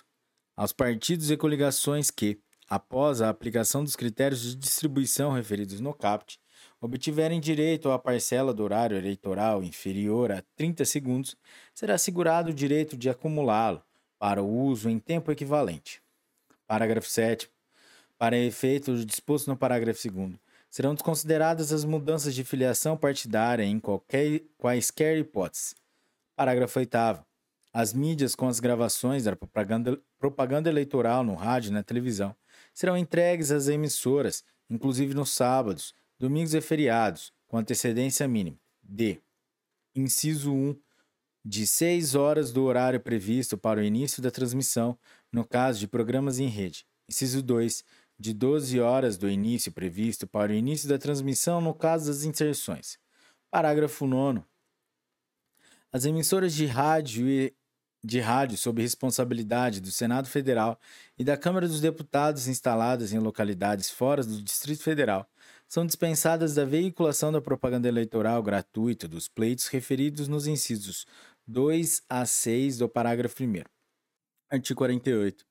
aos partidos e coligações que, após a aplicação dos critérios de distribuição referidos no CAPT, obtiverem direito à parcela do horário eleitoral inferior a 30 segundos, será assegurado o direito de acumulá-lo para o uso em tempo equivalente. Parágrafo 7. Para efeito disposto no parágrafo 2, serão desconsideradas as mudanças de filiação partidária em qualquer, quaisquer hipóteses. Parágrafo 8. As mídias com as gravações da propaganda, propaganda eleitoral no rádio e na televisão serão entregues às emissoras, inclusive nos sábados, domingos e feriados, com antecedência mínima. D. Inciso 1 de 6 horas do horário previsto para o início da transmissão, no caso de programas em rede. Inciso 2. De 12 horas do início previsto para o início da transmissão, no caso das inserções. Parágrafo 9. As emissoras de rádio e de rádio sob responsabilidade do Senado Federal e da Câmara dos Deputados instaladas em localidades fora do Distrito Federal são dispensadas da veiculação da propaganda eleitoral gratuita dos pleitos referidos nos incisos 2 a 6 do parágrafo 1. Artigo 48.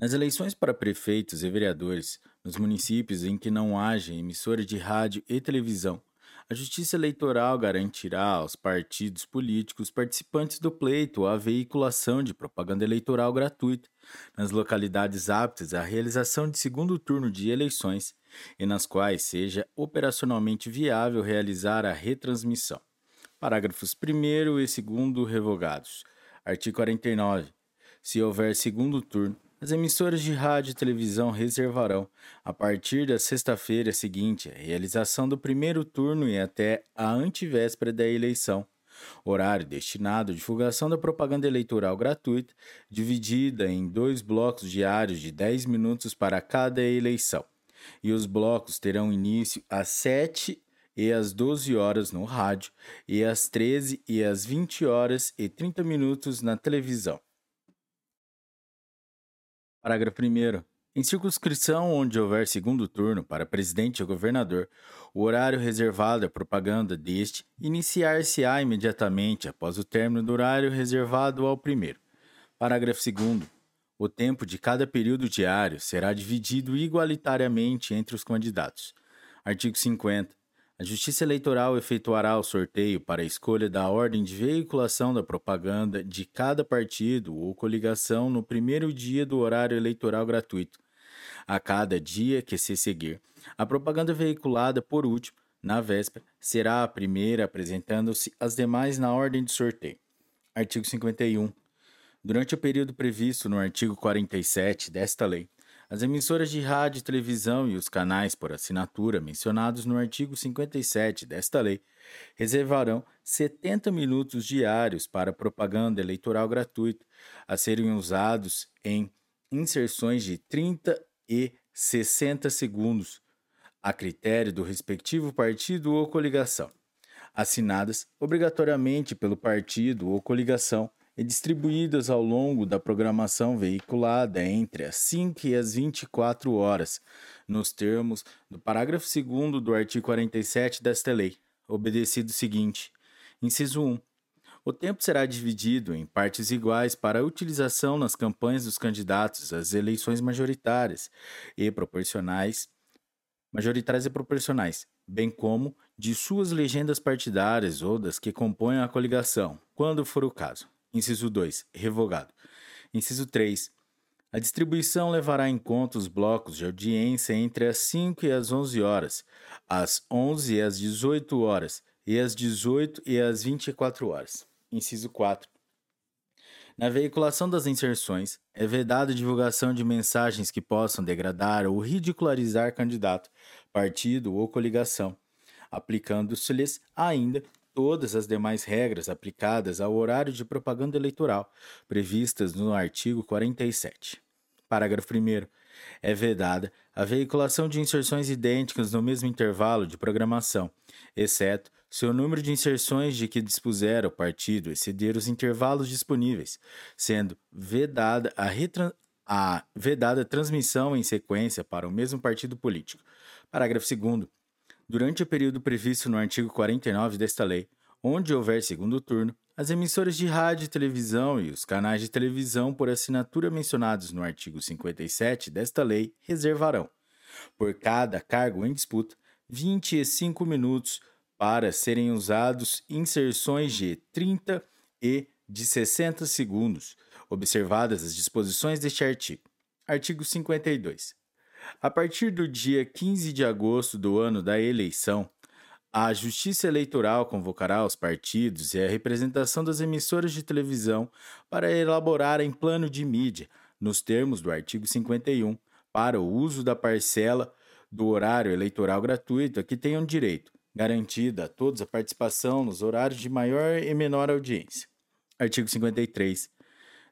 Nas eleições para prefeitos e vereadores, nos municípios em que não haja emissora de rádio e televisão, a Justiça Eleitoral garantirá aos partidos políticos participantes do pleito a veiculação de propaganda eleitoral gratuita nas localidades aptas à realização de segundo turno de eleições e nas quais seja operacionalmente viável realizar a retransmissão. Parágrafos 1 e 2 revogados. Artigo 49. Se houver segundo turno, as emissoras de rádio e televisão reservarão, a partir da sexta-feira seguinte, a realização do primeiro turno e até a antivéspera da eleição. Horário destinado à divulgação da propaganda eleitoral gratuita, dividida em dois blocos diários de 10 minutos para cada eleição. E os blocos terão início às 7 e às 12 horas no rádio, e às 13 e às 20 horas e 30 minutos na televisão. Parágrafo 1. Em circunscrição onde houver segundo turno para presidente ou governador, o horário reservado à propaganda deste iniciar-se-á imediatamente após o término do horário reservado ao primeiro. Parágrafo 2. O tempo de cada período diário será dividido igualitariamente entre os candidatos. Artigo 50. A Justiça Eleitoral efetuará o sorteio para a escolha da ordem de veiculação da propaganda de cada partido ou coligação no primeiro dia do horário eleitoral gratuito. A cada dia que se seguir, a propaganda veiculada por último, na véspera, será a primeira apresentando-se as demais na ordem de sorteio. Artigo 51. Durante o período previsto no artigo 47 desta lei, as emissoras de rádio e televisão e os canais por assinatura mencionados no artigo 57 desta lei reservarão 70 minutos diários para propaganda eleitoral gratuita, a serem usados em inserções de 30 e 60 segundos, a critério do respectivo partido ou coligação, assinadas obrigatoriamente pelo partido ou coligação e distribuídas ao longo da programação veiculada entre as 5 e as 24 horas, nos termos do parágrafo 2 do artigo 47 desta lei, obedecido o seguinte: inciso 1. O tempo será dividido em partes iguais para utilização nas campanhas dos candidatos às eleições majoritárias e proporcionais, majoritárias e proporcionais, bem como de suas legendas partidárias ou das que compõem a coligação, quando for o caso. Inciso 2. Revogado. Inciso 3. A distribuição levará em conta os blocos de audiência entre as 5 e as 11 horas, as 11 e as 18 horas e as 18 e as 24 horas. Inciso 4. Na veiculação das inserções, é vedada a divulgação de mensagens que possam degradar ou ridicularizar candidato, partido ou coligação, aplicando-se-lhes ainda todas as demais regras aplicadas ao horário de propaganda eleitoral previstas no artigo 47. Parágrafo 1. É vedada a veiculação de inserções idênticas no mesmo intervalo de programação, exceto se o número de inserções de que dispuser o partido exceder os intervalos disponíveis, sendo vedada a, a vedada transmissão em sequência para o mesmo partido político. Parágrafo 2. Durante o período previsto no artigo 49 desta lei, onde houver segundo turno, as emissoras de rádio e televisão e os canais de televisão por assinatura mencionados no artigo 57 desta lei reservarão, por cada cargo em disputa, 25 minutos para serem usados inserções de 30 e de 60 segundos, observadas as disposições deste artigo. Artigo 52. A partir do dia 15 de agosto do ano da eleição, a Justiça Eleitoral convocará os partidos e a representação das emissoras de televisão para elaborarem plano de mídia, nos termos do artigo 51, para o uso da parcela do horário eleitoral gratuito a que tenham direito, garantida a todos a participação nos horários de maior e menor audiência. Artigo 53.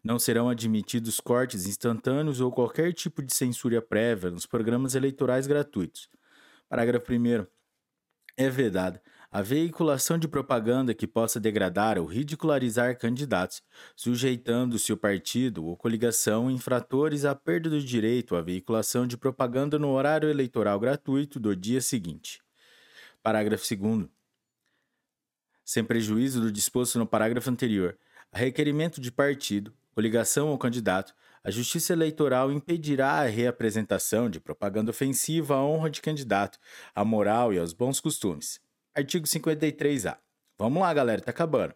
Não serão admitidos cortes instantâneos ou qualquer tipo de censura prévia nos programas eleitorais gratuitos. Parágrafo 1. É vedada a veiculação de propaganda que possa degradar ou ridicularizar candidatos, sujeitando-se o partido ou coligação infratores à perda do direito à veiculação de propaganda no horário eleitoral gratuito do dia seguinte. Parágrafo 2. Sem prejuízo do disposto no parágrafo anterior, a requerimento de partido, coligação ou candidato, a Justiça Eleitoral impedirá a reapresentação de propaganda ofensiva à honra de candidato, à moral e aos bons costumes. Artigo 53A. Vamos lá, galera, tá acabando.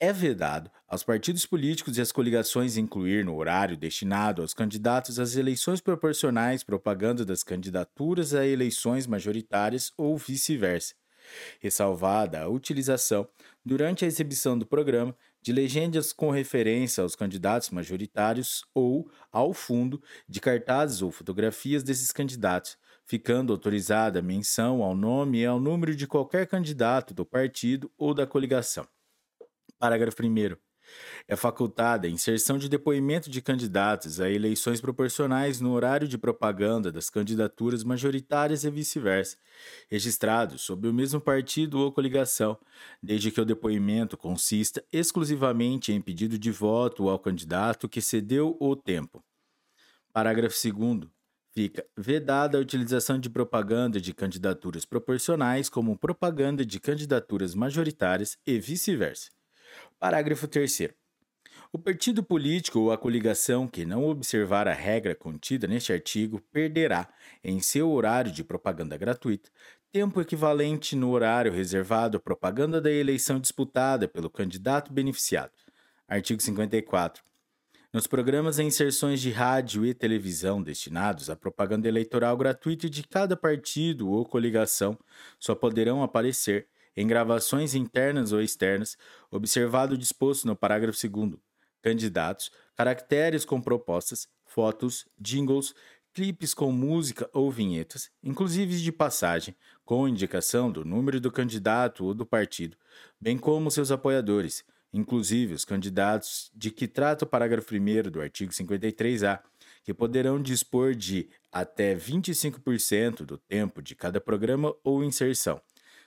É vedado aos partidos políticos e às coligações incluir no horário destinado aos candidatos às eleições proporcionais propaganda das candidaturas a eleições majoritárias ou vice-versa, ressalvada a utilização, durante a exibição do programa, de legendas com referência aos candidatos majoritários ou, ao fundo, de cartazes ou fotografias desses candidatos, ficando autorizada menção ao nome e ao número de qualquer candidato do partido ou da coligação. Parágrafo 1. É facultada a inserção de depoimento de candidatos a eleições proporcionais no horário de propaganda das candidaturas majoritárias e vice-versa, registrados sob o mesmo partido ou coligação, desde que o depoimento consista exclusivamente em pedido de voto ao candidato que cedeu o tempo. Parágrafo 2 fica vedada a utilização de propaganda de candidaturas proporcionais como propaganda de candidaturas majoritárias e vice-versa. Parágrafo 3 o partido político ou a coligação que não observar a regra contida neste artigo perderá, em seu horário de propaganda gratuita, tempo equivalente no horário reservado à propaganda da eleição disputada pelo candidato beneficiado. Artigo 54. Nos programas e inserções de rádio e televisão destinados à propaganda eleitoral gratuita de cada partido ou coligação, só poderão aparecer, em gravações internas ou externas, observado o disposto no parágrafo 2 candidatos, caracteres com propostas, fotos, jingles, clipes com música ou vinhetas, inclusive de passagem, com indicação do número do candidato ou do partido, bem como seus apoiadores, inclusive os candidatos de que trata o parágrafo 1 do artigo 53A, que poderão dispor de até 25% do tempo de cada programa ou inserção,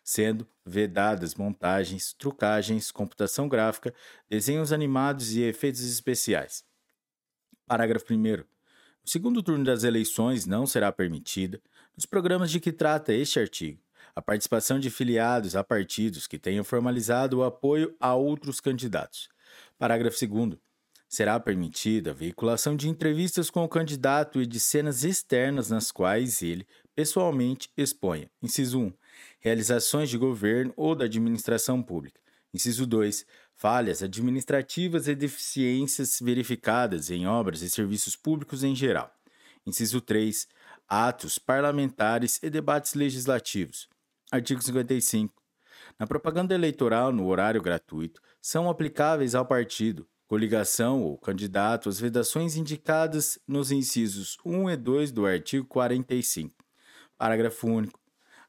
sendo vedadas montagens, trucagens, computação gráfica, desenhos animados e efeitos especiais. Parágrafo 1. O segundo turno das eleições não será permitida, nos programas de que trata este artigo, a participação de filiados a partidos que tenham formalizado o apoio a outros candidatos. Parágrafo 2. Será permitida a veiculação de entrevistas com o candidato e de cenas externas nas quais ele, pessoalmente, exponha. Inciso 1 realizações de governo ou da administração pública. Inciso 2. Falhas administrativas e deficiências verificadas em obras e serviços públicos em geral. Inciso 3. Atos parlamentares e debates legislativos. Artigo 55. Na propaganda eleitoral no horário gratuito, são aplicáveis ao partido, coligação ou candidato as vedações indicadas nos incisos 1 e 2 do artigo 45. Parágrafo único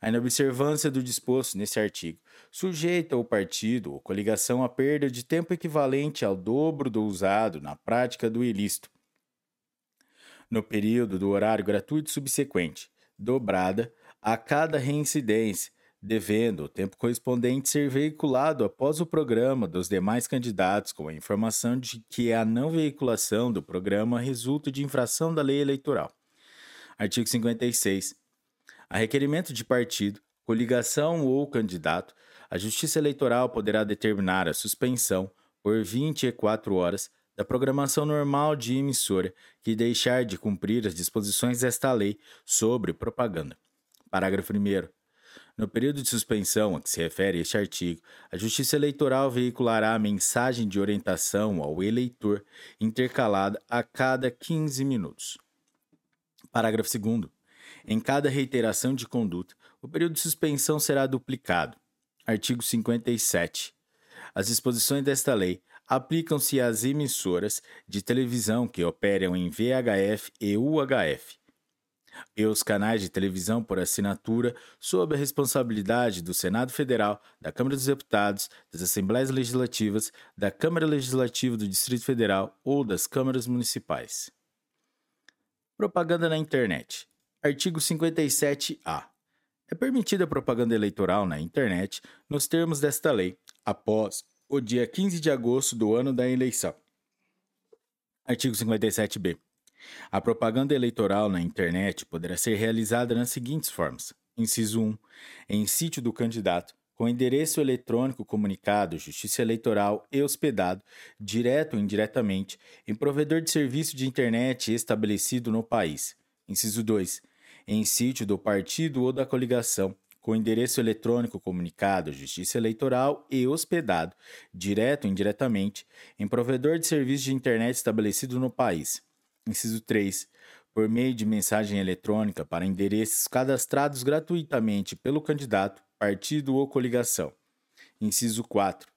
a inobservância do disposto nesse artigo sujeita o partido ou coligação a perda de tempo equivalente ao dobro do usado na prática do ilícito, no período do horário gratuito subsequente, dobrada a cada reincidência, devendo o tempo correspondente ser veiculado após o programa dos demais candidatos com a informação de que a não veiculação do programa resulta de infração da lei eleitoral. Artigo 56. A requerimento de partido, coligação ou candidato, a Justiça Eleitoral poderá determinar a suspensão, por 24 horas, da programação normal de emissora que deixar de cumprir as disposições desta lei sobre propaganda. Parágrafo 1. No período de suspensão a que se refere este artigo, a Justiça Eleitoral veiculará a mensagem de orientação ao eleitor intercalada a cada 15 minutos. Parágrafo 2. Em cada reiteração de conduta, o período de suspensão será duplicado. Artigo 57. As disposições desta lei aplicam-se às emissoras de televisão que operam em VHF e UHF, e os canais de televisão por assinatura sob a responsabilidade do Senado Federal, da Câmara dos Deputados, das Assembleias Legislativas, da Câmara Legislativa do Distrito Federal ou das câmaras municipais. Propaganda na internet. Artigo 57-A. É permitida propaganda eleitoral na internet nos termos desta lei, após o dia 15 de agosto do ano da eleição. Artigo 57-B. A propaganda eleitoral na internet poderá ser realizada nas seguintes formas: inciso 1, em sítio do candidato, com endereço eletrônico comunicado, Justiça Eleitoral e hospedado, direto ou indiretamente, em provedor de serviço de internet estabelecido no país. Inciso 2 em sítio do partido ou da coligação, com endereço eletrônico comunicado à Justiça Eleitoral e hospedado, direto ou indiretamente, em provedor de serviço de internet estabelecido no país. Inciso 3. Por meio de mensagem eletrônica para endereços cadastrados gratuitamente pelo candidato, partido ou coligação. Inciso 4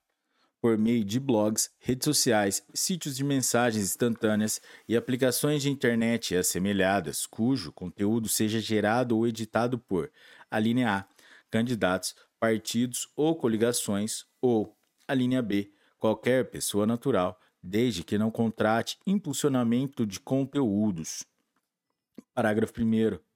por meio de blogs, redes sociais, sítios de mensagens instantâneas e aplicações de internet assemelhadas, cujo conteúdo seja gerado ou editado por a linha A, candidatos, partidos ou coligações, ou a linha B, qualquer pessoa natural, desde que não contrate impulsionamento de conteúdos. Parágrafo 1.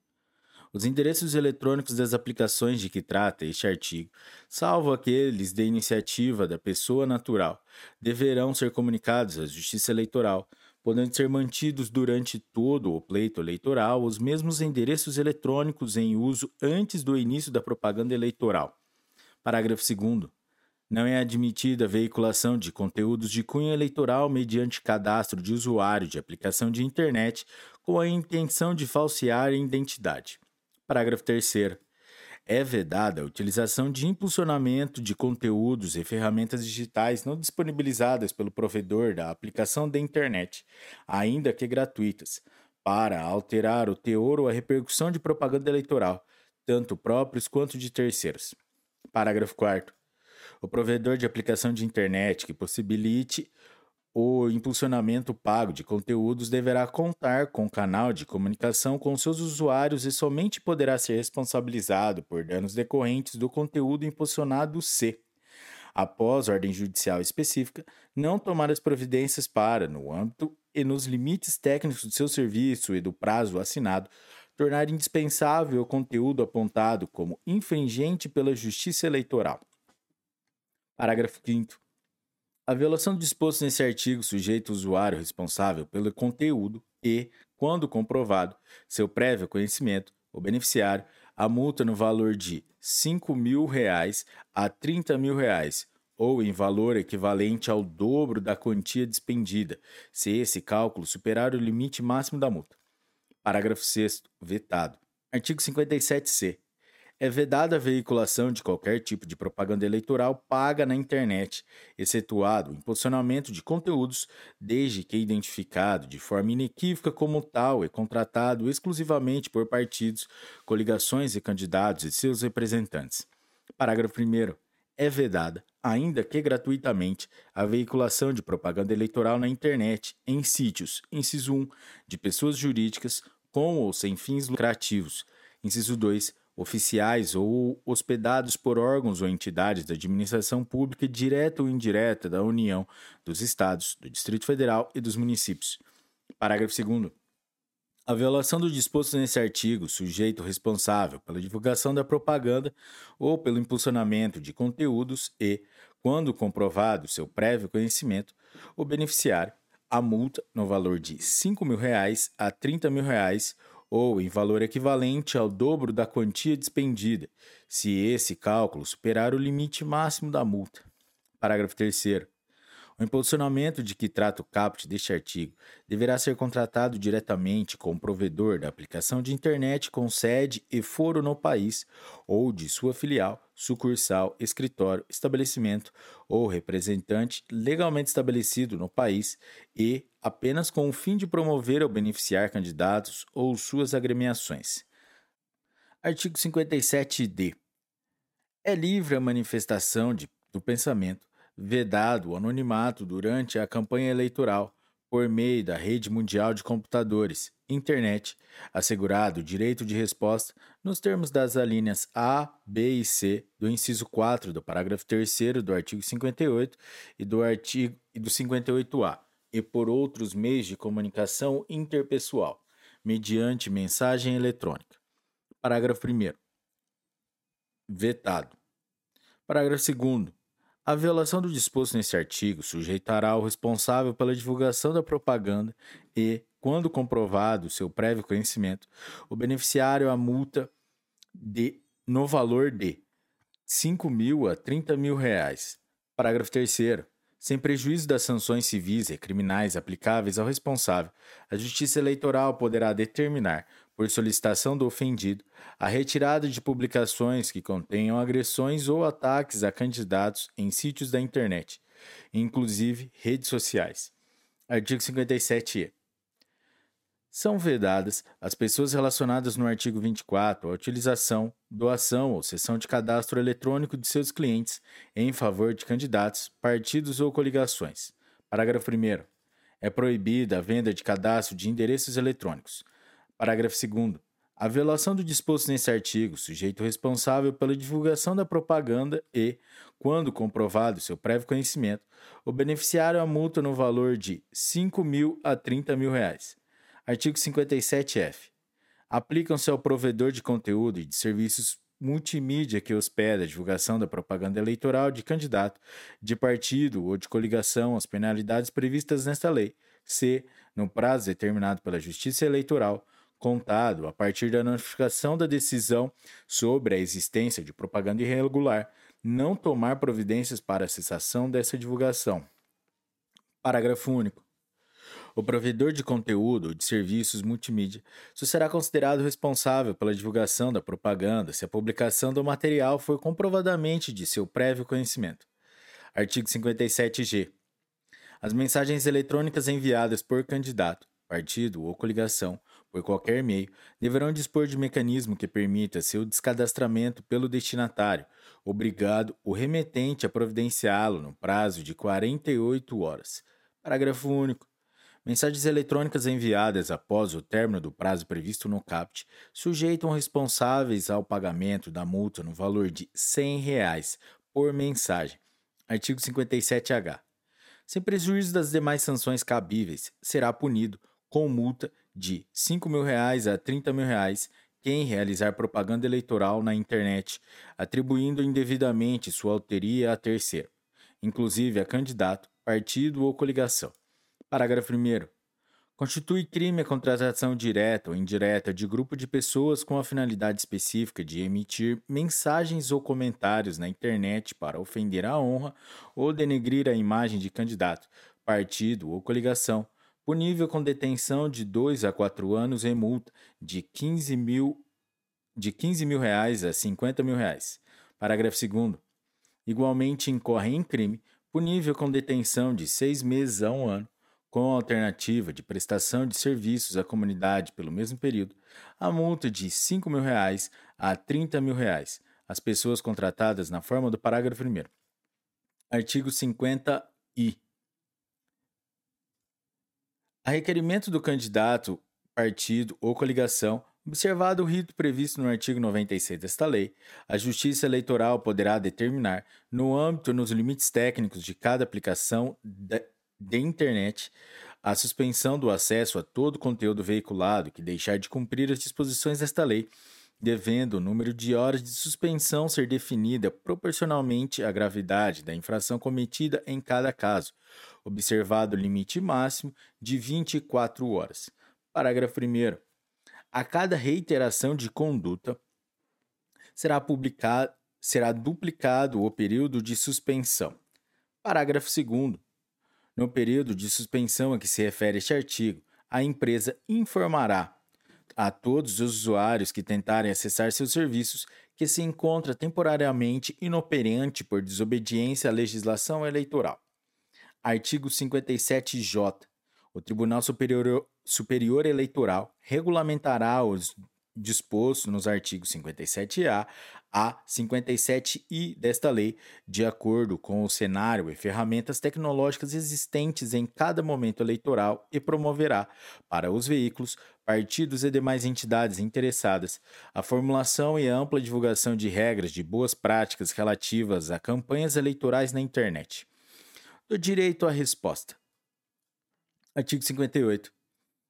Os endereços eletrônicos das aplicações de que trata este artigo, salvo aqueles de iniciativa da pessoa natural, deverão ser comunicados à Justiça Eleitoral podendo ser mantidos durante todo o pleito eleitoral os mesmos endereços eletrônicos em uso antes do início da propaganda eleitoral. Parágrafo 2. Não é admitida a veiculação de conteúdos de cunho eleitoral mediante cadastro de usuário de aplicação de internet com a intenção de falsear a identidade. Parágrafo 3. É vedada a utilização de impulsionamento de conteúdos e ferramentas digitais não disponibilizadas pelo provedor da aplicação da internet, ainda que gratuitas, para alterar o teor ou a repercussão de propaganda eleitoral, tanto próprios quanto de terceiros. Parágrafo 4 o provedor de aplicação de internet que possibilite o impulsionamento pago de conteúdos deverá contar com canal de comunicação com seus usuários e somente poderá ser responsabilizado por danos decorrentes do conteúdo impulsionado se, após ordem judicial específica, não tomar as providências para, no âmbito e nos limites técnicos do seu serviço e do prazo assinado, tornar indispensável o conteúdo apontado como infringente pela Justiça Eleitoral. Parágrafo 5. A violação do disposto nesse artigo sujeita o usuário responsável pelo conteúdo e, quando comprovado, seu prévio conhecimento, o beneficiário, a multa no valor de 5 mil reais a 30 mil reais, ou em valor equivalente ao dobro da quantia despendida, se esse cálculo superar o limite máximo da multa. Parágrafo 6. Vetado. Artigo 57c é vedada a veiculação de qualquer tipo de propaganda eleitoral paga na internet, excetuado o impulsionamento de conteúdos, desde que identificado de forma inequívoca como tal e contratado exclusivamente por partidos, coligações e candidatos e seus representantes. Parágrafo 1. É vedada, ainda que gratuitamente, a veiculação de propaganda eleitoral na internet, em sítios, inciso 1, de pessoas jurídicas com ou sem fins lucrativos, inciso 2, oficiais ou hospedados por órgãos ou entidades da administração pública direta ou indireta da União, dos Estados, do Distrito Federal e dos municípios. Parágrafo 2. A violação do disposto nesse artigo, sujeito responsável pela divulgação da propaganda ou pelo impulsionamento de conteúdos e, quando comprovado seu prévio conhecimento, o beneficiário, a multa no valor de 5 mil reais a 30 mil reais ou em valor equivalente ao dobro da quantia despendida, se esse cálculo superar o limite máximo da multa. Parágrafo 3. O impulsionamento de que trata o caput deste artigo deverá ser contratado diretamente com o provedor da aplicação de internet com sede e foro no país ou de sua filial, sucursal, escritório, estabelecimento ou representante legalmente estabelecido no país e apenas com o fim de promover ou beneficiar candidatos ou suas agremiações. Artigo 57d. É livre a manifestação de, do pensamento, vedado o anonimato durante a campanha eleitoral por meio da rede mundial de computadores, internet, assegurado o direito de resposta nos termos das alíneas A, B e C do inciso 4 do parágrafo 3 do artigo 58 e do artigo e do 58A, e por outros meios de comunicação interpessoal, mediante mensagem eletrônica. Parágrafo 1 Vetado. Parágrafo 2 a violação do disposto nesse artigo sujeitará o responsável pela divulgação da propaganda e, quando comprovado seu prévio conhecimento, o beneficiário a multa de, no valor de 5 mil a 30 mil reais. Parágrafo 3 sem prejuízo das sanções civis e criminais aplicáveis ao responsável, a Justiça Eleitoral poderá determinar, por solicitação do ofendido, a retirada de publicações que contenham agressões ou ataques a candidatos em sítios da internet, inclusive redes sociais. Artigo 57-E. São vedadas as pessoas relacionadas no artigo 24 à utilização, doação ou cessão de cadastro eletrônico de seus clientes em favor de candidatos, partidos ou coligações. Parágrafo 1. É proibida a venda de cadastro de endereços eletrônicos. Parágrafo 2. A violação do disposto nesse artigo, sujeito responsável pela divulgação da propaganda e, quando comprovado seu prévio conhecimento, o beneficiário a multa no valor de 5 mil a 30 mil reais. Artigo 57F. Aplicam-se ao provedor de conteúdo e de serviços multimídia que hospeda a divulgação da propaganda eleitoral de candidato, de partido ou de coligação as penalidades previstas nesta lei, se, no prazo determinado pela Justiça Eleitoral, contado a partir da notificação da decisão sobre a existência de propaganda irregular, não tomar providências para a cessação dessa divulgação. Parágrafo único. O provedor de conteúdo ou de serviços multimídia só será considerado responsável pela divulgação da propaganda se a publicação do material for comprovadamente de seu prévio conhecimento. Artigo 57-G. As mensagens eletrônicas enviadas por candidato, partido ou coligação, por qualquer meio, deverão dispor de mecanismo que permita seu descadastramento pelo destinatário, obrigado o remetente a providenciá-lo no prazo de 48 horas. Parágrafo único. Mensagens eletrônicas enviadas após o término do prazo previsto no CAPT sujeitam responsáveis ao pagamento da multa no valor de 100 reais por mensagem. Artigo 57H. Sem prejuízo das demais sanções cabíveis, será punido com multa de 5 mil reais a 30 mil reais quem realizar propaganda eleitoral na internet, atribuindo indevidamente sua autoria a terceiro, inclusive a candidato, partido ou coligação. Parágrafo 1. Constitui crime a contratação direta ou indireta de grupo de pessoas com a finalidade específica de emitir mensagens ou comentários na internet para ofender a honra ou denegrir a imagem de candidato, partido ou coligação, punível com detenção de 2 a 4 anos e multa de 15 mil, de 15 mil reais a 50 mil reais. Parágrafo 2. Igualmente incorre em crime, punível com detenção de seis meses a um ano, com alternativa de prestação de serviços à comunidade pelo mesmo período, a multa de 5 mil reais a 30 mil reais às pessoas contratadas na forma do parágrafo 1. Artigo 50-I. A requerimento do candidato, partido ou coligação, observado o rito previsto no artigo 96 desta lei, a Justiça Eleitoral poderá determinar, no âmbito e nos limites técnicos de cada aplicação de internet a suspensão do acesso a todo conteúdo veiculado que deixar de cumprir as disposições desta lei, devendo o número de horas de suspensão ser definida proporcionalmente à gravidade da infração cometida em cada caso, observado o limite máximo de 24 horas. Parágrafo 1. A cada reiteração de conduta será publicado será duplicado o período de suspensão. Parágrafo 2 no período de suspensão a que se refere este artigo, a empresa informará a todos os usuários que tentarem acessar seus serviços que se encontra temporariamente inoperante por desobediência à legislação eleitoral. Artigo 57J. O Tribunal Superior, Superior Eleitoral regulamentará os disposto nos artigos 57A a 57I desta lei, de acordo com o cenário e ferramentas tecnológicas existentes em cada momento eleitoral e promoverá, para os veículos, partidos e demais entidades interessadas, a formulação e ampla divulgação de regras de boas práticas relativas a campanhas eleitorais na internet. Do direito à resposta. Artigo 58.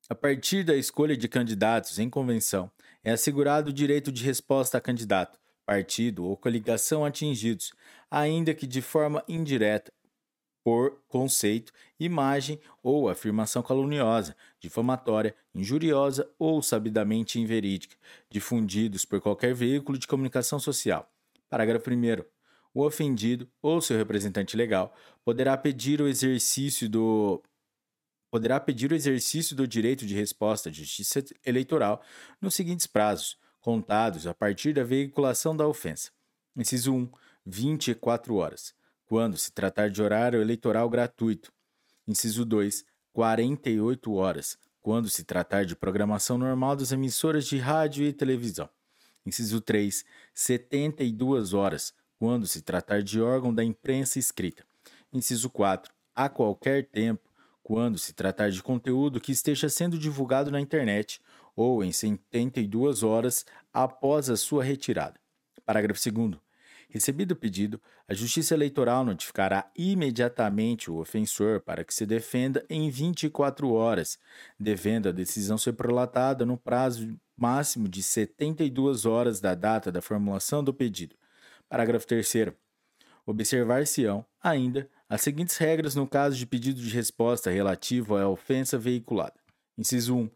A partir da escolha de candidatos em convenção, é assegurado o direito de resposta a candidato, partido ou coligação atingidos, ainda que de forma indireta, por conceito, imagem ou afirmação caluniosa, difamatória, injuriosa ou sabidamente inverídica, difundidos por qualquer veículo de comunicação social. Parágrafo 1. O ofendido ou seu representante legal poderá pedir o exercício do poderá pedir o exercício do direito de resposta à Justiça Eleitoral nos seguintes prazos, contados a partir da veiculação da ofensa. Inciso 1. 24 horas, quando se tratar de horário eleitoral gratuito. Inciso 2. 48 horas, quando se tratar de programação normal das emissoras de rádio e televisão. Inciso 3. 72 horas, quando se tratar de órgão da imprensa escrita. Inciso 4. A qualquer tempo, quando se tratar de conteúdo que esteja sendo divulgado na internet ou em 72 horas após a sua retirada. Parágrafo 2. Recebido o pedido, a Justiça Eleitoral notificará imediatamente o ofensor para que se defenda em 24 horas, devendo a decisão ser prolatada no prazo máximo de 72 horas da data da formulação do pedido. Parágrafo 3. Observar-se-ão, ainda, as seguintes regras no caso de pedido de resposta relativo à ofensa veiculada. Inciso 1.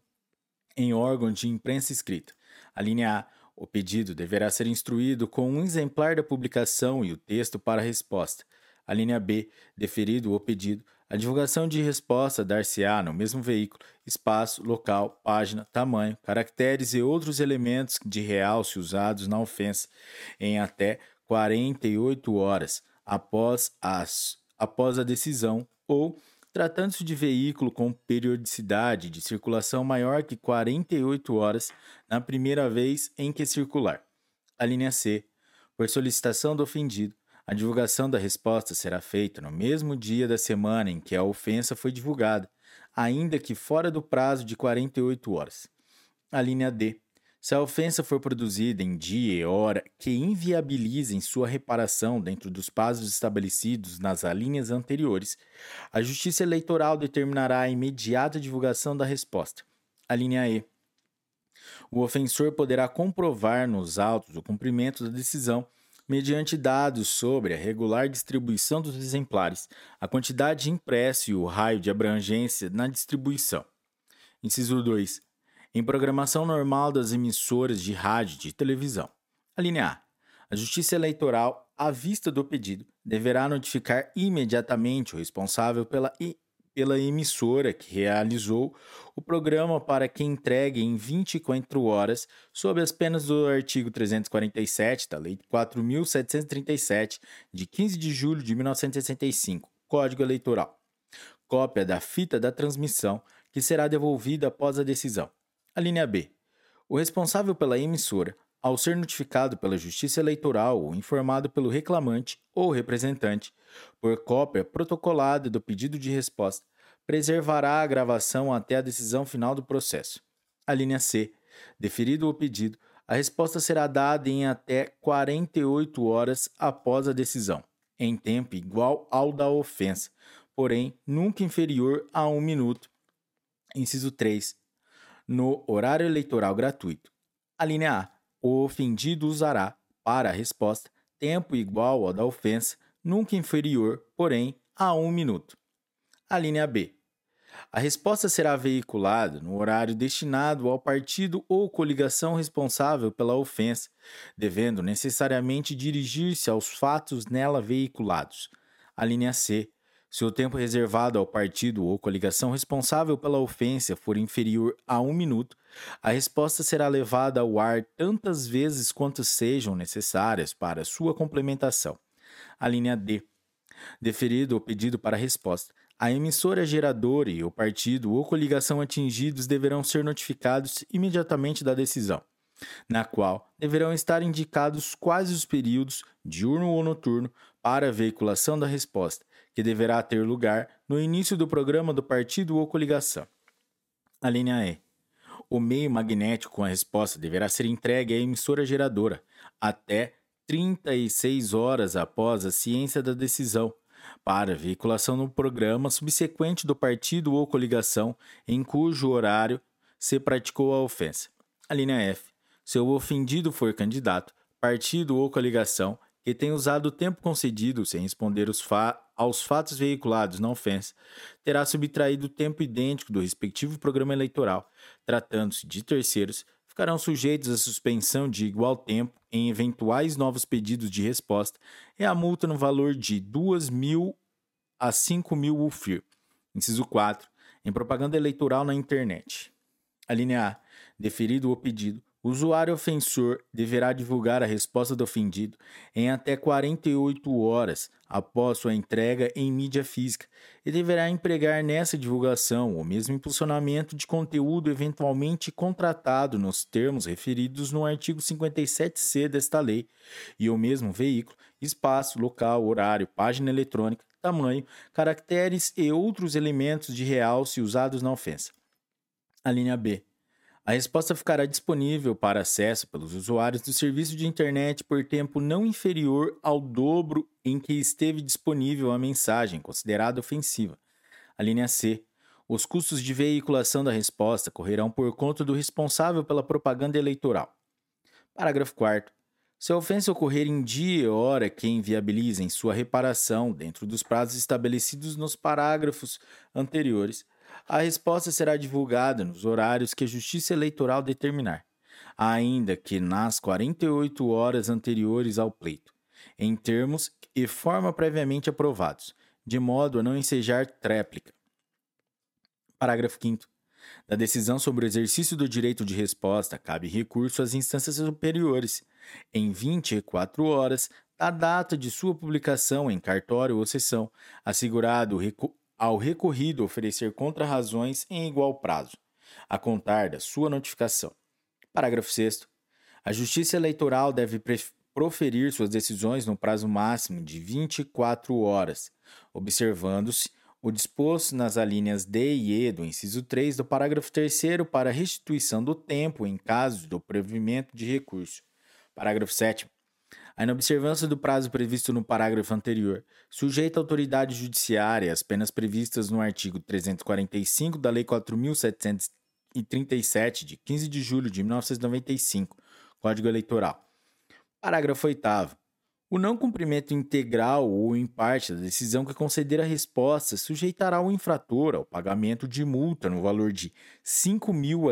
Em órgão de imprensa escrita. A linha A. O pedido deverá ser instruído com um exemplar da publicação e o texto para a resposta. A linha B. Deferido o pedido, a divulgação de resposta dar-se-á no mesmo veículo, espaço, local, página, tamanho, caracteres e outros elementos de realce usados na ofensa em até 48 horas após, as, após a decisão ou, tratando-se de veículo com periodicidade de circulação maior que 48 horas na primeira vez em que circular. A linha C. Por solicitação do ofendido, a divulgação da resposta será feita no mesmo dia da semana em que a ofensa foi divulgada, ainda que fora do prazo de 48 horas. A linha D. Se a ofensa for produzida em dia e hora que inviabilizem sua reparação dentro dos prazos estabelecidos nas alíneas anteriores, a Justiça Eleitoral determinará a imediata divulgação da resposta. A linha E. O ofensor poderá comprovar nos autos o cumprimento da decisão mediante dados sobre a regular distribuição dos exemplares, a quantidade impressa e o raio de abrangência na distribuição. Inciso 2. Em programação normal das emissoras de rádio e de televisão. A linha A. A Justiça Eleitoral, à vista do pedido, deverá notificar imediatamente o responsável pela pela emissora que realizou o programa para que entregue em 24 horas, sob as penas do artigo 347 da Lei 4.737, de 15 de julho de 1965, Código Eleitoral. Cópia da fita da transmissão, que será devolvida após a decisão. A linha B. O responsável pela emissora ao ser notificado pela Justiça Eleitoral ou informado pelo reclamante ou representante, por cópia protocolada do pedido de resposta, preservará a gravação até a decisão final do processo. A linha C. Deferido o pedido, a resposta será dada em até 48 horas após a decisão, em tempo igual ao da ofensa, porém nunca inferior a um minuto. Inciso 3. No horário eleitoral gratuito. A linha A o ofendido usará, para a resposta, tempo igual ao da ofensa, nunca inferior, porém, a um minuto. A linha B. A resposta será veiculada no horário destinado ao partido ou coligação responsável pela ofensa, devendo necessariamente dirigir-se aos fatos nela veiculados. A linha C. Se o tempo reservado ao partido ou coligação responsável pela ofensa for inferior a um minuto, a resposta será levada ao ar tantas vezes quantas sejam necessárias para sua complementação. A linha D. Deferido o pedido para resposta, a emissora geradora e o partido ou coligação atingidos deverão ser notificados imediatamente da decisão, na qual deverão estar indicados quais os períodos, diurno ou noturno, para a veiculação da resposta, que deverá ter lugar no início do programa do partido ou coligação. A linha E. O meio magnético com a resposta deverá ser entregue à emissora geradora até 36 horas após a ciência da decisão, para veiculação no programa subsequente do partido ou coligação em cujo horário se praticou a ofensa. A linha F. Se o ofendido for candidato, partido ou coligação que tem usado o tempo concedido sem responder fa aos fatos veiculados na ofensa, terá subtraído o tempo idêntico do respectivo programa eleitoral. Tratando-se de terceiros, ficarão sujeitos à suspensão de igual tempo em eventuais novos pedidos de resposta e a multa no valor de 2 mil a 5 mil UFIR. Inciso 4. Em propaganda eleitoral na internet. A linha A. Deferido o pedido, o usuário ofensor deverá divulgar a resposta do ofendido em até 48 horas após sua entrega em mídia física e deverá empregar nessa divulgação o mesmo impulsionamento de conteúdo eventualmente contratado nos termos referidos no artigo 57C desta lei e o mesmo veículo, espaço, local, horário, página eletrônica, tamanho, caracteres e outros elementos de realce usados na ofensa. A linha B a resposta ficará disponível para acesso pelos usuários do serviço de internet por tempo não inferior ao dobro em que esteve disponível a mensagem considerada ofensiva. A linha C. Os custos de veiculação da resposta correrão por conta do responsável pela propaganda eleitoral. Parágrafo 4. Se a ofensa ocorrer em dia e hora que inviabilizem sua reparação dentro dos prazos estabelecidos nos parágrafos anteriores, a resposta será divulgada nos horários que a Justiça Eleitoral determinar, ainda que nas 48 horas anteriores ao pleito, em termos e forma previamente aprovados, de modo a não ensejar tréplica. Parágrafo 5 da decisão sobre o exercício do direito de resposta, cabe recurso às instâncias superiores, em 24 horas da data de sua publicação em cartório ou sessão, assegurado ao recorrido oferecer contrarrazões em igual prazo, a contar da sua notificação. Parágrafo 6. A Justiça Eleitoral deve proferir suas decisões no prazo máximo de 24 horas, observando-se o disposto nas alíneas D e E do inciso 3 do parágrafo 3 para restituição do tempo em caso do provimento de recurso. Parágrafo 7 a inobservância do prazo previsto no parágrafo anterior, sujeita à autoridade judiciária as penas previstas no artigo 345 da Lei 4.737, de 15 de julho de 1995, Código Eleitoral. Parágrafo 8. O não cumprimento integral ou em parte da decisão que conceder a resposta sujeitará o infrator ao pagamento de multa no valor de 5 mil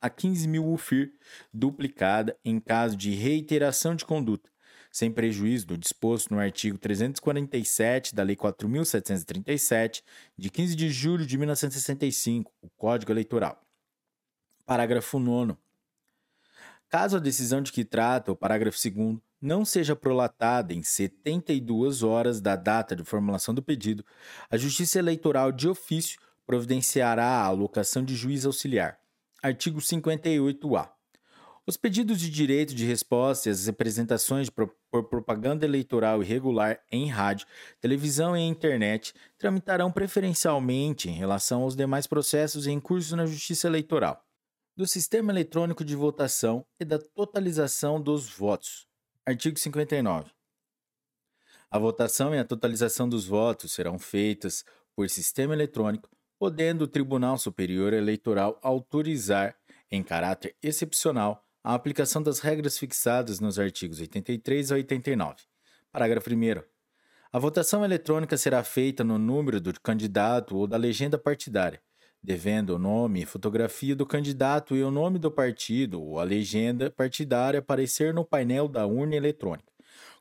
a 15 mil UFIR, duplicada em caso de reiteração de conduta, sem prejuízo do disposto no artigo 347 da Lei 4.737, de 15 de julho de 1965, o Código Eleitoral. Parágrafo 9. Caso a decisão de que trata o parágrafo 2 não seja prolatada em 72 horas da data de formulação do pedido, a Justiça Eleitoral de ofício providenciará a alocação de juiz auxiliar. Artigo 58-A. Os pedidos de direito de resposta e as representações por propaganda eleitoral irregular em rádio, televisão e internet tramitarão preferencialmente em relação aos demais processos em curso na Justiça Eleitoral, do Sistema Eletrônico de Votação e da totalização dos votos. Artigo 59. A votação e a totalização dos votos serão feitas por sistema eletrônico, podendo o Tribunal Superior Eleitoral autorizar, em caráter excepcional, a aplicação das regras fixadas nos artigos 83 a 89. Parágrafo 1. A votação eletrônica será feita no número do candidato ou da legenda partidária, devendo o nome e fotografia do candidato e o nome do partido ou a legenda partidária aparecer no painel da urna eletrônica,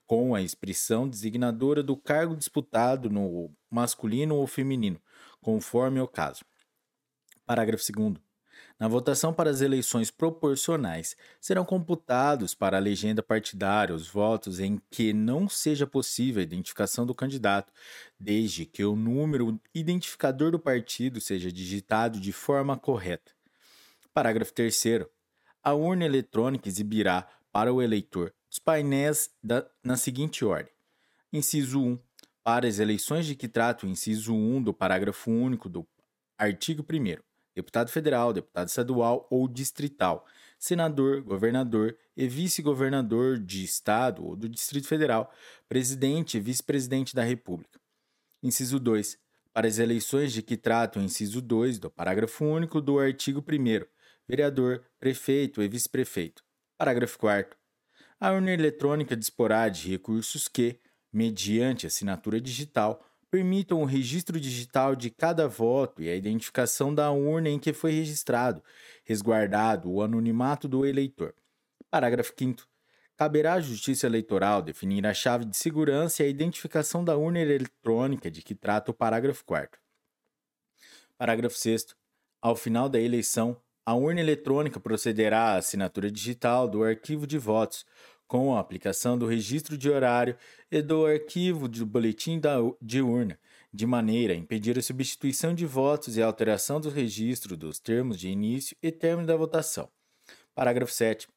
com a expressão designadora do cargo disputado no masculino ou feminino, conforme o caso. Parágrafo 2. Na votação para as eleições proporcionais, serão computados para a legenda partidária os votos em que não seja possível a identificação do candidato, desde que o número identificador do partido seja digitado de forma correta. Parágrafo 3. A urna eletrônica exibirá para o eleitor os painéis da, na seguinte ordem: Inciso 1. Para as eleições de que trata o inciso 1 do parágrafo único do artigo 1 deputado federal, deputado estadual ou distrital, senador, governador e vice-governador de estado ou do Distrito Federal, presidente e vice-presidente da República. Inciso 2. Para as eleições de que trata o inciso 2 do parágrafo único do artigo 1 vereador, prefeito e vice-prefeito. Parágrafo 4 A urna eletrônica disporá de recursos que, mediante assinatura digital, permitam o registro digital de cada voto e a identificação da urna em que foi registrado, resguardado o anonimato do eleitor. Parágrafo 5. Caberá à Justiça Eleitoral definir a chave de segurança e a identificação da urna eletrônica de que trata o parágrafo 4. Parágrafo 6. Ao final da eleição, a urna eletrônica procederá à assinatura digital do arquivo de votos, com a aplicação do registro de horário e do arquivo do boletim da, de urna, de maneira a impedir a substituição de votos e a alteração do registro dos termos de início e término da votação. Parágrafo 7.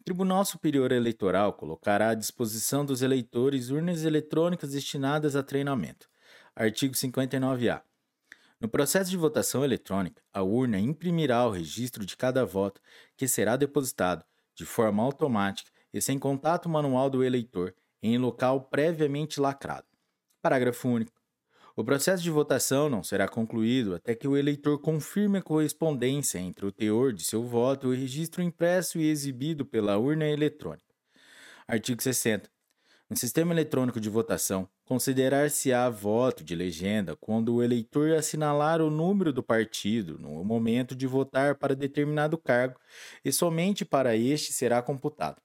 O Tribunal Superior Eleitoral colocará à disposição dos eleitores urnas eletrônicas destinadas a treinamento. Artigo 59-A. No processo de votação eletrônica, a urna imprimirá o registro de cada voto, que será depositado, de forma automática, e sem contato manual do eleitor em local previamente lacrado. Parágrafo único. O processo de votação não será concluído até que o eleitor confirme a correspondência entre o teor de seu voto e o registro impresso e exibido pela urna eletrônica. Artigo 60. No sistema eletrônico de votação, considerar-se-á voto de legenda quando o eleitor assinalar o número do partido no momento de votar para determinado cargo e somente para este será computado.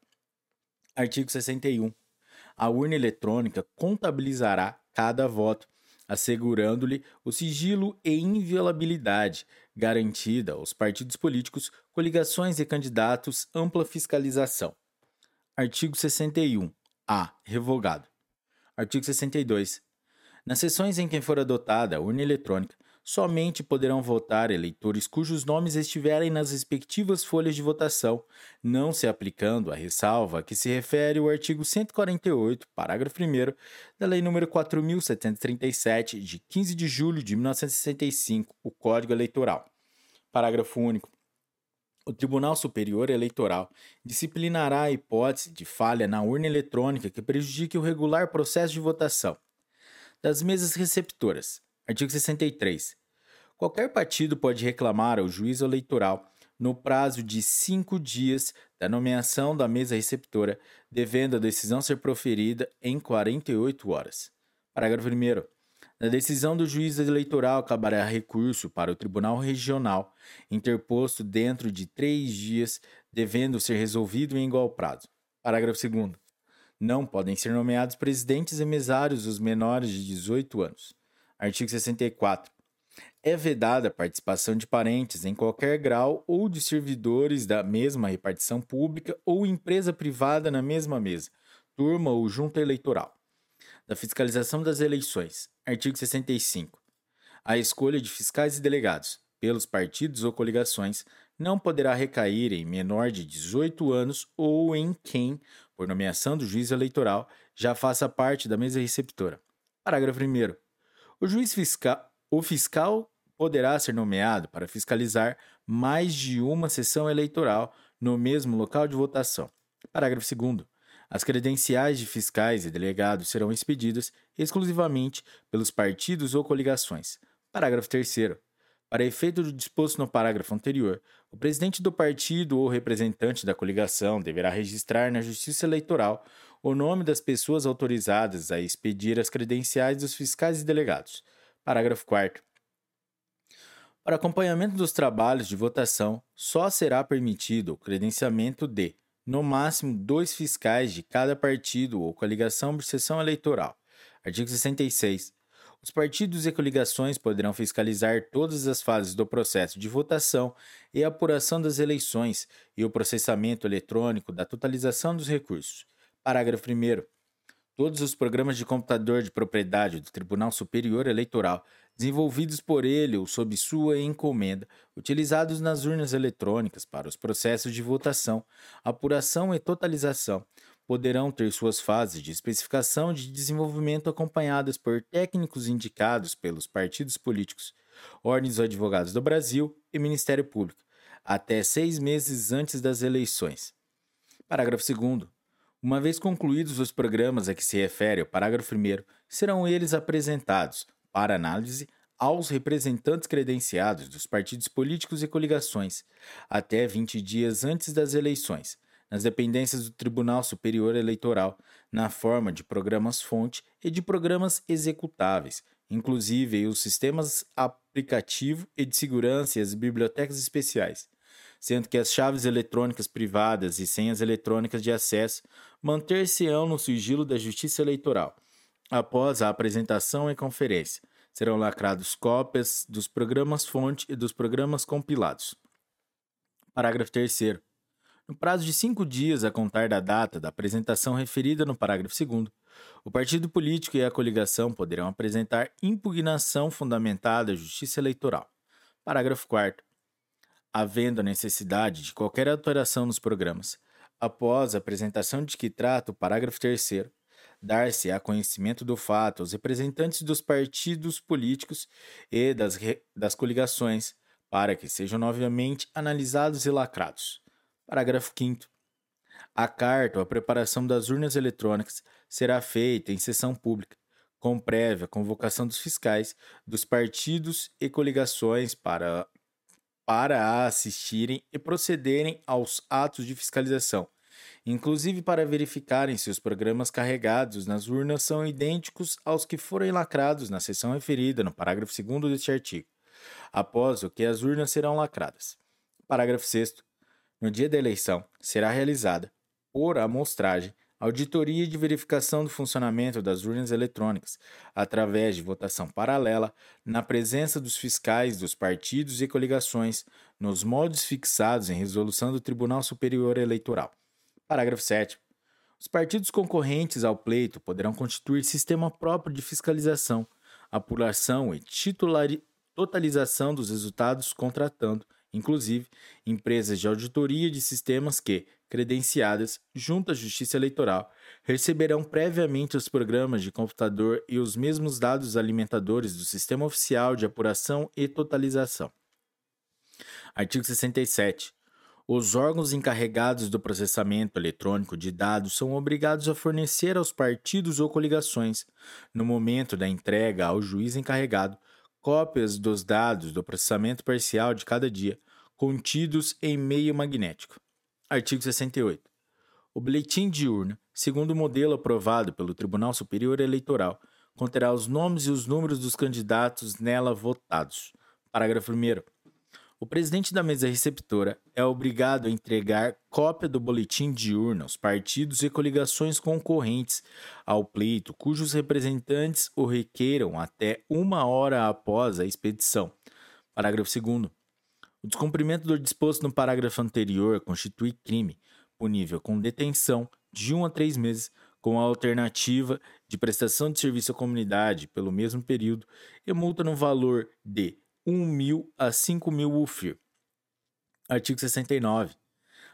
Artigo 61. A urna eletrônica contabilizará cada voto, assegurando-lhe o sigilo e inviolabilidade, garantida aos partidos políticos, coligações e candidatos ampla fiscalização. Artigo 61. A. Revogado. Artigo 62. Nas sessões em que for adotada a urna eletrônica, somente poderão votar eleitores cujos nomes estiverem nas respectivas folhas de votação, não se aplicando a ressalva a que se refere o artigo 148, parágrafo 1 da Lei nº 4737, de 15 de julho de 1965, o Código Eleitoral. Parágrafo único. O Tribunal Superior Eleitoral disciplinará a hipótese de falha na urna eletrônica que prejudique o regular processo de votação. Das mesas receptoras. Artigo 63. Qualquer partido pode reclamar ao juiz eleitoral, no prazo de cinco dias da nomeação da mesa receptora, devendo a decisão ser proferida em 48 horas. Parágrafo 1. Na decisão do juiz eleitoral caberá recurso para o Tribunal Regional, interposto dentro de três dias, devendo ser resolvido em igual prazo. Parágrafo 2. Não podem ser nomeados presidentes e mesários os menores de 18 anos. Artigo 64. É vedada a participação de parentes em qualquer grau ou de servidores da mesma repartição pública ou empresa privada na mesma mesa, turma ou junta eleitoral da fiscalização das eleições. Artigo 65. A escolha de fiscais e delegados pelos partidos ou coligações não poderá recair em menor de 18 anos ou em quem, por nomeação do juiz eleitoral, já faça parte da mesa receptora. Parágrafo 1. O juiz fiscal, o fiscal poderá ser nomeado para fiscalizar mais de uma sessão eleitoral no mesmo local de votação. Parágrafo 2. As credenciais de fiscais e delegados serão expedidas exclusivamente pelos partidos ou coligações. Parágrafo 3. Para efeito do disposto no parágrafo anterior, o presidente do partido ou representante da coligação deverá registrar na Justiça Eleitoral o nome das pessoas autorizadas a expedir as credenciais dos fiscais e delegados. Parágrafo 4. Para acompanhamento dos trabalhos de votação, só será permitido o credenciamento de no máximo dois fiscais de cada partido ou coligação por sessão eleitoral. Artigo 66. Os partidos e coligações poderão fiscalizar todas as fases do processo de votação e apuração das eleições e o processamento eletrônico da totalização dos recursos. Parágrafo 1. Todos os programas de computador de propriedade do Tribunal Superior Eleitoral desenvolvidos por ele ou sob sua encomenda, utilizados nas urnas eletrônicas para os processos de votação, apuração e totalização, poderão ter suas fases de especificação de desenvolvimento acompanhadas por técnicos indicados pelos partidos políticos, ordens dos advogados do Brasil e Ministério Público, até seis meses antes das eleições. Parágrafo 2. Uma vez concluídos os programas a que se refere o parágrafo 1, serão eles apresentados, para análise aos representantes credenciados dos partidos políticos e coligações, até 20 dias antes das eleições, nas dependências do Tribunal Superior Eleitoral, na forma de programas-fonte e de programas executáveis, inclusive os sistemas aplicativo e de segurança e as bibliotecas especiais, sendo que as chaves eletrônicas privadas e senhas eletrônicas de acesso manter-se-ão no sigilo da Justiça Eleitoral Após a apresentação e conferência, serão lacrados cópias dos programas-fonte e dos programas compilados. Parágrafo 3. No prazo de cinco dias a contar da data da apresentação referida no parágrafo 2, o partido político e a coligação poderão apresentar impugnação fundamentada à Justiça Eleitoral. Parágrafo 4. Havendo a necessidade de qualquer alteração nos programas, após a apresentação de que trata o parágrafo 3, dar-se a conhecimento do fato aos representantes dos partidos políticos e das, das coligações, para que sejam novamente analisados e lacrados. Parágrafo 5. A carta ou a preparação das urnas eletrônicas será feita em sessão pública, com prévia convocação dos fiscais, dos partidos e coligações para, para assistirem e procederem aos atos de fiscalização, inclusive para verificarem se os programas carregados nas urnas são idênticos aos que forem lacrados na seção referida no parágrafo 2 deste artigo, após o que as urnas serão lacradas. Parágrafo 6. No dia da eleição, será realizada, por amostragem, auditoria de verificação do funcionamento das urnas eletrônicas, através de votação paralela, na presença dos fiscais dos partidos e coligações, nos moldes fixados em resolução do Tribunal Superior Eleitoral. Parágrafo 7. Os partidos concorrentes ao pleito poderão constituir sistema próprio de fiscalização, apuração e totalização dos resultados, contratando, inclusive, empresas de auditoria de sistemas que, credenciadas junto à Justiça Eleitoral, receberão previamente os programas de computador e os mesmos dados alimentadores do Sistema Oficial de Apuração e Totalização. Artigo 67. Os órgãos encarregados do processamento eletrônico de dados são obrigados a fornecer aos partidos ou coligações, no momento da entrega ao juiz encarregado, cópias dos dados do processamento parcial de cada dia, contidos em meio magnético. Artigo 68. O boletim de urna, segundo o modelo aprovado pelo Tribunal Superior Eleitoral, conterá os nomes e os números dos candidatos nela votados. Parágrafo 1. O presidente da mesa receptora é obrigado a entregar cópia do boletim de urna aos partidos e coligações concorrentes ao pleito cujos representantes o requeiram até uma hora após a expedição. Parágrafo 2. O descumprimento do disposto no parágrafo anterior constitui crime, punível com detenção de 1 um a 3 meses, com a alternativa de prestação de serviço à comunidade pelo mesmo período e multa no valor de 1 mil a 5 mil UFIR. Artigo 69.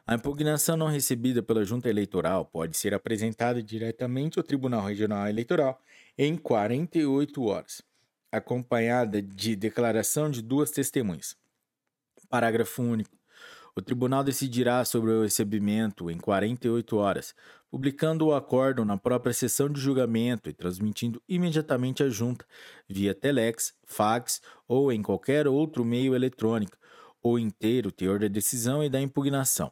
A impugnação não recebida pela Junta Eleitoral pode ser apresentada diretamente ao Tribunal Regional Eleitoral em 48 horas, acompanhada de declaração de duas testemunhas. Parágrafo único. O tribunal decidirá sobre o recebimento em 48 horas, publicando o acordo na própria sessão de julgamento e transmitindo imediatamente à junta, via telex, fax ou em qualquer outro meio eletrônico, ou inteiro teor da decisão e da impugnação.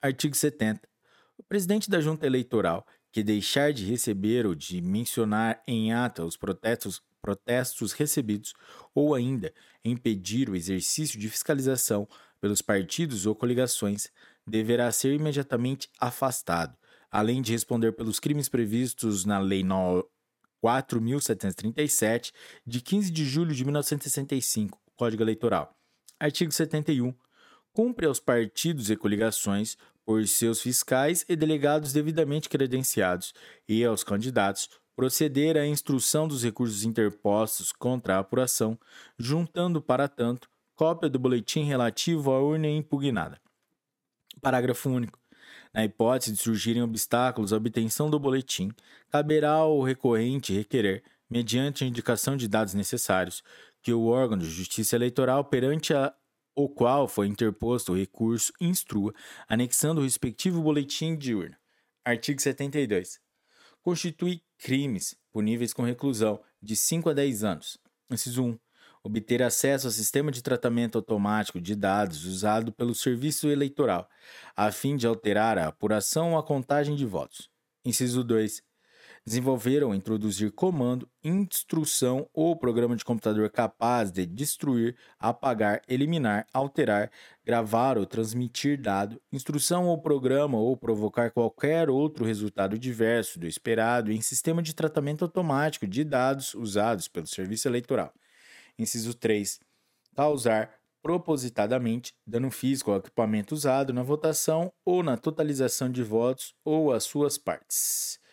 Artigo 70. O presidente da junta eleitoral, que deixar de receber ou de mencionar em ata os protestos protestos recebidos ou ainda impedir o exercício de fiscalização pelos partidos ou coligações, deverá ser imediatamente afastado, além de responder pelos crimes previstos na Lei 4.737, de 15 de julho de 1965, Código Eleitoral. Artigo 71. Cumpre aos partidos e coligações, por seus fiscais e delegados devidamente credenciados, e aos candidatos, proceder à instrução dos recursos interpostos contra a apuração, juntando, para tanto, cópia do boletim relativo à urna impugnada. Parágrafo único. Na hipótese de surgirem obstáculos à obtenção do boletim, caberá ao recorrente requerer, mediante a indicação de dados necessários, que o órgão de justiça eleitoral perante a, o qual foi interposto o recurso instrua, anexando o respectivo boletim de urna. Artigo 72. Constitui crimes puníveis com reclusão de 5 a 10 anos. Inciso 1. Obter acesso ao sistema de tratamento automático de dados usado pelo Serviço Eleitoral, a fim de alterar a apuração ou a contagem de votos. Inciso 2 desenvolver ou introduzir comando, instrução ou programa de computador capaz de destruir, apagar, eliminar, alterar, gravar ou transmitir dado, instrução ou programa ou provocar qualquer outro resultado diverso do esperado em sistema de tratamento automático de dados usados pelo Serviço Eleitoral. Inciso 3. Causar propositadamente dano físico ao equipamento usado na votação ou na totalização de votos ou às suas partes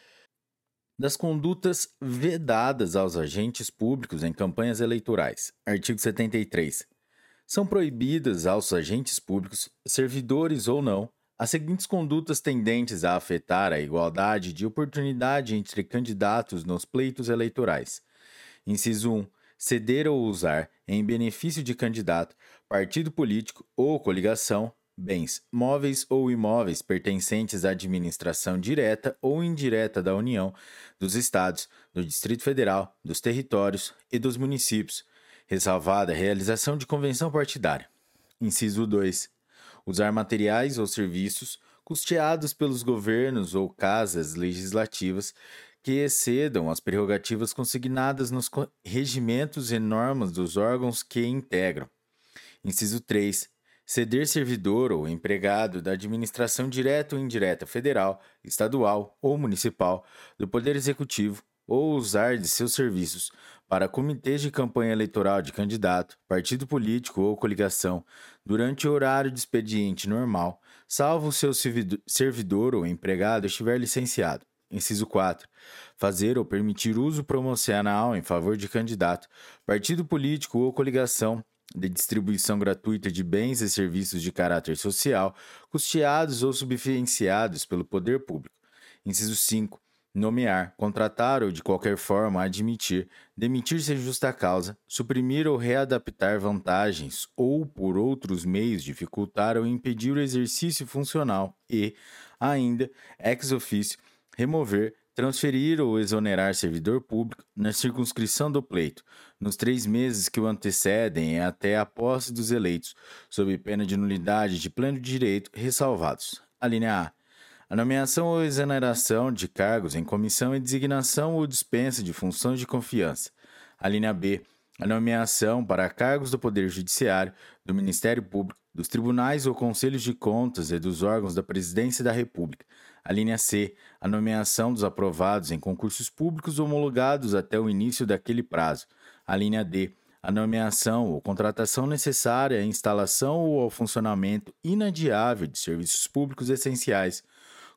das condutas vedadas aos agentes públicos em campanhas eleitorais. Artigo 73. São proibidas aos agentes públicos, servidores ou não, as seguintes condutas tendentes a afetar a igualdade de oportunidade entre candidatos nos pleitos eleitorais. Inciso 1. Ceder ou usar, em benefício de candidato, partido político ou coligação, bens móveis ou imóveis pertencentes à administração direta ou indireta da União, dos Estados, do Distrito Federal, dos territórios e dos municípios, ressalvada a realização de convenção partidária. Inciso 2. Usar materiais ou serviços custeados pelos governos ou casas legislativas que excedam as prerrogativas consignadas nos regimentos e normas dos órgãos que integram. Inciso 3. Ceder servidor ou empregado da administração direta ou indireta federal, estadual ou municipal do Poder Executivo ou usar de seus serviços para comitês de campanha eleitoral de candidato, partido político ou coligação durante o horário de expediente normal, salvo o seu servidor ou empregado estiver licenciado. Inciso 4. Fazer ou permitir uso promocional em favor de candidato, partido político ou coligação de distribuição gratuita de bens e serviços de caráter social, custeados ou subvenciados pelo poder público. Inciso 5 nomear, contratar ou de qualquer forma admitir, demitir sem justa causa, suprimir ou readaptar vantagens ou por outros meios dificultar ou impedir o exercício funcional e, ainda, ex officio, remover, transferir ou exonerar servidor público na circunscrição do pleito, nos três meses que o antecedem até a posse dos eleitos, sob pena de nulidade de pleno direito, ressalvados. A linha A a nomeação ou exoneração de cargos em comissão e designação ou dispensa de funções de confiança. A linha B. A nomeação para cargos do Poder Judiciário, do Ministério Público, dos tribunais ou conselhos de contas e dos órgãos da Presidência da República. A linha C. A nomeação dos aprovados em concursos públicos homologados até o início daquele prazo. A linha D. A nomeação ou contratação necessária à instalação ou ao funcionamento inadiável de serviços públicos essenciais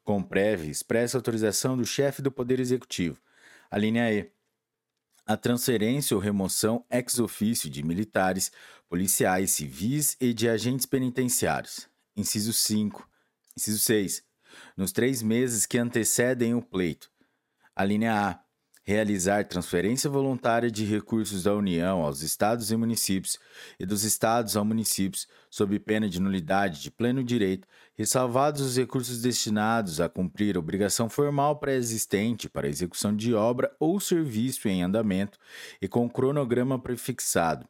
com prévia expressa autorização do chefe do Poder Executivo. A linha E. A transferência ou remoção ex officio de militares, policiais, civis e de agentes penitenciários. Inciso 5. Inciso 6. Nos três meses que antecedem o pleito. A linha A realizar transferência voluntária de recursos da União aos estados e municípios e dos estados a municípios, sob pena de nulidade de pleno direito, ressalvados os recursos destinados a cumprir obrigação formal pré-existente para execução de obra ou serviço em andamento e com cronograma prefixado,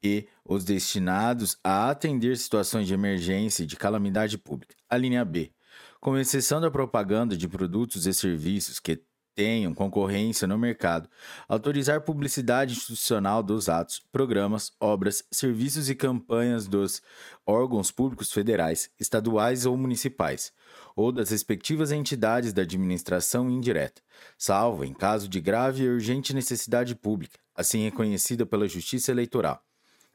e os destinados a atender situações de emergência e de calamidade pública. A linha B. Com exceção da propaganda de produtos e serviços que tenham concorrência no mercado, autorizar publicidade institucional dos atos, programas, obras, serviços e campanhas dos órgãos públicos federais, estaduais ou municipais, ou das respectivas entidades da administração indireta, salvo em caso de grave e urgente necessidade pública, assim reconhecida pela Justiça Eleitoral.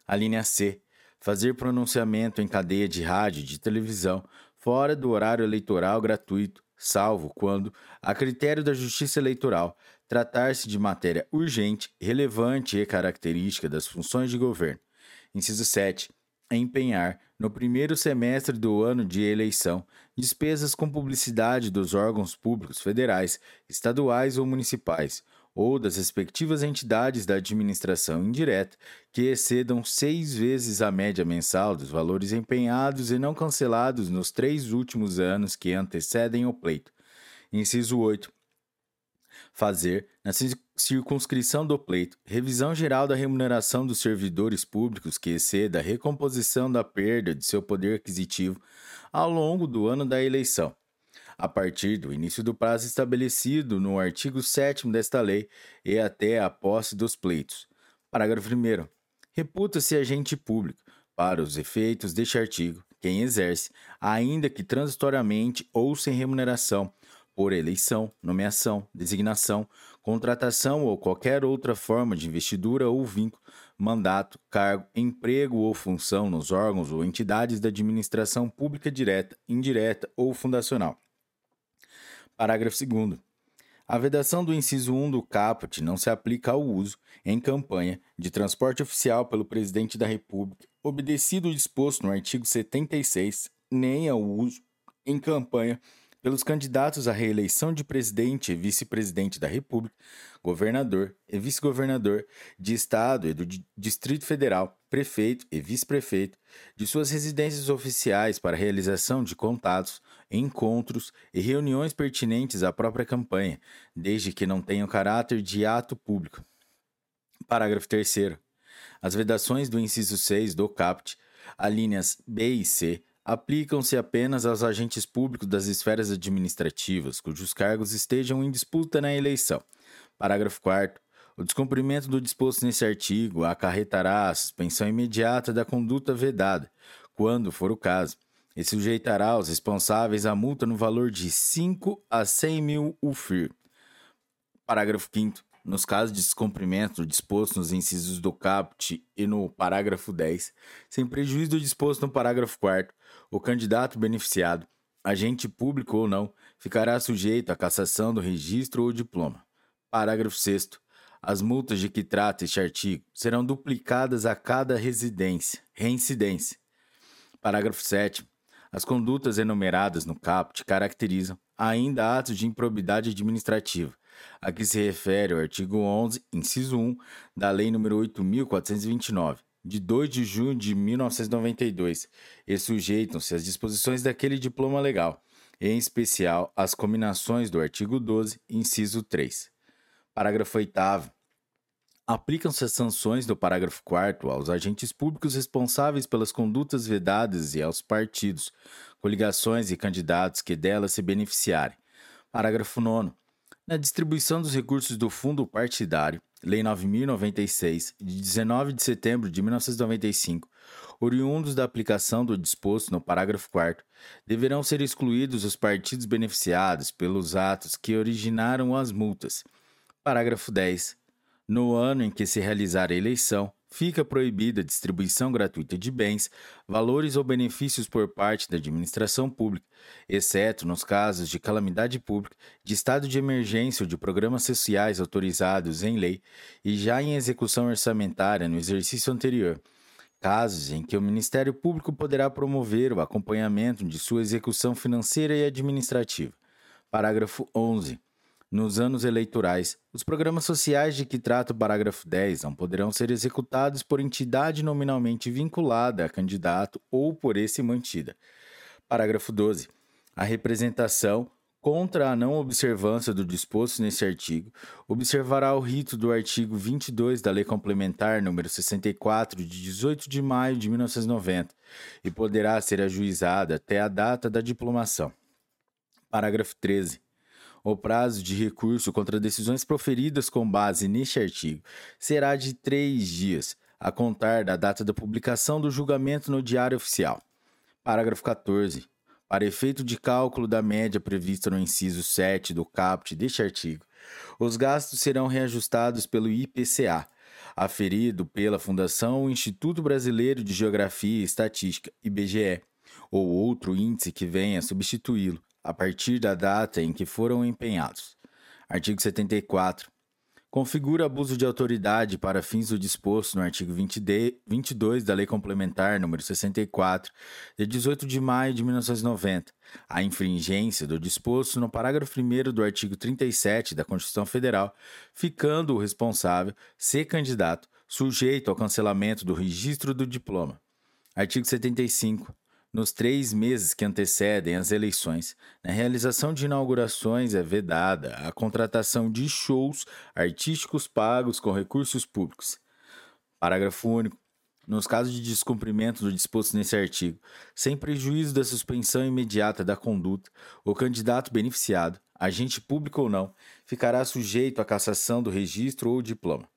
A linha C. Fazer pronunciamento em cadeia de rádio e de televisão fora do horário eleitoral gratuito salvo quando, a critério da Justiça Eleitoral, tratar-se de matéria urgente, relevante e característica das funções de governo. Inciso 7. Empenhar, no primeiro semestre do ano de eleição, despesas com publicidade dos órgãos públicos federais, estaduais ou municipais, ou das respectivas entidades da administração indireta que excedam seis vezes a média mensal dos valores empenhados e não cancelados nos três últimos anos que antecedem o pleito. Inciso 8. Fazer, na circunscrição do pleito, revisão geral da remuneração dos servidores públicos que exceda a recomposição da perda de seu poder aquisitivo ao longo do ano da eleição a partir do início do prazo estabelecido no artigo 7 desta lei e até a posse dos pleitos. Parágrafo 1. Reputa-se agente público, para os efeitos deste artigo, quem exerce, ainda que transitoriamente ou sem remuneração, por eleição, nomeação, designação, contratação ou qualquer outra forma de investidura ou vínculo, mandato, cargo, emprego ou função nos órgãos ou entidades da administração pública direta, indireta ou fundacional Parágrafo 2. A vedação do inciso 1 do caput não se aplica ao uso, em campanha, de transporte oficial pelo Presidente da República, obedecido o disposto no artigo 76, nem ao uso, em campanha, pelos candidatos à reeleição de presidente e vice-presidente da República, governador e vice-governador de Estado e do Distrito Federal, prefeito e vice-prefeito, de suas residências oficiais para realização de contatos, encontros e reuniões pertinentes à própria campanha, desde que não tenham caráter de ato público. Parágrafo 3. As vedações do inciso 6 do CAPT, alíneas B e C, aplicam-se apenas aos agentes públicos das esferas administrativas cujos cargos estejam em disputa na eleição. Parágrafo 4. O descumprimento do disposto nesse artigo acarretará a suspensão imediata da conduta vedada, quando for o caso, e sujeitará os responsáveis a multa no valor de 5 a 100 mil UFIR. Parágrafo 5. Nos casos de descumprimento disposto nos incisos do caput e no parágrafo 10, sem prejuízo do disposto no parágrafo 4, o candidato beneficiado, agente público ou não, ficará sujeito à cassação do registro ou diploma. Parágrafo 6. As multas de que trata este artigo serão duplicadas a cada residência, reincidência. Parágrafo 7. As condutas enumeradas no caput caracterizam ainda atos de improbidade administrativa, a que se refere o artigo 11, inciso 1, da Lei nº 8.429, de 2 de junho de 1992, e sujeitam-se às disposições daquele diploma legal, em especial às combinações do artigo 12, inciso 3. Parágrafo 8 Aplicam-se as sanções do parágrafo 4 aos agentes públicos responsáveis pelas condutas vedadas e aos partidos, coligações e candidatos que delas se beneficiarem. Parágrafo 9. Na distribuição dos recursos do Fundo Partidário, Lei 9096, de 19 de setembro de 1995, oriundos da aplicação do disposto no parágrafo 4 deverão ser excluídos os partidos beneficiados pelos atos que originaram as multas. Parágrafo 10. No ano em que se realizar a eleição, fica proibida a distribuição gratuita de bens, valores ou benefícios por parte da administração pública, exceto nos casos de calamidade pública, de estado de emergência ou de programas sociais autorizados em lei e já em execução orçamentária no exercício anterior. Casos em que o Ministério Público poderá promover o acompanhamento de sua execução financeira e administrativa. Parágrafo 11. Nos anos eleitorais, os programas sociais de que trata o parágrafo 10 não poderão ser executados por entidade nominalmente vinculada a candidato ou por esse mantida. Parágrafo 12. A representação contra a não observância do disposto nesse artigo observará o rito do artigo 22 da Lei Complementar número 64 de 18 de maio de 1990 e poderá ser ajuizada até a data da diplomação. Parágrafo 13. O prazo de recurso contra decisões proferidas com base neste artigo será de três dias, a contar da data da publicação do julgamento no Diário Oficial. Parágrafo 14. Para efeito de cálculo da média prevista no inciso 7 do caput deste artigo, os gastos serão reajustados pelo IPCA, aferido pela Fundação Instituto Brasileiro de Geografia e Estatística, IBGE, ou outro índice que venha substituí-lo, a partir da data em que foram empenhados. Artigo 74. Configura abuso de autoridade para fins do disposto no artigo 20D, 22 da Lei Complementar nº 64, de 18 de maio de 1990, a infringência do disposto no parágrafo 1 do artigo 37 da Constituição Federal, ficando o responsável, se candidato, sujeito ao cancelamento do registro do diploma. Artigo 75. Nos três meses que antecedem as eleições, na realização de inaugurações é vedada a contratação de shows artísticos pagos com recursos públicos. Parágrafo único. Nos casos de descumprimento do disposto nesse artigo, sem prejuízo da suspensão imediata da conduta, o candidato beneficiado, agente público ou não, ficará sujeito à cassação do registro ou diploma.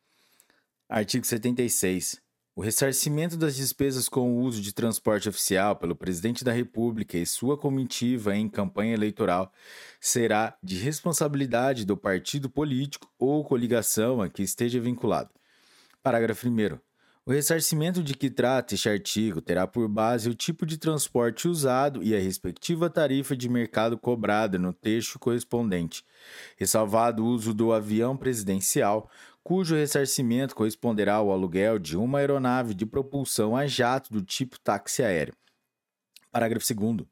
Artigo 76. O ressarcimento das despesas com o uso de transporte oficial pelo presidente da República e sua comitiva em campanha eleitoral será de responsabilidade do partido político ou coligação a que esteja vinculado. Parágrafo 1. O ressarcimento de que trata este artigo terá por base o tipo de transporte usado e a respectiva tarifa de mercado cobrada no texto correspondente, ressalvado o uso do avião presidencial, cujo ressarcimento corresponderá ao aluguel de uma aeronave de propulsão a jato do tipo táxi aéreo. Parágrafo 2.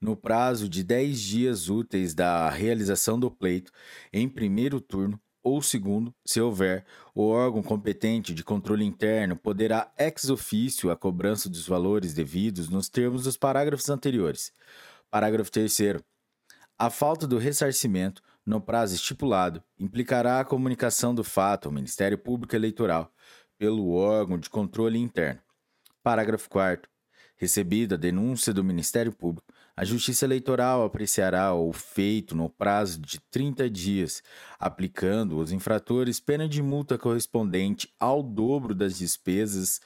No prazo de 10 dias úteis da realização do pleito, em primeiro turno ou segundo, se houver, o órgão competente de controle interno poderá ex officio a cobrança dos valores devidos nos termos dos parágrafos anteriores. Parágrafo 3. A falta do ressarcimento no prazo estipulado, implicará a comunicação do fato ao Ministério Público Eleitoral pelo órgão de controle interno. Parágrafo 4. Recebida a denúncia do Ministério Público, a Justiça Eleitoral apreciará o feito no prazo de 30 dias, aplicando aos infratores pena de multa correspondente ao dobro das despesas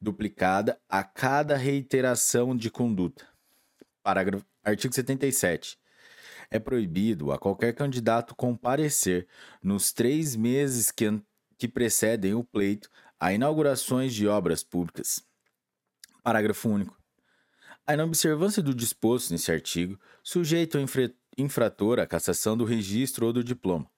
duplicada a cada reiteração de conduta. Parágrafo artigo 77. É proibido a qualquer candidato comparecer nos três meses que, que precedem o pleito a inaugurações de obras públicas. Parágrafo único. A inobservância do disposto nesse artigo sujeita o infrator à cassação do registro ou do diploma.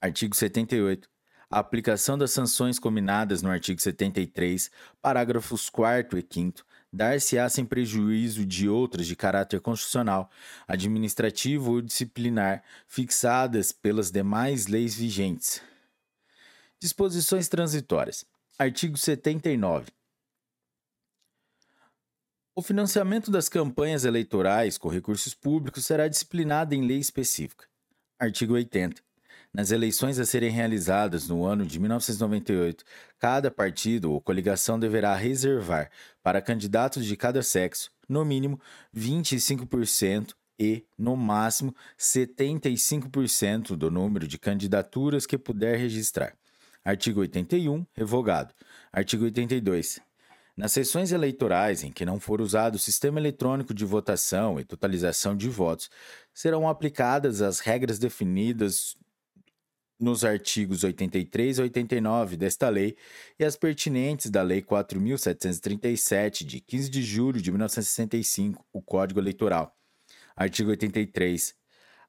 Artigo 78. A aplicação das sanções combinadas no artigo 73, parágrafos 4 e 5 dar-se-á sem prejuízo de outras de caráter constitucional, administrativo ou disciplinar fixadas pelas demais leis vigentes. Disposições transitórias. Artigo 79. O financiamento das campanhas eleitorais com recursos públicos será disciplinado em lei específica. Artigo 80. Nas eleições a serem realizadas no ano de 1998, cada partido ou coligação deverá reservar para candidatos de cada sexo, no mínimo, 25% e, no máximo, 75% do número de candidaturas que puder registrar. Artigo 81, revogado. Artigo 82. Nas sessões eleitorais em que não for usado o sistema eletrônico de votação e totalização de votos, serão aplicadas as regras definidas nos artigos 83 e 89 desta lei e as pertinentes da Lei 4.737, de 15 de julho de 1965, o Código Eleitoral. Artigo 83.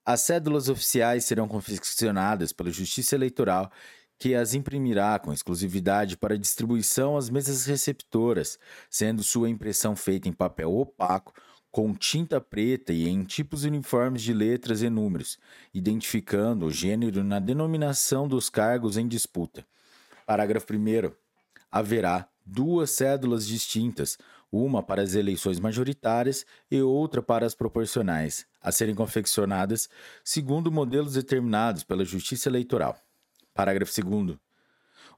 As cédulas oficiais serão confeccionadas pela Justiça Eleitoral que as imprimirá com exclusividade para distribuição às mesas receptoras, sendo sua impressão feita em papel opaco, com tinta preta e em tipos uniformes de letras e números, identificando o gênero na denominação dos cargos em disputa. Parágrafo 1. Haverá duas cédulas distintas, uma para as eleições majoritárias e outra para as proporcionais, a serem confeccionadas segundo modelos determinados pela Justiça Eleitoral. Parágrafo 2.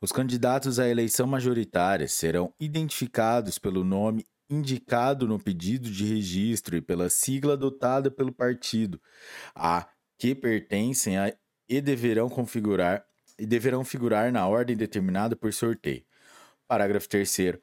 Os candidatos à eleição majoritária serão identificados pelo nome indicado no pedido de registro e pela sigla adotada pelo partido a que pertencem a, e deverão configurar e deverão figurar na ordem determinada por sorteio. Parágrafo 3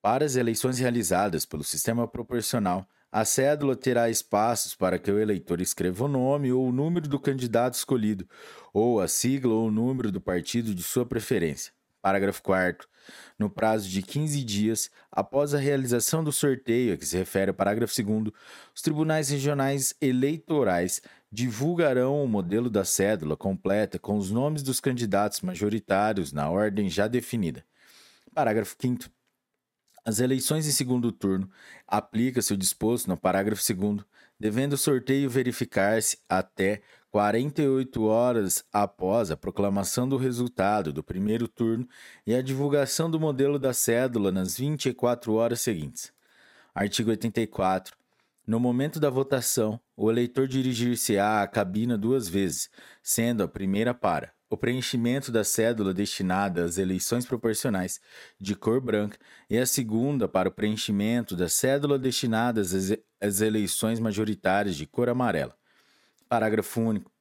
Para as eleições realizadas pelo sistema proporcional, a cédula terá espaços para que o eleitor escreva o nome ou o número do candidato escolhido, ou a sigla ou o número do partido de sua preferência. Parágrafo 4. No prazo de 15 dias após a realização do sorteio a que se refere o parágrafo 2, os tribunais regionais eleitorais divulgarão o modelo da cédula completa com os nomes dos candidatos majoritários na ordem já definida. Parágrafo 5. As eleições em segundo turno aplica-se o disposto no parágrafo 2, devendo o sorteio verificar-se até 48 horas após a proclamação do resultado do primeiro turno e a divulgação do modelo da cédula nas 24 horas seguintes. Artigo 84. No momento da votação, o eleitor dirigir-se-á à cabina duas vezes, sendo a primeira para o preenchimento da cédula destinada às eleições proporcionais de cor branca e a segunda para o preenchimento da cédula destinada às eleições majoritárias de cor amarela. Parágrafo único.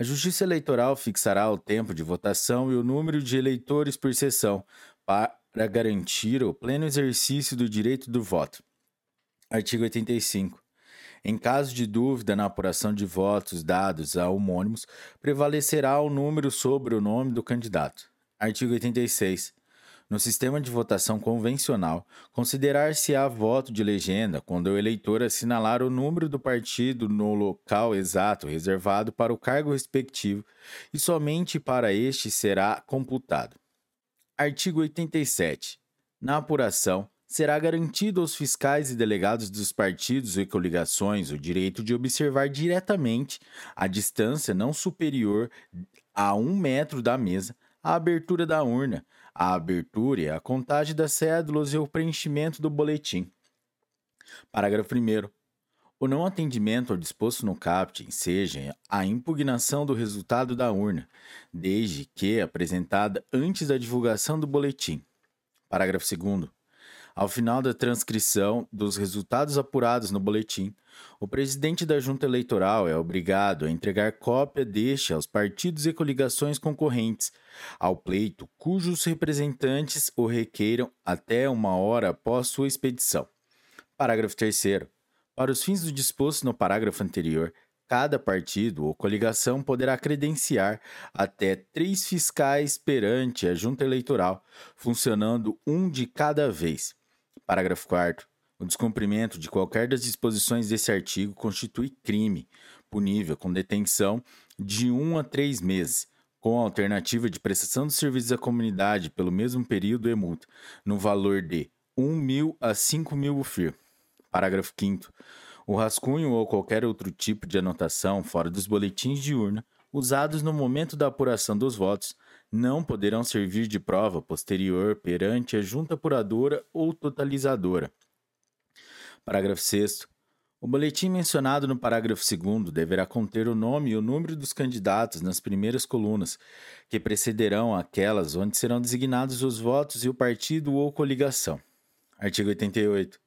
A Justiça Eleitoral fixará o tempo de votação e o número de eleitores por sessão para garantir o pleno exercício do direito do voto. Artigo 85. Em caso de dúvida na apuração de votos dados a homônimos, prevalecerá o número sobre o nome do candidato. Artigo 86. No sistema de votação convencional, considerar-se-á voto de legenda quando o eleitor assinalar o número do partido no local exato reservado para o cargo respectivo e somente para este será computado. Artigo 87. Na apuração, será garantido aos fiscais e delegados dos partidos e coligações o direito de observar diretamente, a distância não superior a um metro da mesa, a abertura da urna, a abertura e a contagem das cédulas e o preenchimento do boletim. Parágrafo 1. O não atendimento ao disposto no caput seja a impugnação do resultado da urna, desde que apresentada antes da divulgação do boletim. Parágrafo 2. Ao final da transcrição dos resultados apurados no boletim, o presidente da junta eleitoral é obrigado a entregar cópia deste aos partidos e coligações concorrentes ao pleito cujos representantes o requeiram até uma hora após sua expedição. Parágrafo 3. Para os fins do disposto no parágrafo anterior, Cada partido ou coligação poderá credenciar até três fiscais perante a junta eleitoral, funcionando um de cada vez. Parágrafo 4. O descumprimento de qualquer das disposições desse artigo constitui crime, punível com detenção de um a três meses, com a alternativa de prestação de serviços à comunidade pelo mesmo período e multa, no valor de 1 mil a 5 mil UFIR. Parágrafo 5 o rascunho ou qualquer outro tipo de anotação fora dos boletins de urna usados no momento da apuração dos votos não poderão servir de prova posterior perante a junta apuradora ou totalizadora. Parágrafo 6. O boletim mencionado no parágrafo 2 deverá conter o nome e o número dos candidatos nas primeiras colunas, que precederão aquelas onde serão designados os votos e o partido ou coligação. Artigo 88.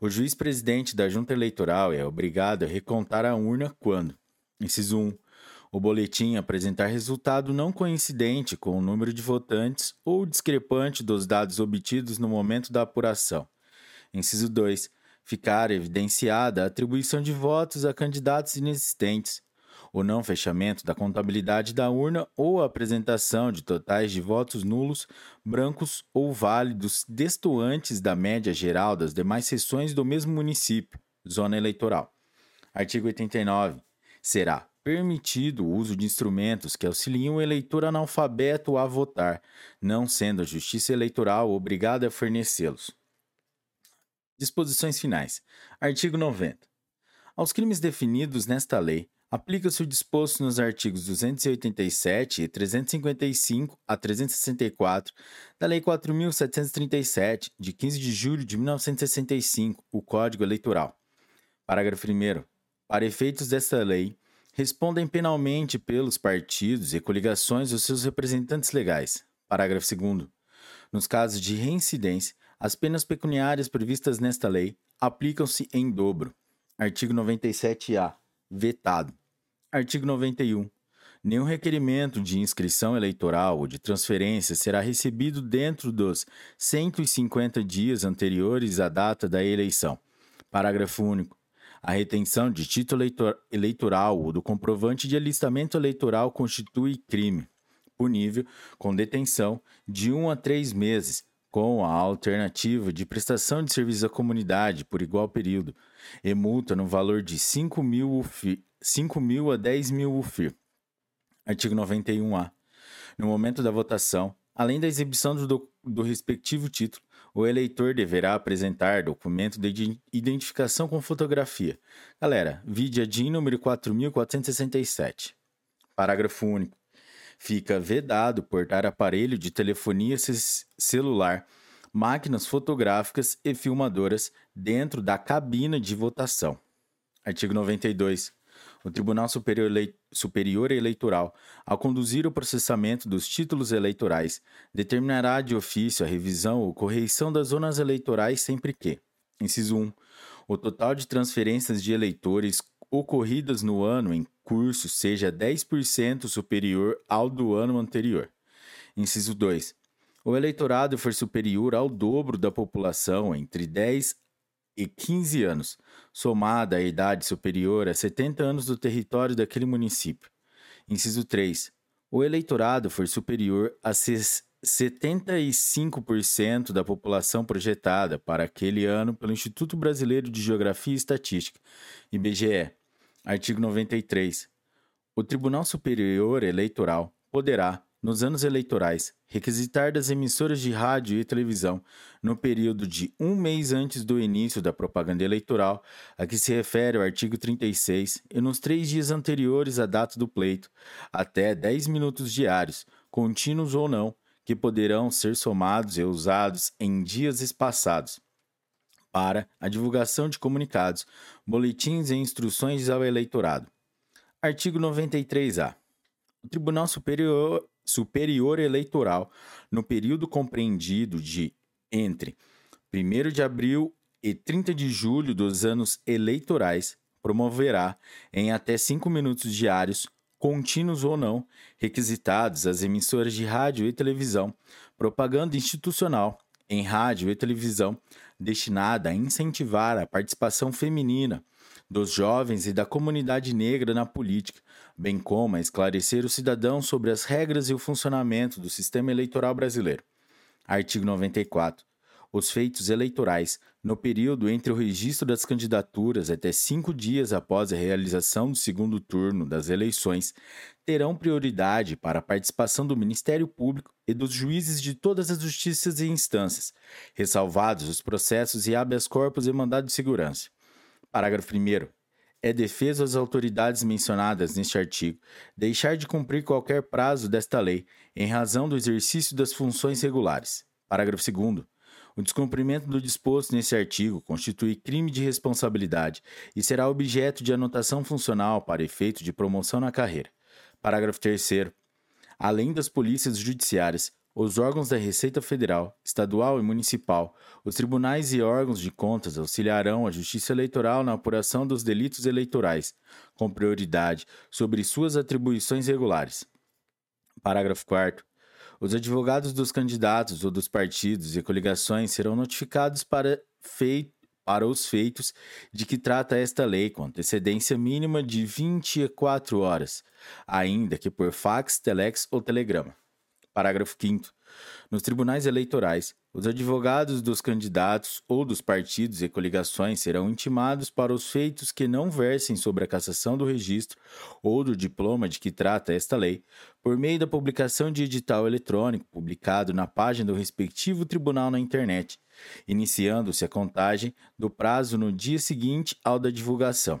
O juiz-presidente da junta eleitoral é obrigado a recontar a urna quando, inciso 1, o boletim apresentar resultado não coincidente com o número de votantes ou discrepante dos dados obtidos no momento da apuração. Inciso 2. Ficar evidenciada a atribuição de votos a candidatos inexistentes, o não fechamento da contabilidade da urna ou a apresentação de totais de votos nulos, brancos ou válidos destoantes da média geral das demais seções do mesmo município, zona eleitoral. Artigo 89. Será permitido o uso de instrumentos que auxiliem o eleitor analfabeto a votar, não sendo a Justiça Eleitoral obrigada a fornecê-los. Disposições finais. Artigo 90. Aos crimes definidos nesta lei, Aplica-se o disposto nos artigos 287 e 355 a 364 da Lei 4.737, de 15 de julho de 1965, o Código Eleitoral. Parágrafo 1. Para efeitos desta lei, respondem penalmente pelos partidos e coligações os seus representantes legais. Parágrafo 2. Nos casos de reincidência, as penas pecuniárias previstas nesta lei aplicam-se em dobro. Artigo 97-A vetado. Artigo 91. Nenhum requerimento de inscrição eleitoral ou de transferência será recebido dentro dos 150 dias anteriores à data da eleição. Parágrafo único. A retenção de título eleitoral ou do comprovante de alistamento eleitoral constitui crime, punível com detenção de um a três meses, com a alternativa de prestação de serviço à comunidade por igual período, e multa no valor de 5 mil, 5 mil a 10 mil UFIR. Artigo 91-A. No momento da votação, além da exibição do, do respectivo título, o eleitor deverá apresentar documento de identificação com fotografia. Galera, vídeo DIN número 4467. Parágrafo único fica vedado portar aparelho de telefonia celular, máquinas fotográficas e filmadoras dentro da cabina de votação. Artigo 92. O Tribunal Superior, Superior Eleitoral, ao conduzir o processamento dos títulos eleitorais, determinará de ofício a revisão ou correição das zonas eleitorais sempre que, inciso 1, o total de transferências de eleitores ocorridas no ano em curso seja 10% superior ao do ano anterior. Inciso 2. O eleitorado for superior ao dobro da população entre 10 e 15 anos, somada à idade superior a 70 anos do território daquele município. Inciso 3. O eleitorado for superior a 75% da população projetada para aquele ano pelo Instituto Brasileiro de Geografia e Estatística, IBGE. Artigo 93. O Tribunal Superior Eleitoral poderá, nos anos eleitorais, requisitar das emissoras de rádio e televisão, no período de um mês antes do início da propaganda eleitoral, a que se refere o artigo 36, e nos três dias anteriores à data do pleito, até 10 minutos diários, contínuos ou não, que poderão ser somados e usados em dias espaçados para a divulgação de comunicados, boletins e instruções ao eleitorado. Artigo 93-A. O Tribunal Superior, Superior Eleitoral, no período compreendido de entre 1 de abril e 30 de julho dos anos eleitorais, promoverá, em até cinco minutos diários, contínuos ou não, requisitados às emissoras de rádio e televisão, propaganda institucional em rádio e televisão destinada a incentivar a participação feminina dos jovens e da comunidade negra na política, bem como a esclarecer o cidadão sobre as regras e o funcionamento do sistema eleitoral brasileiro. Artigo 94. Os feitos eleitorais, no período entre o registro das candidaturas até cinco dias após a realização do segundo turno das eleições, terão prioridade para a participação do Ministério Público e dos juízes de todas as justiças e instâncias, ressalvados os processos e habeas corpus e mandado de segurança. Parágrafo 1 é defeso às autoridades mencionadas neste artigo deixar de cumprir qualquer prazo desta lei em razão do exercício das funções regulares. Parágrafo 2. O descumprimento do disposto nesse artigo constitui crime de responsabilidade e será objeto de anotação funcional para efeito de promoção na carreira. Parágrafo 3. Além das polícias judiciárias, os órgãos da Receita Federal, Estadual e Municipal, os tribunais e órgãos de contas auxiliarão a Justiça Eleitoral na apuração dos delitos eleitorais, com prioridade sobre suas atribuições regulares. Parágrafo 4. Os advogados dos candidatos ou dos partidos e coligações serão notificados para, fei para os feitos de que trata esta lei com antecedência mínima de 24 horas, ainda que por fax, telex ou telegrama. Parágrafo 5. Nos tribunais eleitorais, os advogados dos candidatos ou dos partidos e coligações serão intimados para os feitos que não versem sobre a cassação do registro ou do diploma de que trata esta lei, por meio da publicação de edital eletrônico publicado na página do respectivo tribunal na internet, iniciando-se a contagem do prazo no dia seguinte ao da divulgação.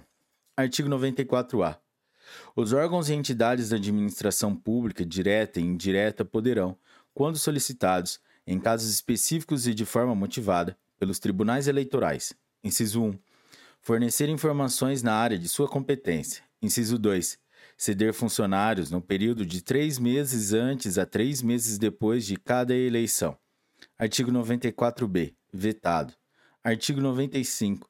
Artigo 94-A. Os órgãos e entidades da administração pública, direta e indireta, poderão, quando solicitados, em casos específicos e de forma motivada, pelos tribunais eleitorais. Inciso 1. Fornecer informações na área de sua competência. Inciso 2. Ceder funcionários no período de três meses antes a três meses depois de cada eleição. Artigo 94b. Vetado. Artigo 95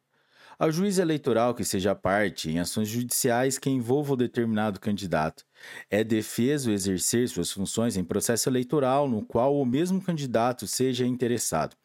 ao juiz eleitoral que seja parte em ações judiciais que envolvam determinado candidato. É defeso exercer suas funções em processo eleitoral no qual o mesmo candidato seja interessado.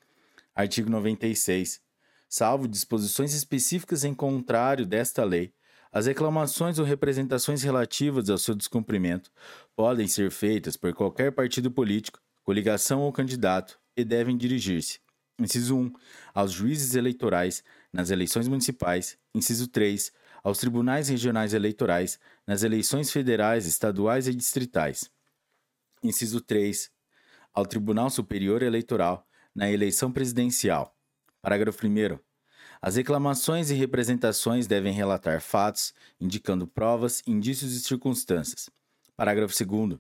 Artigo 96. Salvo disposições específicas em contrário desta lei, as reclamações ou representações relativas ao seu descumprimento podem ser feitas por qualquer partido político, coligação ou candidato e devem dirigir-se. Inciso 1. Aos juízes eleitorais nas eleições municipais, inciso 3, aos tribunais regionais eleitorais, nas eleições federais, estaduais e distritais. Inciso 3, ao Tribunal Superior Eleitoral, na eleição presidencial. Parágrafo 1. As reclamações e representações devem relatar fatos, indicando provas, indícios e circunstâncias. Parágrafo 2.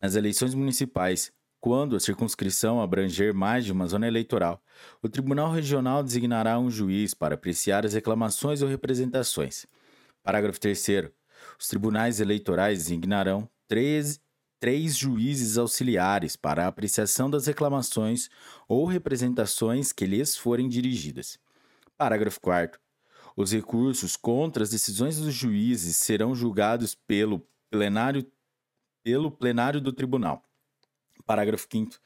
Nas eleições municipais, quando a circunscrição abranger mais de uma zona eleitoral, o Tribunal Regional designará um juiz para apreciar as reclamações ou representações. Parágrafo 3. Os tribunais eleitorais designarão três, três juízes auxiliares para a apreciação das reclamações ou representações que lhes forem dirigidas. Parágrafo 4. Os recursos contra as decisões dos juízes serão julgados pelo plenário, pelo plenário do tribunal. Parágrafo 5.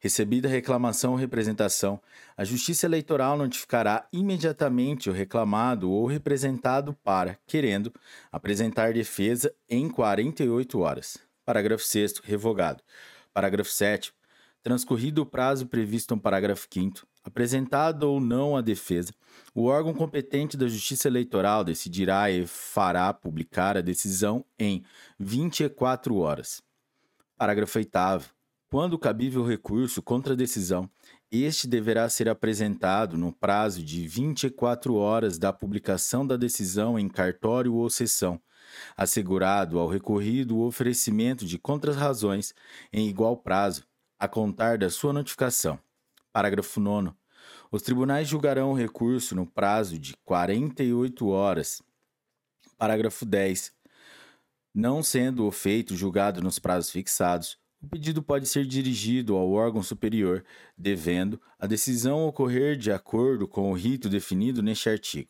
Recebida a reclamação ou representação, a Justiça Eleitoral notificará imediatamente o reclamado ou representado para, querendo, apresentar defesa em 48 horas. Parágrafo 6. Revogado. Parágrafo 7. Transcorrido o prazo previsto no parágrafo 5, apresentado ou não a defesa, o órgão competente da Justiça Eleitoral decidirá e fará publicar a decisão em 24 horas. Parágrafo 8. Quando cabível recurso contra a decisão, este deverá ser apresentado no prazo de 24 horas da publicação da decisão em cartório ou sessão, assegurado ao recorrido o oferecimento de contrarrazões em igual prazo, a contar da sua notificação. Parágrafo 9. Os tribunais julgarão o recurso no prazo de 48 horas. Parágrafo 10. Não sendo o feito julgado nos prazos fixados, o pedido pode ser dirigido ao órgão superior, devendo a decisão ocorrer de acordo com o rito definido neste artigo.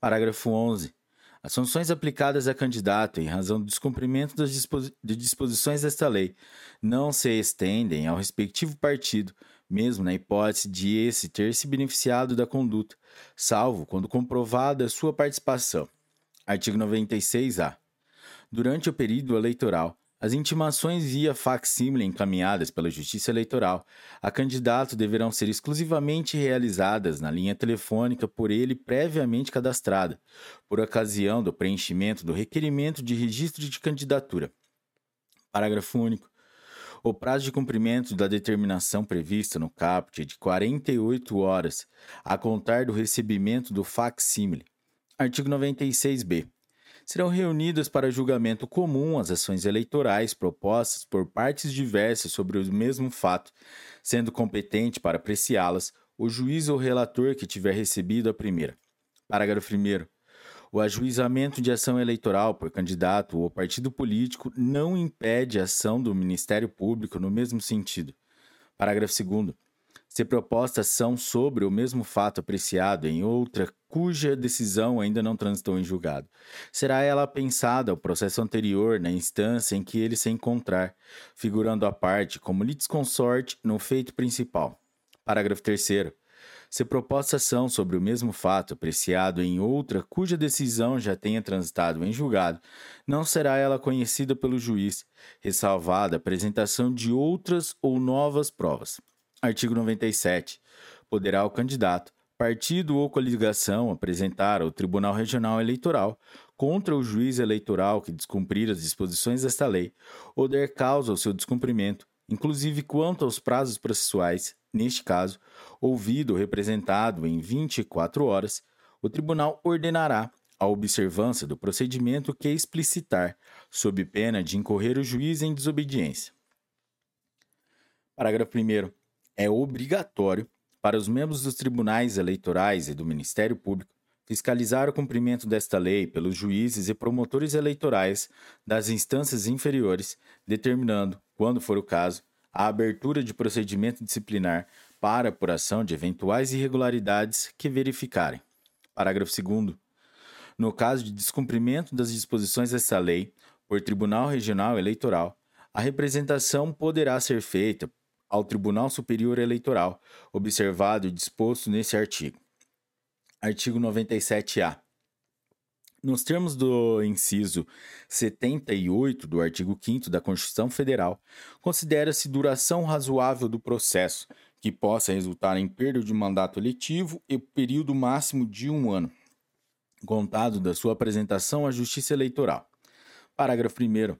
Parágrafo 11. As sanções aplicadas a candidato em razão do descumprimento das disposi de disposições desta lei não se estendem ao respectivo partido, mesmo na hipótese de esse ter se beneficiado da conduta, salvo quando comprovada sua participação. Artigo 96-A. Durante o período eleitoral, as intimações via facsímile encaminhadas pela Justiça Eleitoral a candidato deverão ser exclusivamente realizadas na linha telefônica por ele previamente cadastrada, por ocasião do preenchimento do requerimento de registro de candidatura. Parágrafo único. O prazo de cumprimento da determinação prevista no caput é de 48 horas, a contar do recebimento do facsímile. Artigo 96b serão reunidas para julgamento comum as ações eleitorais propostas por partes diversas sobre o mesmo fato, sendo competente para apreciá-las o juiz ou relator que tiver recebido a primeira. Parágrafo 1. O ajuizamento de ação eleitoral por candidato ou partido político não impede a ação do Ministério Público no mesmo sentido. Parágrafo 2. Se proposta ação sobre o mesmo fato apreciado em outra cuja decisão ainda não transitou em julgado, será ela pensada ao processo anterior na instância em que ele se encontrar, figurando a parte como litisconsorte no feito principal. Parágrafo 3 se proposta ação sobre o mesmo fato apreciado em outra cuja decisão já tenha transitado em julgado, não será ela conhecida pelo juiz, ressalvada a apresentação de outras ou novas provas. Artigo 97. Poderá o candidato, partido ou coligação apresentar ao Tribunal Regional Eleitoral contra o juiz eleitoral que descumprir as disposições desta lei ou der causa ao seu descumprimento, inclusive quanto aos prazos processuais, neste caso, ouvido ou representado em 24 horas, o tribunal ordenará a observância do procedimento que explicitar, sob pena de incorrer o juiz em desobediência. Parágrafo 1 é obrigatório para os membros dos tribunais eleitorais e do Ministério Público fiscalizar o cumprimento desta lei pelos juízes e promotores eleitorais das instâncias inferiores, determinando, quando for o caso, a abertura de procedimento disciplinar para apuração de eventuais irregularidades que verificarem. Parágrafo 2. No caso de descumprimento das disposições desta lei por Tribunal Regional Eleitoral, a representação poderá ser feita ao Tribunal Superior Eleitoral, observado e disposto nesse artigo. Artigo 97-A. Nos termos do inciso 78 do artigo 5 da Constituição Federal, considera-se duração razoável do processo, que possa resultar em perda de mandato eletivo e período máximo de um ano, contado da sua apresentação à Justiça Eleitoral. Parágrafo 1.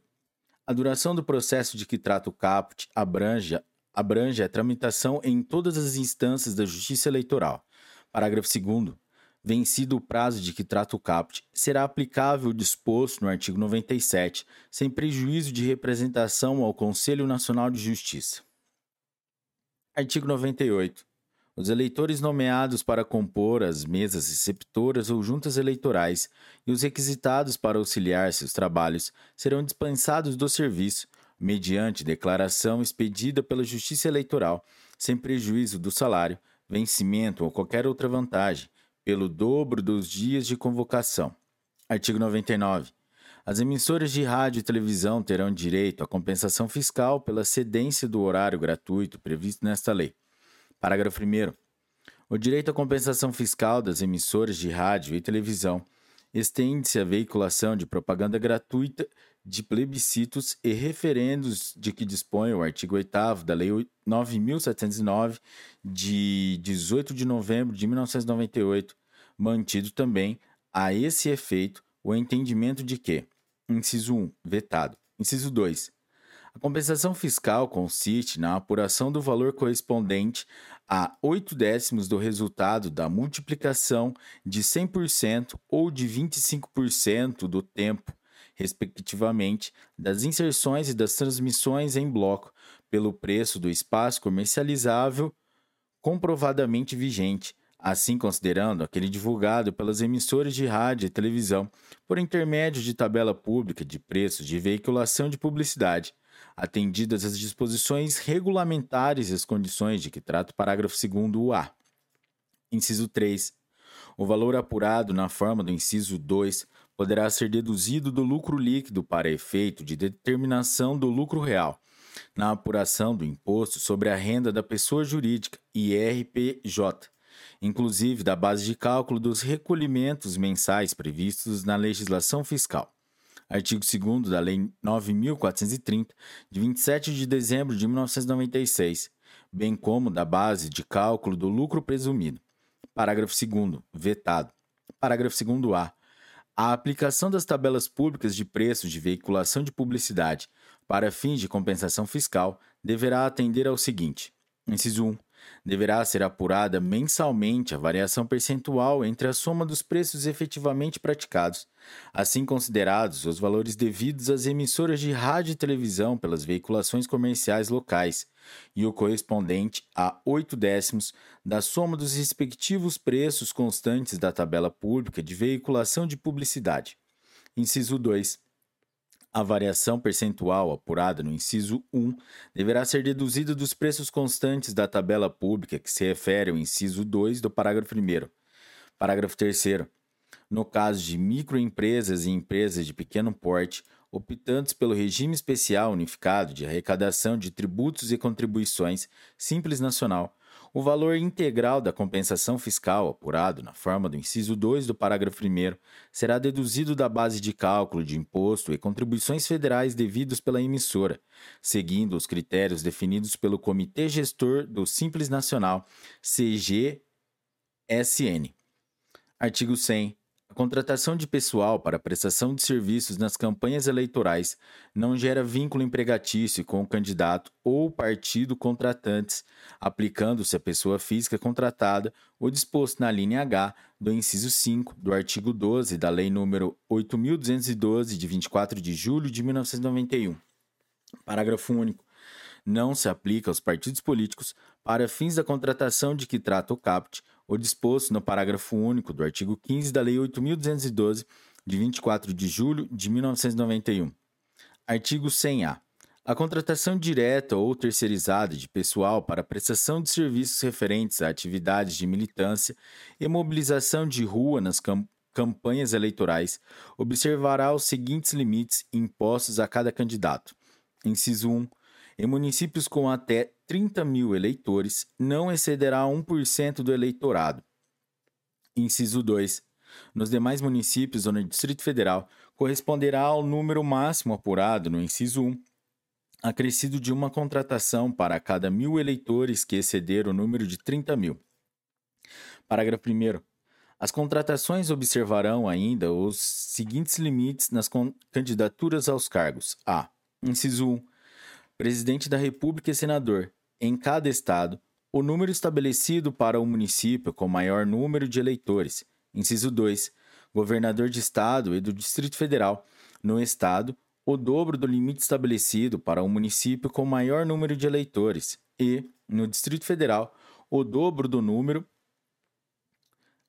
A duração do processo de que trata o caput abrange abrange a tramitação em todas as instâncias da Justiça Eleitoral. Parágrafo 2. Vencido o prazo de que trata o caput, será aplicável o disposto no artigo 97, sem prejuízo de representação ao Conselho Nacional de Justiça. Artigo 98. Os eleitores nomeados para compor as mesas receptoras ou juntas eleitorais e os requisitados para auxiliar seus trabalhos serão dispensados do serviço, mediante declaração expedida pela Justiça Eleitoral, sem prejuízo do salário, vencimento ou qualquer outra vantagem, pelo dobro dos dias de convocação. Artigo 99. As emissoras de rádio e televisão terão direito à compensação fiscal pela cedência do horário gratuito previsto nesta lei. Parágrafo 1. O direito à compensação fiscal das emissoras de rádio e televisão estende-se à veiculação de propaganda gratuita de plebiscitos e referendos de que dispõe o artigo 8 da Lei 9.709, de 18 de novembro de 1998, mantido também a esse efeito o entendimento de que, inciso 1, vetado, inciso 2, a compensação fiscal consiste na apuração do valor correspondente a 8 décimos do resultado da multiplicação de 100% ou de 25% do tempo respectivamente, das inserções e das transmissões em bloco pelo preço do espaço comercializável comprovadamente vigente, assim considerando aquele divulgado pelas emissoras de rádio e televisão por intermédio de tabela pública de preços de veiculação de publicidade, atendidas as disposições regulamentares e as condições de que trata o parágrafo 2A. Inciso 3. O valor apurado na forma do inciso 2 poderá ser deduzido do lucro líquido para efeito de determinação do lucro real, na apuração do imposto sobre a renda da pessoa jurídica, IRPJ, inclusive da base de cálculo dos recolhimentos mensais previstos na legislação fiscal. Artigo 2 da Lei 9.430, de 27 de dezembro de 1996, bem como da base de cálculo do lucro presumido. Parágrafo 2. Vetado. Parágrafo 2a. A aplicação das tabelas públicas de preços de veiculação de publicidade para fins de compensação fiscal deverá atender ao seguinte: inciso 1. Deverá ser apurada mensalmente a variação percentual entre a soma dos preços efetivamente praticados, assim considerados os valores devidos às emissoras de rádio e televisão pelas veiculações comerciais locais, e o correspondente a oito décimos da soma dos respectivos preços constantes da tabela pública de veiculação de publicidade. Inciso 2. A variação percentual apurada no inciso 1 deverá ser deduzida dos preços constantes da tabela pública que se refere ao inciso 2 do parágrafo 1. Parágrafo 3. No caso de microempresas e empresas de pequeno porte, optantes pelo regime especial unificado de arrecadação de tributos e contribuições Simples Nacional, o valor integral da compensação fiscal apurado na forma do inciso 2 do parágrafo 1 será deduzido da base de cálculo de imposto e contribuições federais devidos pela emissora, seguindo os critérios definidos pelo Comitê Gestor do Simples Nacional, CGSN. Artigo 100. Contratação de pessoal para prestação de serviços nas campanhas eleitorais não gera vínculo empregatício com o candidato ou partido contratantes, aplicando-se à pessoa física contratada o disposto na linha H do inciso 5 do artigo 12 da Lei nº 8.212, de 24 de julho de 1991. Parágrafo único. Não se aplica aos partidos políticos, para fins da contratação de que trata o CAPT, o disposto no parágrafo único do artigo 15 da Lei 8.212, de 24 de julho de 1991. Artigo 100-A. A contratação direta ou terceirizada de pessoal para prestação de serviços referentes a atividades de militância e mobilização de rua nas cam campanhas eleitorais observará os seguintes limites impostos a cada candidato. Inciso 1. Em municípios com até 30 mil eleitores, não excederá 1% do eleitorado. Inciso 2. Nos demais municípios ou no Distrito Federal, corresponderá ao número máximo apurado no inciso 1, acrescido de uma contratação para cada mil eleitores que exceder o número de 30 mil. Parágrafo 1. As contratações observarão ainda os seguintes limites nas candidaturas aos cargos: a. Inciso 1 presidente da República e senador, em cada estado, o número estabelecido para o município com maior número de eleitores. Inciso 2. Governador de estado e do Distrito Federal, no estado, o dobro do limite estabelecido para o município com maior número de eleitores e, no Distrito Federal, o dobro do número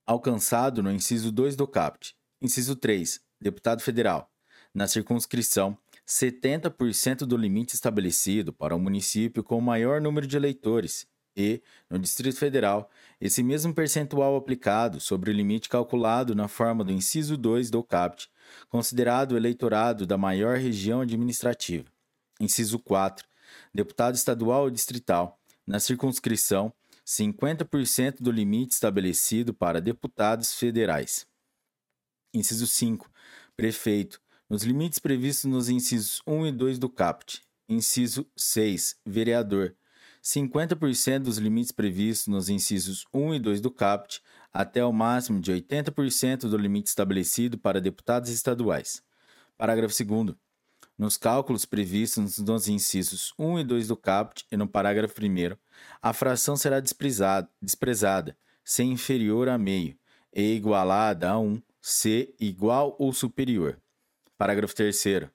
alcançado no inciso 2 do CAPT. Inciso 3. Deputado federal, na circunscrição 70% do limite estabelecido para o um município com o maior número de eleitores e, no Distrito Federal, esse mesmo percentual aplicado sobre o limite calculado na forma do inciso 2 do CAPT, considerado o eleitorado da maior região administrativa. Inciso 4. Deputado estadual ou distrital, na circunscrição, 50% do limite estabelecido para deputados federais. Inciso 5. Prefeito, nos limites previstos nos incisos 1 e 2 do CAPT. Inciso 6. Vereador. 50% dos limites previstos nos incisos 1 e 2 do CAPT, até o máximo de 80% do limite estabelecido para deputados estaduais. Parágrafo 2. Nos cálculos previstos nos incisos 1 e 2 do CAPT e no parágrafo 1, a fração será desprezada, C inferior a meio, E igualada a 1, C igual ou superior. Parágrafo 3.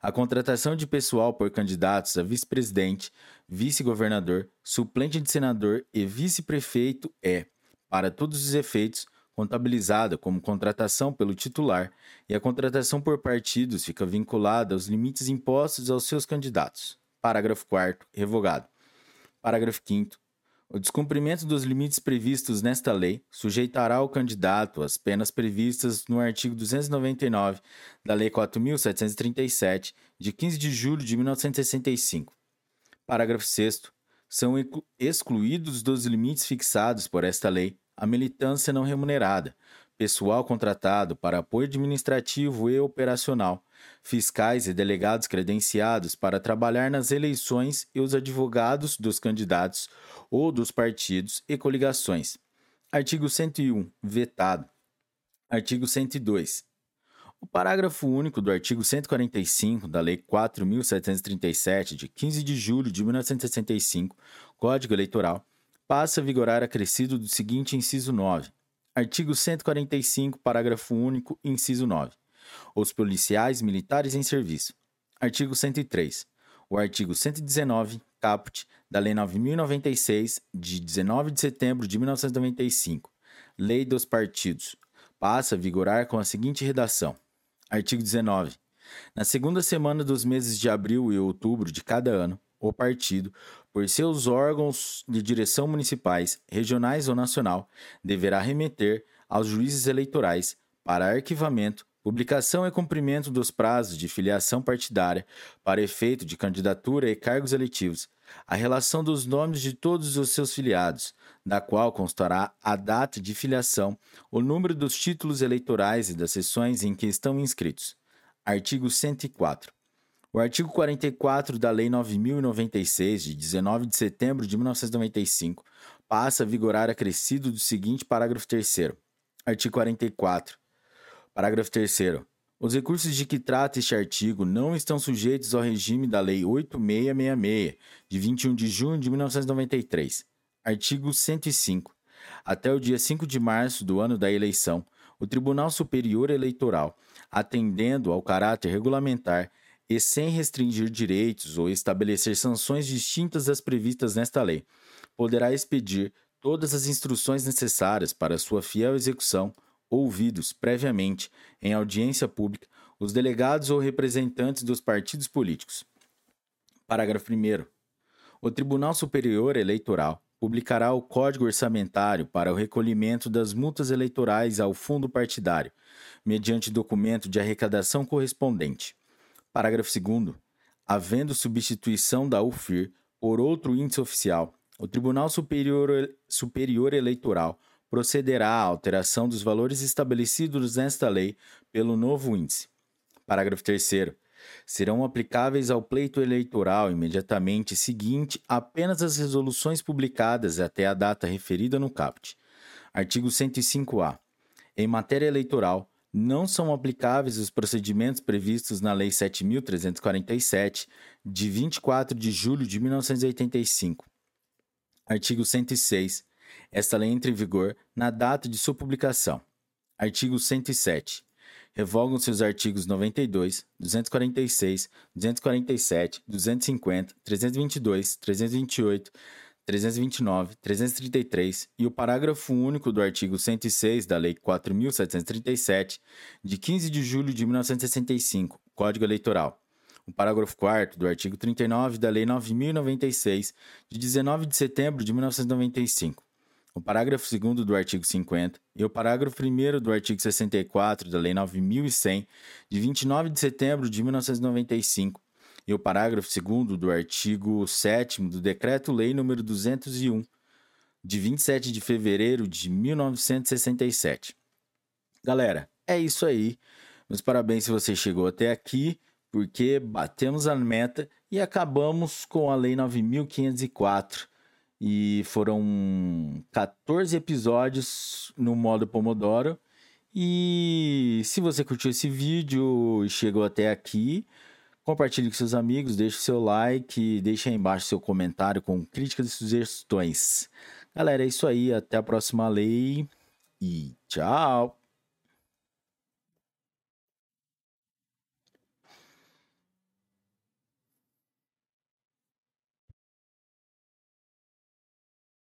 A contratação de pessoal por candidatos a vice-presidente, vice-governador, suplente de senador e vice-prefeito é, para todos os efeitos, contabilizada como contratação pelo titular e a contratação por partidos fica vinculada aos limites impostos aos seus candidatos. parágrafo 4 revogado. Parágrafo 5 o descumprimento dos limites previstos nesta lei sujeitará o candidato às penas previstas no artigo 299 da Lei 4.737, de 15 de julho de 1965. Parágrafo 6. São excluídos dos limites fixados por esta lei a militância não remunerada, pessoal contratado para apoio administrativo e operacional, fiscais e delegados credenciados para trabalhar nas eleições e os advogados dos candidatos ou dos partidos e coligações. Artigo 101. Vetado. Artigo 102. O parágrafo único do artigo 145 da Lei 4.737, de 15 de julho de 1965, Código Eleitoral, passa a vigorar acrescido do seguinte inciso 9. Artigo 145, parágrafo único, inciso 9 os policiais militares em serviço. Artigo 103. O artigo 119, caput, da Lei 9.096, de 19 de setembro de 1995, Lei dos Partidos, passa a vigorar com a seguinte redação: Artigo 19. Na segunda semana dos meses de abril e outubro de cada ano, o partido, por seus órgãos de direção municipais, regionais ou nacional, deverá remeter aos juízes eleitorais para arquivamento Publicação e cumprimento dos prazos de filiação partidária para efeito de candidatura e cargos eletivos. A relação dos nomes de todos os seus filiados, da qual constará a data de filiação, o número dos títulos eleitorais e das sessões em que estão inscritos. Artigo 104. O artigo 44 da Lei 9096, de 19 de setembro de 1995, passa a vigorar acrescido do seguinte parágrafo 3. Artigo 44. Parágrafo 3. Os recursos de que trata este artigo não estão sujeitos ao regime da Lei 8666, de 21 de junho de 1993. Artigo 105. Até o dia 5 de março do ano da eleição, o Tribunal Superior Eleitoral, atendendo ao caráter regulamentar e sem restringir direitos ou estabelecer sanções distintas das previstas nesta lei, poderá expedir todas as instruções necessárias para sua fiel execução ouvidos previamente em audiência pública os delegados ou representantes dos partidos políticos. Parágrafo 1. O Tribunal Superior Eleitoral publicará o Código Orçamentário para o recolhimento das multas eleitorais ao fundo partidário, mediante documento de arrecadação correspondente. Parágrafo 2. Havendo substituição da UFIR por outro índice oficial, o Tribunal Superior, Superior Eleitoral procederá à alteração dos valores estabelecidos nesta lei pelo novo índice. Parágrafo 3. Serão aplicáveis ao pleito eleitoral imediatamente seguinte apenas as resoluções publicadas até a data referida no CAPT. Artigo 105-A. Em matéria eleitoral, não são aplicáveis os procedimentos previstos na Lei 7.347, de 24 de julho de 1985. Artigo 106. Esta lei entra em vigor na data de sua publicação. Artigo 107. Revogam-se os artigos 92, 246, 247, 250, 322, 328, 329, 333 e o parágrafo único do artigo 106 da Lei 4.737, de 15 de julho de 1965, Código Eleitoral. O parágrafo 4 do artigo 39 da Lei 9.096, de 19 de setembro de 1995 o parágrafo 2 do artigo 50 e o parágrafo 1 do artigo 64 da Lei 9100, de 29 de setembro de 1995, e o parágrafo 2 do artigo 7 do Decreto-Lei nº 201, de 27 de fevereiro de 1967. Galera, é isso aí. Meus parabéns se você chegou até aqui, porque batemos a meta e acabamos com a Lei 9504 e foram 14 episódios no modo Pomodoro. E se você curtiu esse vídeo e chegou até aqui, compartilhe com seus amigos, deixe seu like, deixe aí embaixo seu comentário com críticas e sugestões. Galera, é isso aí, até a próxima lei e tchau!